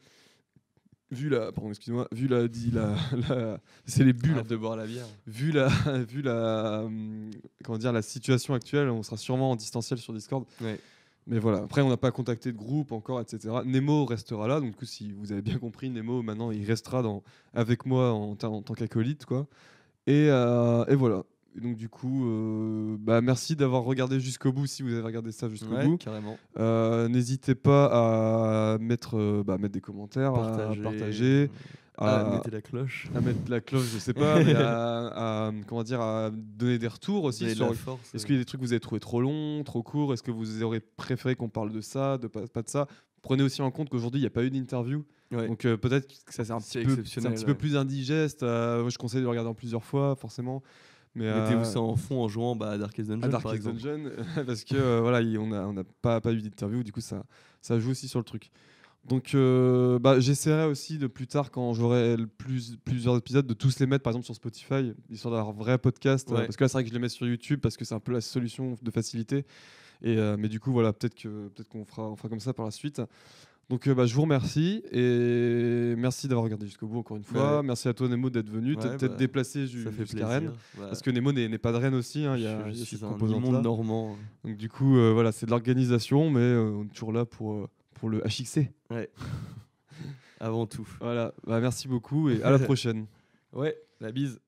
Vu la, pardon, excuse-moi, vu la, dit la, la- c'est les bulles. De boire la bière. Vu la, vu la, hum, comment dire, la situation actuelle, on sera sûrement en distanciel sur Discord. Ouais. Mais voilà, après on n'a pas contacté de groupe encore, etc. Nemo restera là, donc du coup, si vous avez bien compris, Nemo maintenant il restera dans, avec moi en, ta- en tant qu'acolyte, quoi. Et, euh, et voilà. Et donc du coup, euh, bah, merci d'avoir regardé jusqu'au bout si vous avez regardé ça jusqu'au Ouais, bout. carrément. Euh, N'hésitez pas à mettre, bah, mettre des commentaires, Partager. à partager, Ah, à, mettez la cloche. à mettre la cloche, je sais pas, mais à, à- comment dire, à donner des retours aussi sur. Est-ce qu'il y a des trucs que vous avez trouvé trop longs, trop courts? Est-ce que vous aurez préféré qu'on parle de ça, de pas, pas de ça? Prenez aussi en compte qu'aujourd'hui il n'y a pas eu d'interview, Ouais. donc euh, peut-être que ça c'est un petit peu, un petit peu plus indigeste. euh, je conseille de le regarder en plusieurs fois, forcément. Mais Mettez-vous euh, ça en fond en jouant bah, à Darkest Dungeon, à Darkest. Dungeon parce que euh, voilà il- on a on n'a pas pas eu d'interview du coup ça ça joue aussi sur le truc donc euh, bah, j'essaierai aussi de plus tard quand j'aurai plus plusieurs épisodes de tous les mettre par exemple sur Spotify histoire d'avoir un vrai podcast euh, parce que là c'est vrai que je les mets sur YouTube parce que c'est un peu la solution de facilité et euh, mais du coup voilà peut-être qu'on fera on fera comme ça par la suite donc bah, je vous remercie et merci d'avoir regardé jusqu'au bout encore une fois Ouais. merci à toi Nemo d'être venu Ouais, peut-être bah, déplacé jusqu'à. Rennes parce que Nemo n'est pas de Rennes aussi hein, il y a, je, y a suis un immonde normand. Donc du coup, voilà, c'est de l'organisation, mais on est toujours là pour, pour le HXC. Avant tout. Voilà, bah, merci beaucoup et à la prochaine. Ouais, la bise.